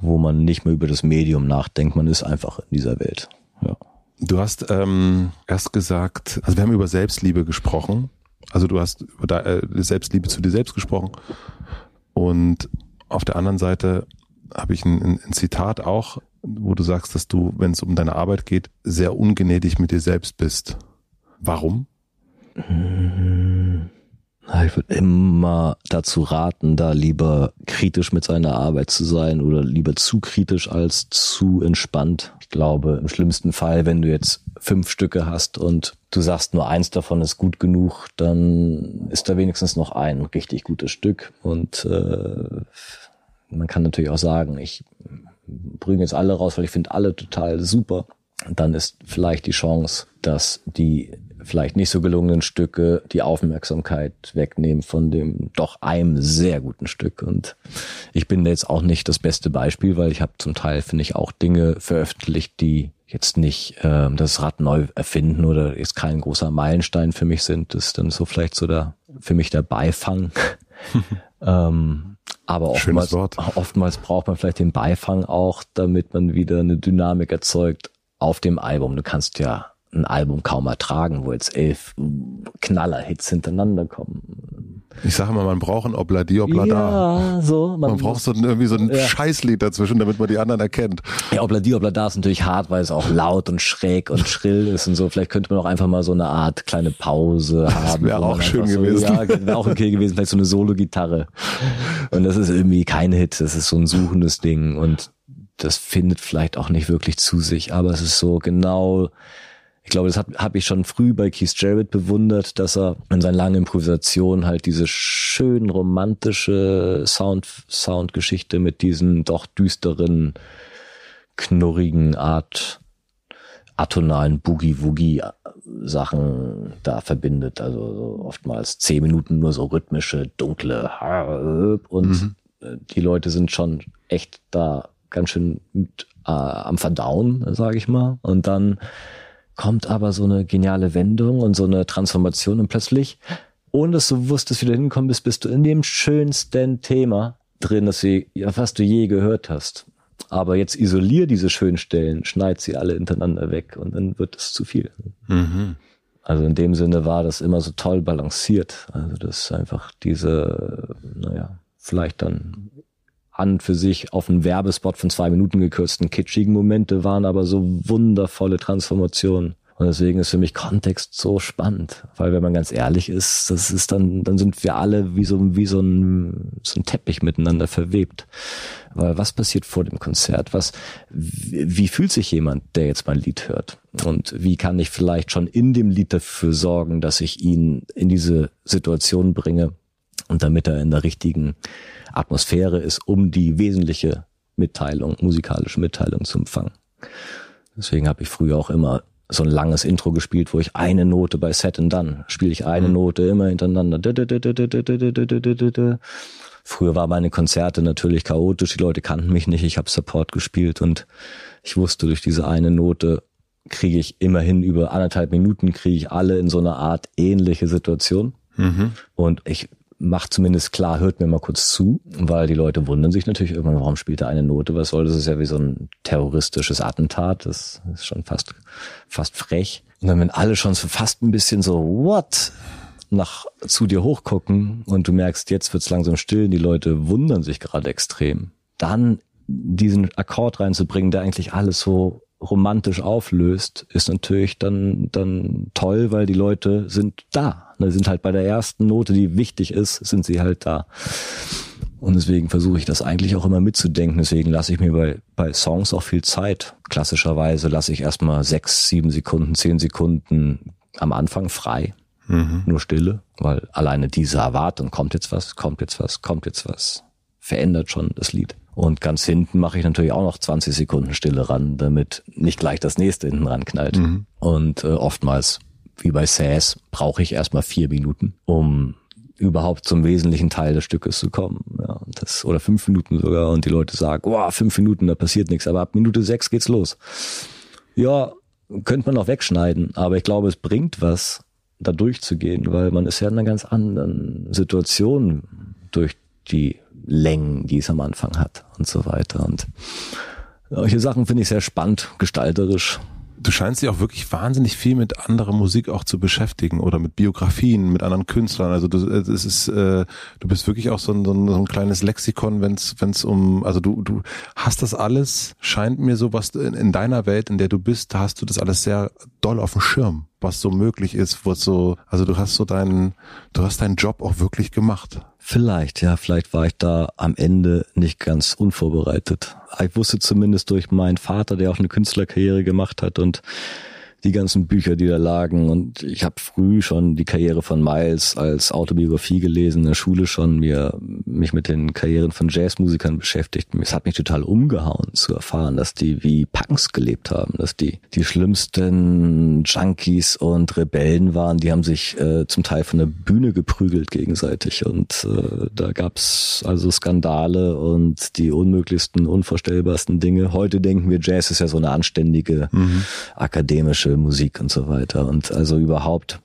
wo man nicht mehr über das Medium nachdenkt, man ist einfach in dieser Welt. Ja. Du hast ähm, erst gesagt, also wir haben über Selbstliebe gesprochen. Also du hast über äh, Selbstliebe zu dir selbst gesprochen. Und auf der anderen Seite habe ich ein, ein, ein Zitat auch, wo du sagst, dass du, wenn es um deine Arbeit geht, sehr ungnädig mit dir selbst bist. Warum? Ich würde immer dazu raten, da lieber kritisch mit seiner Arbeit zu sein oder lieber zu kritisch als zu entspannt. Ich glaube, im schlimmsten Fall, wenn du jetzt fünf Stücke hast und du sagst, nur eins davon ist gut genug, dann ist da wenigstens noch ein richtig gutes Stück. Und äh, man kann natürlich auch sagen, ich bringe jetzt alle raus, weil ich finde alle total super. Dann ist vielleicht die Chance, dass die vielleicht nicht so gelungenen Stücke die Aufmerksamkeit wegnehmen von dem doch einem sehr guten Stück. Und ich bin jetzt auch nicht das beste Beispiel, weil ich habe zum Teil, finde ich, auch Dinge veröffentlicht, die jetzt nicht äh, das Rad neu erfinden oder jetzt kein großer Meilenstein für mich sind. Das ist dann so vielleicht so der, für mich der Beifang. ähm, aber oftmals, oftmals braucht man vielleicht den Beifang auch, damit man wieder eine Dynamik erzeugt auf dem Album. Du kannst ja ein Album kaum ertragen, wo jetzt elf Knaller-Hits hintereinander kommen. Ich sage mal, man braucht ein Obladi Oblada. Ja, so. Man, man braucht so ein, irgendwie so ein ja. Scheißlied dazwischen, damit man die anderen erkennt. Ja, Obladi Oblada ist natürlich hart, weil es auch laut und schräg und schrill ist und so. Vielleicht könnte man auch einfach mal so eine Art kleine Pause haben. Wäre auch schön so, gewesen. Ja, wäre auch okay gewesen. Vielleicht so eine Solo-Gitarre. Und das ist irgendwie kein Hit. Das ist so ein suchendes Ding und das findet vielleicht auch nicht wirklich zu sich, aber es ist so genau ich glaube, das habe hab ich schon früh bei Keith Jarrett bewundert, dass er in seinen langen Improvisationen halt diese schön romantische Sound, Soundgeschichte mit diesen doch düsteren, knurrigen Art atonalen Boogie-Woogie-Sachen da verbindet. Also so oftmals zehn Minuten nur so rhythmische, dunkle und mhm. die Leute sind schon echt da ganz schön mit, äh, am Verdauen, sage ich mal. Und dann kommt aber so eine geniale Wendung und so eine Transformation und plötzlich, ohne dass du wusstest, wie du hinkommen bist, bist du in dem schönsten Thema drin, das du, was du je gehört hast. Aber jetzt isolier diese schönen Stellen, schneid sie alle hintereinander weg und dann wird es zu viel. Mhm. Also in dem Sinne war das immer so toll balanciert. Also das ist einfach diese, naja, vielleicht dann an für sich auf einen Werbespot von zwei Minuten gekürzten kitschigen Momente waren aber so wundervolle Transformationen. Und deswegen ist für mich Kontext so spannend, weil wenn man ganz ehrlich ist, das ist dann, dann sind wir alle wie so, wie so ein, so ein Teppich miteinander verwebt. Weil was passiert vor dem Konzert? Was, wie, wie fühlt sich jemand, der jetzt mein Lied hört? Und wie kann ich vielleicht schon in dem Lied dafür sorgen, dass ich ihn in diese Situation bringe und damit er in der richtigen Atmosphäre ist, um die wesentliche Mitteilung, musikalische Mitteilung zu empfangen. Deswegen habe ich früher auch immer so ein langes Intro gespielt, wo ich eine Note bei Set and Done spiele ich eine mhm. Note immer hintereinander. Früher war meine Konzerte natürlich chaotisch, die Leute kannten mich nicht, ich habe Support gespielt und ich wusste, durch diese eine Note kriege ich immerhin über anderthalb Minuten kriege ich alle in so eine Art ähnliche Situation. Mhm. Und ich macht zumindest klar, hört mir mal kurz zu, weil die Leute wundern sich natürlich irgendwann, warum spielt er eine Note? Was soll das? Das ist ja wie so ein terroristisches Attentat. Das ist schon fast, fast frech. Und dann, wenn alle schon so fast ein bisschen so, what? nach zu dir hochgucken und du merkst, jetzt wird's langsam still, die Leute wundern sich gerade extrem. Dann diesen Akkord reinzubringen, der eigentlich alles so romantisch auflöst, ist natürlich dann, dann toll, weil die Leute sind da. Die sind halt bei der ersten Note, die wichtig ist, sind sie halt da. Und deswegen versuche ich das eigentlich auch immer mitzudenken. Deswegen lasse ich mir bei, bei Songs auch viel Zeit. Klassischerweise lasse ich erstmal sechs, sieben Sekunden, zehn Sekunden am Anfang frei. Mhm. Nur Stille, weil alleine diese Erwartung, kommt jetzt was, kommt jetzt was, kommt jetzt was, verändert schon das Lied. Und ganz hinten mache ich natürlich auch noch 20 Sekunden Stille ran, damit nicht gleich das nächste hinten ran knallt. Mhm. Und äh, oftmals, wie bei Sass, brauche ich erstmal vier Minuten, um überhaupt zum wesentlichen Teil des Stückes zu kommen. Ja, das, oder fünf Minuten sogar. Und die Leute sagen, wow, fünf Minuten, da passiert nichts. Aber ab Minute sechs geht's los. Ja, könnte man noch wegschneiden, aber ich glaube, es bringt was, da durchzugehen, weil man ist ja in einer ganz anderen Situation durch die Längen, die es am Anfang hat und so weiter. Und solche Sachen finde ich sehr spannend, gestalterisch du scheinst dich auch wirklich wahnsinnig viel mit anderer Musik auch zu beschäftigen oder mit Biografien, mit anderen Künstlern. Also du, es ist, äh, du bist wirklich auch so ein, so ein, kleines Lexikon, wenn es um, also du, du hast das alles, scheint mir so was in, in deiner Welt, in der du bist, da hast du das alles sehr doll auf dem Schirm, was so möglich ist, was so, also du hast so deinen, du hast deinen Job auch wirklich gemacht. Vielleicht, ja, vielleicht war ich da am Ende nicht ganz unvorbereitet. Ich wusste zumindest durch meinen Vater, der auch eine Künstlerkarriere gemacht hat und die ganzen Bücher, die da lagen. Und ich habe früh schon die Karriere von Miles als Autobiografie gelesen, in der Schule schon, mir mich mit den Karrieren von Jazzmusikern beschäftigt. Es hat mich total umgehauen zu erfahren, dass die wie Punks gelebt haben, dass die die schlimmsten Junkies und Rebellen waren. Die haben sich äh, zum Teil von der Bühne geprügelt gegenseitig und äh, da gab's also Skandale und die unmöglichsten, unvorstellbarsten Dinge. Heute denken wir, Jazz ist ja so eine anständige mhm. akademische Musik und so weiter. Und also überhaupt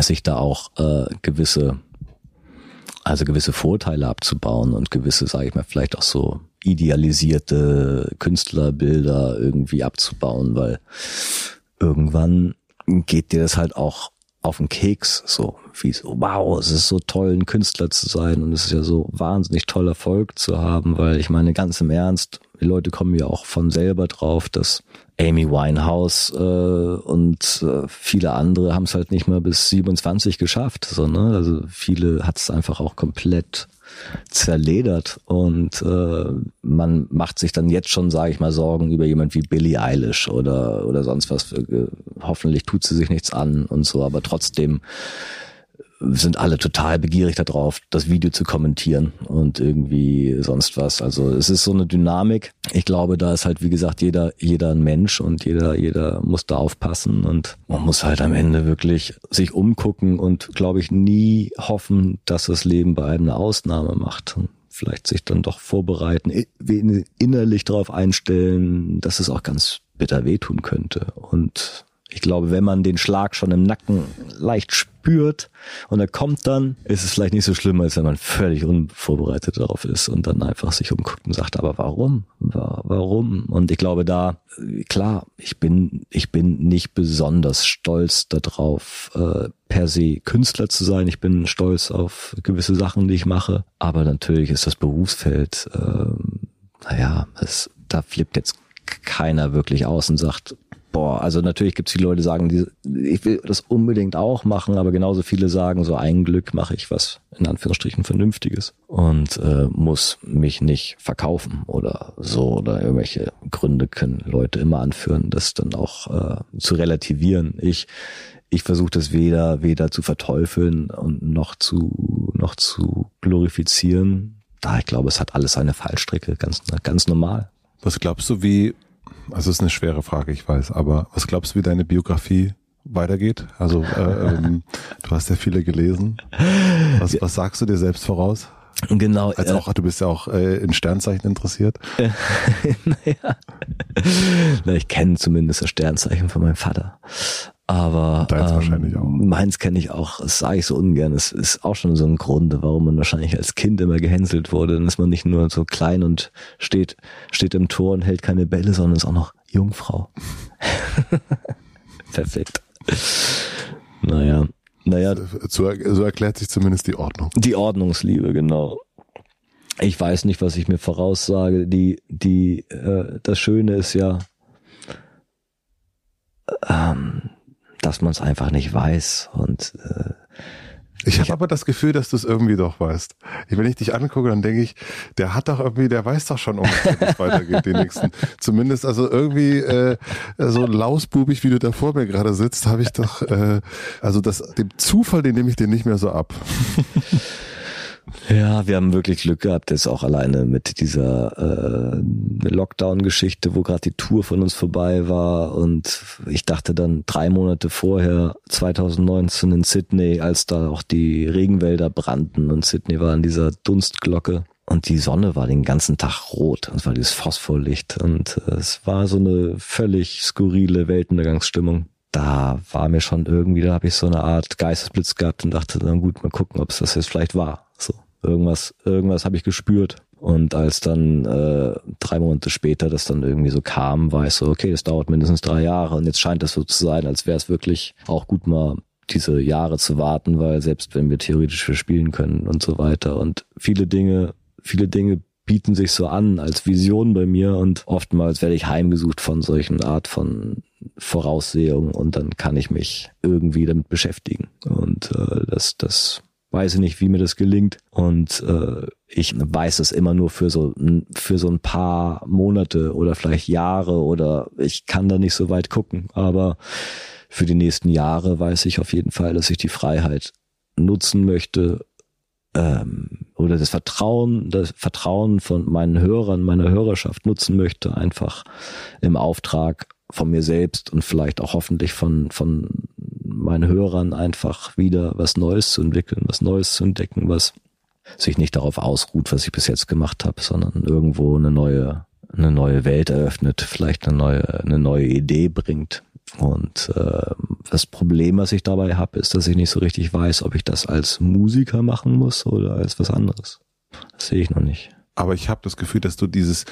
sich da auch äh, gewisse, also gewisse Vorteile abzubauen und gewisse, sage ich mal, vielleicht auch so idealisierte Künstlerbilder irgendwie abzubauen, weil irgendwann geht dir das halt auch auf den Keks, so wie so, wow, es ist so toll, ein Künstler zu sein und es ist ja so wahnsinnig toll, Erfolg zu haben, weil ich meine, ganz im Ernst, die Leute kommen ja auch von selber drauf, dass Amy Winehouse äh, und äh, viele andere haben es halt nicht mal bis 27 geschafft. So, ne? Also viele hat es einfach auch komplett zerledert und äh, man macht sich dann jetzt schon, sage ich mal, Sorgen über jemand wie Billie Eilish oder oder sonst was. Äh, hoffentlich tut sie sich nichts an und so, aber trotzdem sind alle total begierig darauf, das Video zu kommentieren und irgendwie sonst was. Also es ist so eine Dynamik. Ich glaube, da ist halt, wie gesagt, jeder, jeder ein Mensch und jeder, jeder muss da aufpassen und man muss halt am Ende wirklich sich umgucken und, glaube ich, nie hoffen, dass das Leben bei einem eine Ausnahme macht. Vielleicht sich dann doch vorbereiten, innerlich darauf einstellen, dass es auch ganz bitter wehtun könnte und ich glaube, wenn man den Schlag schon im Nacken leicht spürt und er kommt dann, ist es vielleicht nicht so schlimm, als wenn man völlig unvorbereitet darauf ist und dann einfach sich umguckt und sagt, aber warum? Warum? Und ich glaube da, klar, ich bin, ich bin nicht besonders stolz darauf, äh, per se Künstler zu sein. Ich bin stolz auf gewisse Sachen, die ich mache. Aber natürlich ist das Berufsfeld, äh, naja, es, da flippt jetzt keiner wirklich aus und sagt, boah, also natürlich gibt es die Leute, die sagen, ich will das unbedingt auch machen, aber genauso viele sagen, so ein Glück mache ich was in Anführungsstrichen Vernünftiges und äh, muss mich nicht verkaufen oder so oder irgendwelche Gründe können Leute immer anführen, das dann auch äh, zu relativieren. Ich ich versuche das weder weder zu verteufeln und noch zu noch zu glorifizieren. Da ich glaube, es hat alles eine Fallstrecke, ganz ganz normal. Was glaubst du, wie also ist eine schwere Frage, ich weiß, aber was glaubst du, wie deine Biografie weitergeht? Also äh, ähm, du hast ja viele gelesen. Was, was sagst du dir selbst voraus? Genau. Als auch, du bist ja auch äh, in Sternzeichen interessiert. naja. Na, ich kenne zumindest das Sternzeichen von meinem Vater. Aber Deins ähm, wahrscheinlich auch. meins kenne ich auch. Das sage ich so ungern. Es ist auch schon so ein Grund, warum man wahrscheinlich als Kind immer gehänselt wurde. Dann ist man nicht nur so klein und steht, steht im Tor und hält keine Bälle, sondern ist auch noch Jungfrau. Perfekt. Naja. Naja. So, so erklärt sich zumindest die Ordnung. Die Ordnungsliebe, genau. Ich weiß nicht, was ich mir voraussage. Die, die, äh, das Schöne ist ja, ähm, dass man es einfach nicht weiß. Und äh, ich habe aber das Gefühl, dass du es irgendwie doch weißt. Wenn ich dich angucke, dann denke ich, der hat doch irgendwie, der weiß doch schon, um es weitergeht, die nächsten. Zumindest also irgendwie äh, so lausbubig, wie du da vor mir gerade sitzt, habe ich doch, äh, also das, dem Zufall, den nehme ich dir nicht mehr so ab. Ja, wir haben wirklich Glück gehabt, jetzt auch alleine mit dieser äh, Lockdown-Geschichte, wo gerade die Tour von uns vorbei war. Und ich dachte dann drei Monate vorher, 2019 in Sydney, als da auch die Regenwälder brannten und Sydney war in dieser Dunstglocke. Und die Sonne war den ganzen Tag rot. Und es war dieses Phosphorlicht. Und äh, es war so eine völlig skurrile Weltuntergangsstimmung da war mir schon irgendwie, da habe ich so eine Art Geistesblitz gehabt und dachte dann gut, mal gucken, ob es das jetzt vielleicht war. So Irgendwas, irgendwas habe ich gespürt. Und als dann äh, drei Monate später das dann irgendwie so kam, war ich so, okay, das dauert mindestens drei Jahre. Und jetzt scheint es so zu sein, als wäre es wirklich auch gut mal diese Jahre zu warten, weil selbst wenn wir theoretisch verspielen können und so weiter und viele Dinge, viele Dinge bieten sich so an als Vision bei mir und oftmals werde ich heimgesucht von solchen Art von Voraussehungen und dann kann ich mich irgendwie damit beschäftigen und äh, das das weiß ich nicht, wie mir das gelingt. Und äh, ich weiß es immer nur für so für so ein paar Monate oder vielleicht Jahre oder ich kann da nicht so weit gucken, aber für die nächsten Jahre weiß ich auf jeden Fall, dass ich die Freiheit nutzen möchte ähm, oder das Vertrauen, das Vertrauen von meinen Hörern, meiner Hörerschaft nutzen möchte, einfach im Auftrag von mir selbst und vielleicht auch hoffentlich von von meinen Hörern einfach wieder was Neues zu entwickeln, was Neues zu entdecken, was sich nicht darauf ausruht, was ich bis jetzt gemacht habe, sondern irgendwo eine neue eine neue Welt eröffnet, vielleicht eine neue eine neue Idee bringt, und äh, das Problem, was ich dabei habe, ist, dass ich nicht so richtig weiß, ob ich das als Musiker machen muss oder als was anderes. Das sehe ich noch nicht. Aber ich habe das Gefühl, dass du dieses,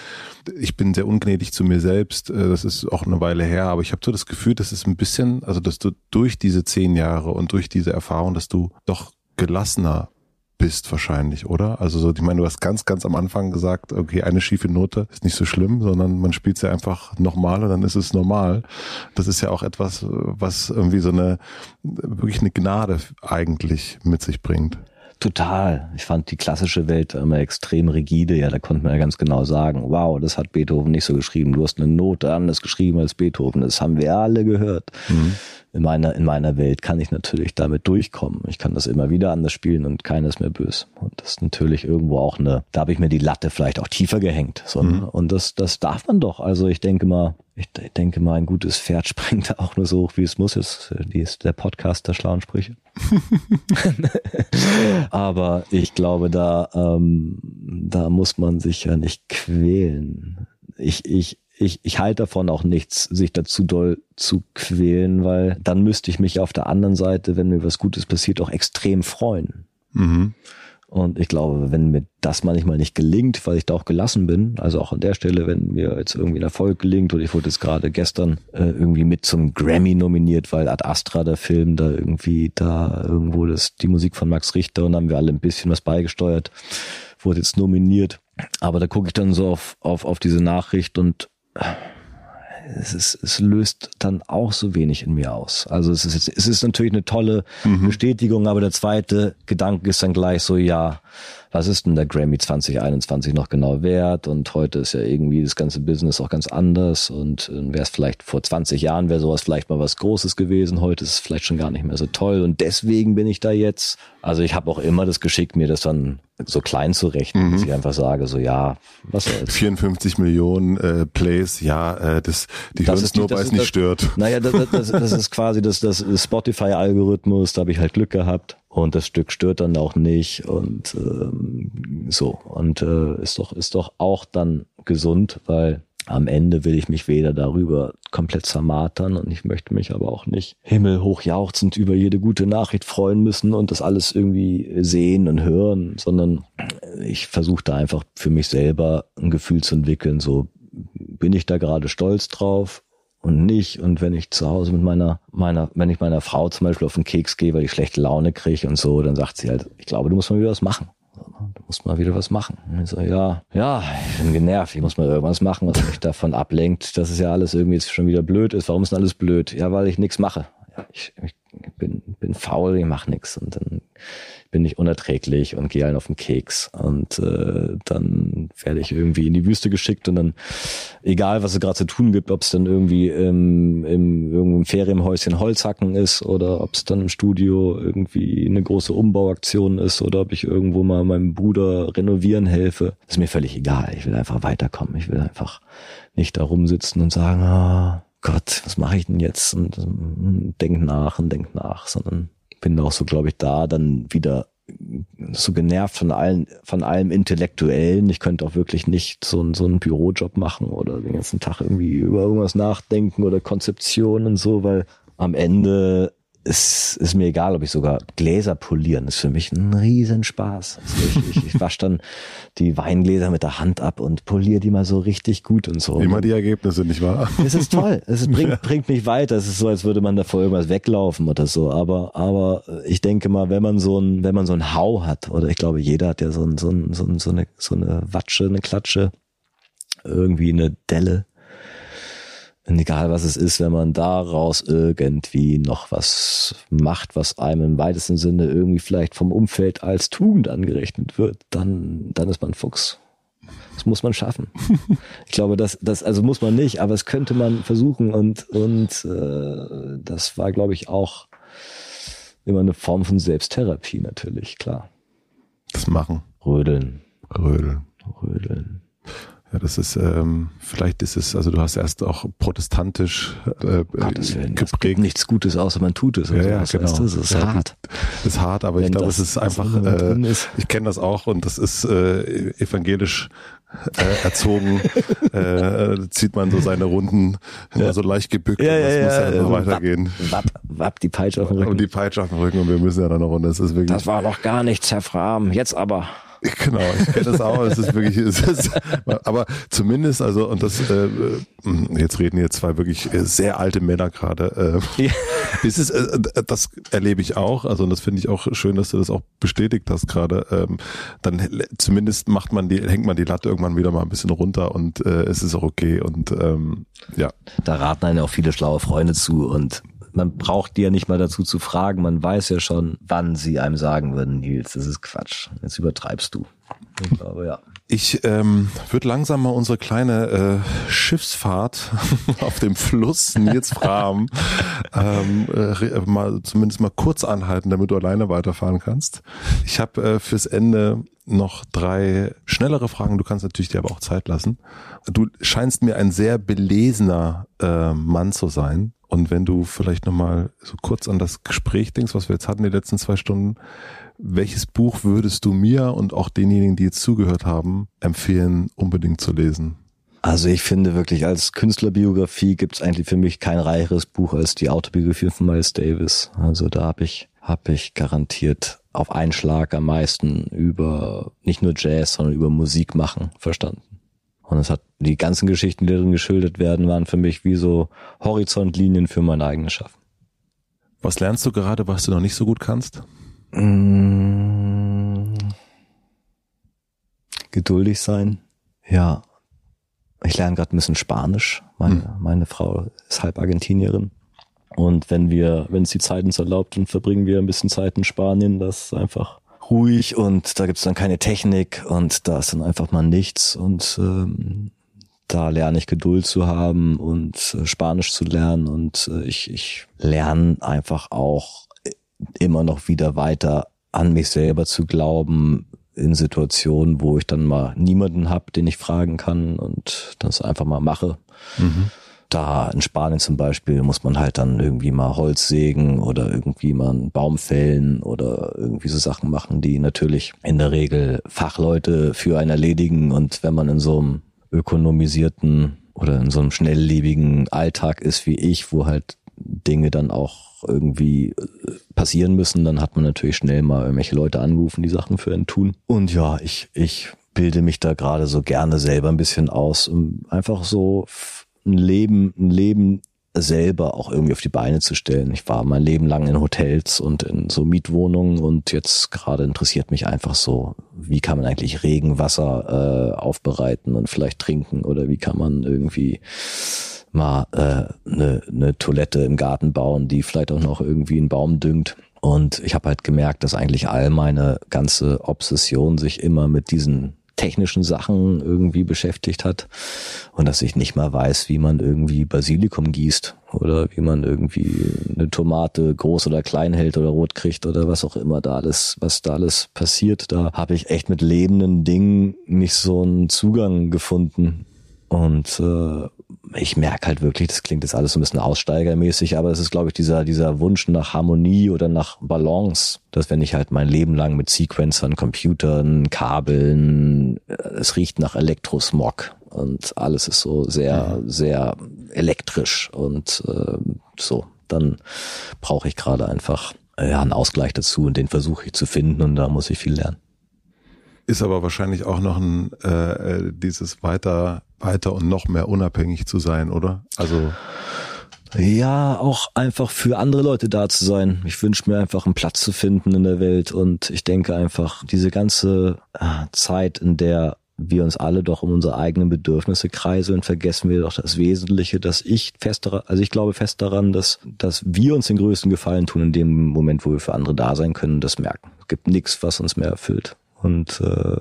ich bin sehr ungnädig zu mir selbst, äh, das ist auch eine Weile her, aber ich habe so das Gefühl, dass es ein bisschen, also dass du durch diese zehn Jahre und durch diese Erfahrung, dass du doch gelassener bist wahrscheinlich, oder? Also so, ich meine, du hast ganz, ganz am Anfang gesagt, okay, eine schiefe Note ist nicht so schlimm, sondern man spielt sie einfach nochmal und dann ist es normal. Das ist ja auch etwas, was irgendwie so eine, wirklich eine Gnade eigentlich mit sich bringt. Total. Ich fand die klassische Welt immer extrem rigide. Ja, da konnte man ja ganz genau sagen, wow, das hat Beethoven nicht so geschrieben. Du hast eine Note anders geschrieben als Beethoven. Das haben wir alle gehört. Mhm in meiner, in meiner Welt kann ich natürlich damit durchkommen. Ich kann das immer wieder anders spielen und keiner ist mehr böse. Und das ist natürlich irgendwo auch eine, da habe ich mir die Latte vielleicht auch tiefer gehängt. So, mhm. Und das, das darf man doch. Also ich denke mal, ich denke mal, ein gutes Pferd springt auch nur so hoch, wie es muss. Ist, die ist der Podcast der schlauen Sprüche. Aber ich glaube, da, ähm, da muss man sich ja nicht quälen. Ich, ich, ich, ich halte davon auch nichts, sich dazu doll zu quälen, weil dann müsste ich mich auf der anderen Seite, wenn mir was Gutes passiert, auch extrem freuen. Mhm. Und ich glaube, wenn mir das manchmal nicht gelingt, weil ich da auch gelassen bin, also auch an der Stelle, wenn mir jetzt irgendwie ein Erfolg gelingt, oder ich wurde jetzt gerade gestern äh, irgendwie mit zum Grammy nominiert, weil Ad Astra, der Film, da irgendwie da irgendwo das, die Musik von Max Richter und haben wir alle ein bisschen was beigesteuert, wurde jetzt nominiert. Aber da gucke ich dann so auf, auf, auf diese Nachricht und es, ist, es löst dann auch so wenig in mir aus. Also es ist, es ist natürlich eine tolle mhm. Bestätigung, aber der zweite Gedanke ist dann gleich so, ja, was ist denn der Grammy 2021 noch genau wert? Und heute ist ja irgendwie das ganze Business auch ganz anders. Und äh, wäre es vielleicht vor 20 Jahren, wäre sowas vielleicht mal was Großes gewesen. Heute ist es vielleicht schon gar nicht mehr so toll. Und deswegen bin ich da jetzt. Also ich habe auch immer das Geschick, mir das dann so klein zu rechnen, mhm. dass ich einfach sage, so ja, was soll's. 54 Millionen äh, Plays, ja, äh, das die hören es nur, weil es nicht das, stört. Naja, das, das, das ist quasi das, das Spotify-Algorithmus, da habe ich halt Glück gehabt und das Stück stört dann auch nicht und ähm, so und äh, ist doch ist doch auch dann gesund, weil am Ende will ich mich weder darüber komplett zermartern und ich möchte mich aber auch nicht himmelhoch jauchzend über jede gute Nachricht freuen müssen und das alles irgendwie sehen und hören, sondern ich versuche da einfach für mich selber ein Gefühl zu entwickeln, so bin ich da gerade stolz drauf und nicht. Und wenn ich zu Hause mit meiner, meiner, wenn ich meiner Frau zum Beispiel auf den Keks gehe, weil ich schlechte Laune kriege und so, dann sagt sie halt, ich glaube, du musst mal wieder was machen. Du musst mal wieder was machen. Und ich so, ja, ja, ich bin genervt, ich muss mal irgendwas machen, was mich davon ablenkt, dass es ja alles irgendwie jetzt schon wieder blöd ist. Warum ist denn alles blöd? Ja, weil ich nichts mache. Ich, ich bin, bin faul, ich mache nichts. Und dann bin ich unerträglich und gehe allen auf den Keks. Und äh, dann werde ich irgendwie in die Wüste geschickt und dann, egal was es gerade zu tun gibt, ob es dann irgendwie im, im irgendeinem Ferienhäuschen Holzhacken ist oder ob es dann im Studio irgendwie eine große Umbauaktion ist oder ob ich irgendwo mal meinem Bruder renovieren helfe, ist mir völlig egal. Ich will einfach weiterkommen. Ich will einfach nicht da rumsitzen und sagen, ah, Gott, was mache ich denn jetzt? Und, und denk nach und denk nach, sondern bin auch so, glaube ich, da dann wieder so genervt von allen, von allem Intellektuellen. Ich könnte auch wirklich nicht so, so einen Bürojob machen oder den ganzen Tag irgendwie über irgendwas nachdenken oder Konzeptionen und so, weil am Ende es ist mir egal, ob ich sogar Gläser polieren, ist für mich ein Riesenspaß. Also ich, ich, ich wasche dann die Weingläser mit der Hand ab und poliere die mal so richtig gut und so. Immer die Ergebnisse, nicht wahr? Es ist toll. Es bringt, ja. bringt mich weiter. Es ist so, als würde man davor irgendwas weglaufen oder so. Aber, aber ich denke mal, wenn man so ein, wenn man so ein Hau hat, oder ich glaube, jeder hat ja so ein, so ein, so, ein, so eine, so eine Watsche, eine Klatsche, irgendwie eine Delle, und egal was es ist, wenn man daraus irgendwie noch was macht, was einem im weitesten Sinne irgendwie vielleicht vom Umfeld als Tugend angerechnet wird, dann, dann ist man Fuchs. Das muss man schaffen. ich glaube, das, das, also muss man nicht, aber es könnte man versuchen und, und äh, das war, glaube ich, auch immer eine Form von Selbsttherapie natürlich, klar. Das machen. Rödeln. Rödeln. Rödeln. Ja, das ist, ähm, vielleicht ist es, also du hast erst auch protestantisch äh, Gottes Willen, geprägt. nichts Gutes, außer man tut es. Ja, ja genau. Das ist ja, hart. Ist hart, aber Wenn ich glaube, es ist einfach, äh, ist. ich kenne das auch und das ist äh, evangelisch äh, erzogen, äh, zieht man so seine Runden immer so leicht gebückt ja, ja, und das muss ja, ja noch weitergehen. Wapp, wapp, die Peitsche auf dem Rücken. Und die Peitsche auf dem Rücken und wir müssen ja dann noch runter. Das ist wirklich. Das war noch gar nichts, Herr Fram. Jetzt aber. Genau, ich kenne das auch. Es ist wirklich, es ist, aber zumindest, also und das, äh, jetzt reden hier zwei wirklich äh, sehr alte Männer gerade. Äh, ja. ist es, äh, das erlebe ich auch. Also und das finde ich auch schön, dass du das auch bestätigt hast gerade. Ähm, dann zumindest macht man die, hängt man die Latte irgendwann wieder mal ein bisschen runter und äh, es ist auch okay und ähm, ja. Da raten einen auch viele schlaue Freunde zu und man braucht die ja nicht mal dazu zu fragen. Man weiß ja schon, wann sie einem sagen würden, Nils, das ist Quatsch. Jetzt übertreibst du. Aber ja. Ich ähm, würde langsam mal unsere kleine äh, Schiffsfahrt auf dem Fluss Nils Fram ähm, äh, mal zumindest mal kurz anhalten, damit du alleine weiterfahren kannst. Ich habe äh, fürs Ende noch drei schnellere Fragen. Du kannst natürlich dir aber auch Zeit lassen. Du scheinst mir ein sehr belesener äh, Mann zu sein. Und wenn du vielleicht nochmal so kurz an das Gespräch denkst, was wir jetzt hatten die letzten zwei Stunden, welches Buch würdest du mir und auch denjenigen, die jetzt zugehört haben, empfehlen, unbedingt zu lesen? Also ich finde wirklich, als Künstlerbiografie gibt es eigentlich für mich kein reicheres Buch als die Autobiografie von Miles Davis. Also da habe ich, hab ich garantiert auf einen Schlag am meisten über nicht nur Jazz, sondern über Musik machen verstanden. Und es hat die ganzen Geschichten, die darin geschildert werden, waren für mich wie so Horizontlinien für mein eigenes Schaffen. Was lernst du gerade, was du noch nicht so gut kannst? Mmh, geduldig sein. Ja. Ich lerne gerade ein bisschen Spanisch. Meine, hm. meine Frau ist halb Argentinierin. Und wenn wir, wenn es die Zeit uns erlaubt, dann verbringen wir ein bisschen Zeit in Spanien. Das ist einfach ruhig und da gibt's dann keine Technik und da ist dann einfach mal nichts und ähm, da lerne ich Geduld zu haben und äh, Spanisch zu lernen und äh, ich, ich lerne einfach auch immer noch wieder weiter an mich selber zu glauben in Situationen, wo ich dann mal niemanden habe, den ich fragen kann und das einfach mal mache. Mhm da in Spanien zum Beispiel muss man halt dann irgendwie mal Holz sägen oder irgendwie mal einen Baum fällen oder irgendwie so Sachen machen, die natürlich in der Regel Fachleute für einen erledigen und wenn man in so einem ökonomisierten oder in so einem schnelllebigen Alltag ist wie ich, wo halt Dinge dann auch irgendwie äh, passieren müssen, dann hat man natürlich schnell mal irgendwelche Leute angerufen, die Sachen für einen tun. Und ja, ich, ich bilde mich da gerade so gerne selber ein bisschen aus, um einfach so ein Leben, ein Leben selber auch irgendwie auf die Beine zu stellen. Ich war mein Leben lang in Hotels und in so Mietwohnungen und jetzt gerade interessiert mich einfach so, wie kann man eigentlich Regenwasser äh, aufbereiten und vielleicht trinken oder wie kann man irgendwie mal eine äh, ne, ne Toilette im Garten bauen, die vielleicht auch noch irgendwie einen Baum düngt. Und ich habe halt gemerkt, dass eigentlich all meine ganze Obsession sich immer mit diesen technischen Sachen irgendwie beschäftigt hat und dass ich nicht mal weiß, wie man irgendwie Basilikum gießt oder wie man irgendwie eine Tomate groß oder klein hält oder rot kriegt oder was auch immer da alles, was da alles passiert. Da habe ich echt mit lebenden Dingen nicht so einen Zugang gefunden und äh, ich merke halt wirklich, das klingt jetzt alles so ein bisschen aussteigermäßig, aber es ist, glaube ich, dieser, dieser Wunsch nach Harmonie oder nach Balance, dass wenn ich halt mein Leben lang mit Sequencern, Computern, Kabeln, äh, es riecht nach Elektrosmog und alles ist so sehr, mhm. sehr elektrisch und äh, so. dann brauche ich gerade einfach ja, einen Ausgleich dazu und den versuche ich zu finden und da muss ich viel lernen. Ist aber wahrscheinlich auch noch ein äh, äh dieses weiter, weiter und noch mehr unabhängig zu sein, oder? Also ja, auch einfach für andere Leute da zu sein. Ich wünsche mir einfach einen Platz zu finden in der Welt und ich denke einfach, diese ganze äh, Zeit, in der wir uns alle doch um unsere eigenen Bedürfnisse kreiseln, vergessen wir doch das Wesentliche, dass ich fest daran, also ich glaube fest daran, dass, dass wir uns den größten Gefallen tun in dem Moment, wo wir für andere da sein können, das merken. Es gibt nichts, was uns mehr erfüllt. Und äh,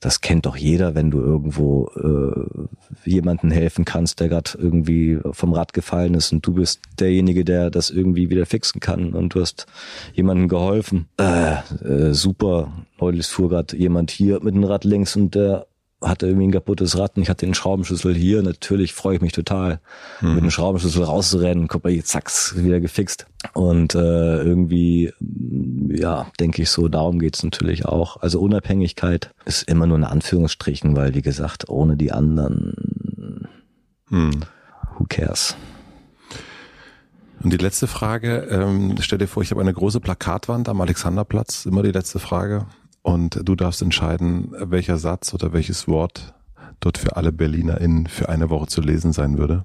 das kennt doch jeder, wenn du irgendwo äh, jemanden helfen kannst, der gerade irgendwie vom Rad gefallen ist und du bist derjenige, der das irgendwie wieder fixen kann und du hast jemandem geholfen. Äh, äh, super. Neulich fuhr gerade jemand hier mit dem Rad links und der hatte irgendwie ein kaputtes Rad und ich hatte den Schraubenschlüssel hier. Natürlich freue ich mich total, mhm. mit dem Schraubenschlüssel rauszurennen. Guck mal, jetzt zack's, wieder gefixt. Und äh, irgendwie, ja, denke ich so, darum geht's natürlich auch. Also Unabhängigkeit ist immer nur in Anführungsstrichen, weil, wie gesagt, ohne die anderen, mhm. who cares? Und die letzte Frage, ähm, stell dir vor, ich habe eine große Plakatwand am Alexanderplatz, immer die letzte Frage. Und du darfst entscheiden, welcher Satz oder welches Wort dort für alle BerlinerInnen für eine Woche zu lesen sein würde.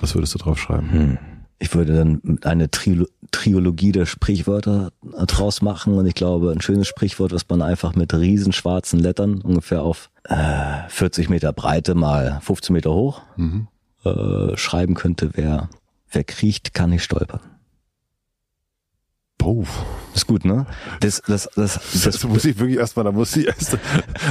Was würdest du drauf schreiben? Hm. Ich würde dann eine Tri Triologie der Sprichwörter draus machen und ich glaube, ein schönes Sprichwort, was man einfach mit riesen schwarzen Lettern ungefähr auf äh, 40 Meter Breite mal 15 Meter hoch mhm. äh, schreiben könnte, wäre, wer kriecht, kann nicht stolpern. Oh. Ist gut, ne? Das, das, das, das, das muss ich wirklich erstmal, da muss ich erst,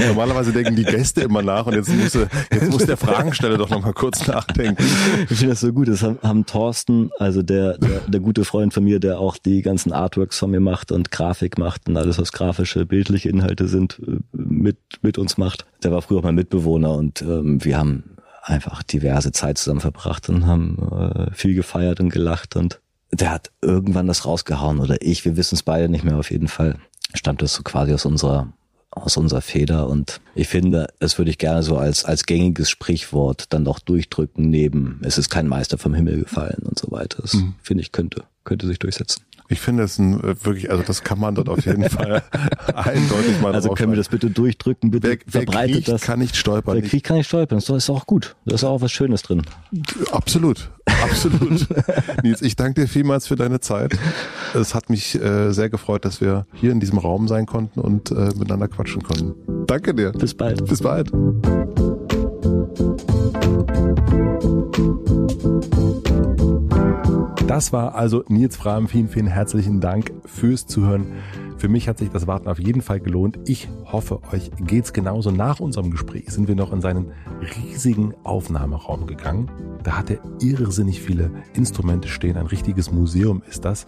normalerweise denken die Gäste immer nach und jetzt muss, jetzt muss der Fragensteller doch nochmal kurz nachdenken. Ich finde das so gut. Das haben, haben Thorsten, also der, der, der gute Freund von mir, der auch die ganzen Artworks von mir macht und Grafik macht und alles, was grafische, bildliche Inhalte sind, äh, mit, mit uns macht. Der war früher auch mein Mitbewohner und ähm, wir haben einfach diverse Zeit zusammen verbracht und haben äh, viel gefeiert und gelacht und der hat irgendwann das rausgehauen oder ich, wir wissen es beide nicht mehr auf jeden Fall. Stammt das so quasi aus unserer aus unserer Feder und ich finde, das würde ich gerne so als als gängiges Sprichwort dann doch durchdrücken neben es ist kein Meister vom Himmel gefallen und so weiter. Das mhm. finde ich könnte könnte sich durchsetzen. Ich finde es ein äh, wirklich, also das kann man dort auf jeden Fall eindeutig mal Also können wir das bitte durchdrücken, bitte wer, wer verbreitet kriecht, das. kann nicht stolpern. Wer kriegt, kann nicht stolpern. Das ist auch gut. Da ist auch was Schönes drin. Absolut, absolut. Nils, ich danke dir vielmals für deine Zeit. Es hat mich äh, sehr gefreut, dass wir hier in diesem Raum sein konnten und äh, miteinander quatschen konnten. Danke dir. Bis bald. Bis bald. Das war also Nils Frahm. Vielen, vielen herzlichen Dank fürs Zuhören. Für mich hat sich das Warten auf jeden Fall gelohnt. Ich hoffe, euch geht's genauso. Nach unserem Gespräch sind wir noch in seinen riesigen Aufnahmeraum gegangen. Da hat er irrsinnig viele Instrumente stehen. Ein richtiges Museum ist das.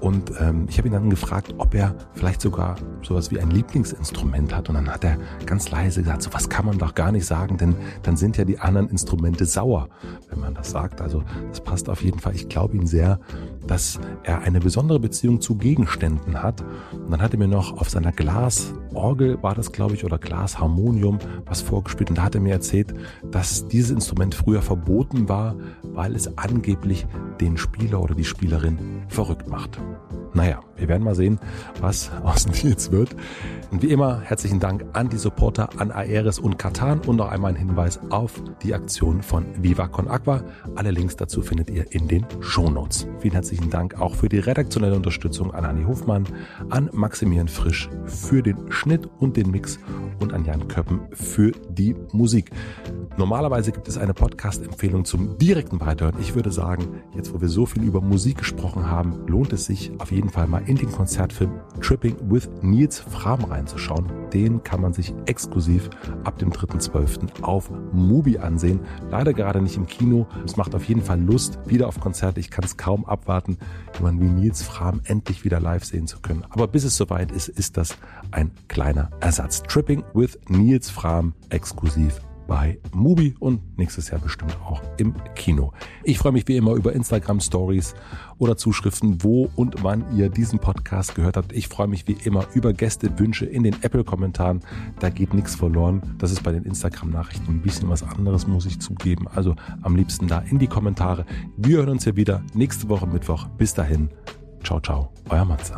Und ähm, ich habe ihn dann gefragt, ob er vielleicht sogar sowas wie ein Lieblingsinstrument hat. Und dann hat er ganz leise gesagt, so was kann man doch gar nicht sagen, denn dann sind ja die anderen Instrumente sauer, wenn man das sagt. Also das passt auf jeden Fall. Ich glaube ihn sehr, dass er eine besondere Beziehung zu Gegenständen hat. Und dann hat er mir noch auf seiner Glasorgel, war das glaube ich, oder Glasharmonium was vorgespielt. Und da hat er mir erzählt, dass dieses Instrument früher verboten war, weil es angeblich den Spieler oder die Spielerin verrückt macht. Naja, wir werden mal sehen, was aus Nils wird. Und wie immer, herzlichen Dank an die Supporter, an Aeris und Katan und noch einmal ein Hinweis auf die Aktion von Viva Con Aqua. Alle Links dazu findet ihr in den Shownotes. Vielen herzlichen Dank auch für die redaktionelle Unterstützung an Anni Hofmann, an Maximilian Frisch für den Schnitt und den Mix und an Jan Köppen für die Musik. Normalerweise gibt es eine Podcast-Empfehlung zum direkten Weiterhören. Ich würde sagen, jetzt wo wir so viel über Musik gesprochen haben, lohnt es sich auf jeden Fall mal in den Konzertfilm Tripping with Nils Fram reinzuschauen. Den kann man sich exklusiv ab dem 3.12. auf Mubi ansehen. Leider gerade nicht im Kino. Es macht auf jeden Fall Lust wieder auf Konzerte. Ich kann es kaum abwarten, jemanden wie Nils Fram endlich wieder live sehen zu können. Aber bis es soweit ist, ist das ein kleiner Ersatz. Tripping with Nils Fram exklusiv bei Mubi und nächstes Jahr bestimmt auch im Kino. Ich freue mich wie immer über Instagram Stories oder Zuschriften, wo und wann ihr diesen Podcast gehört habt. Ich freue mich wie immer über Gästewünsche in den Apple-Kommentaren. Da geht nichts verloren. Das ist bei den Instagram-Nachrichten ein bisschen was anderes, muss ich zugeben. Also am liebsten da in die Kommentare. Wir hören uns hier wieder nächste Woche Mittwoch. Bis dahin. Ciao, ciao. Euer Matze.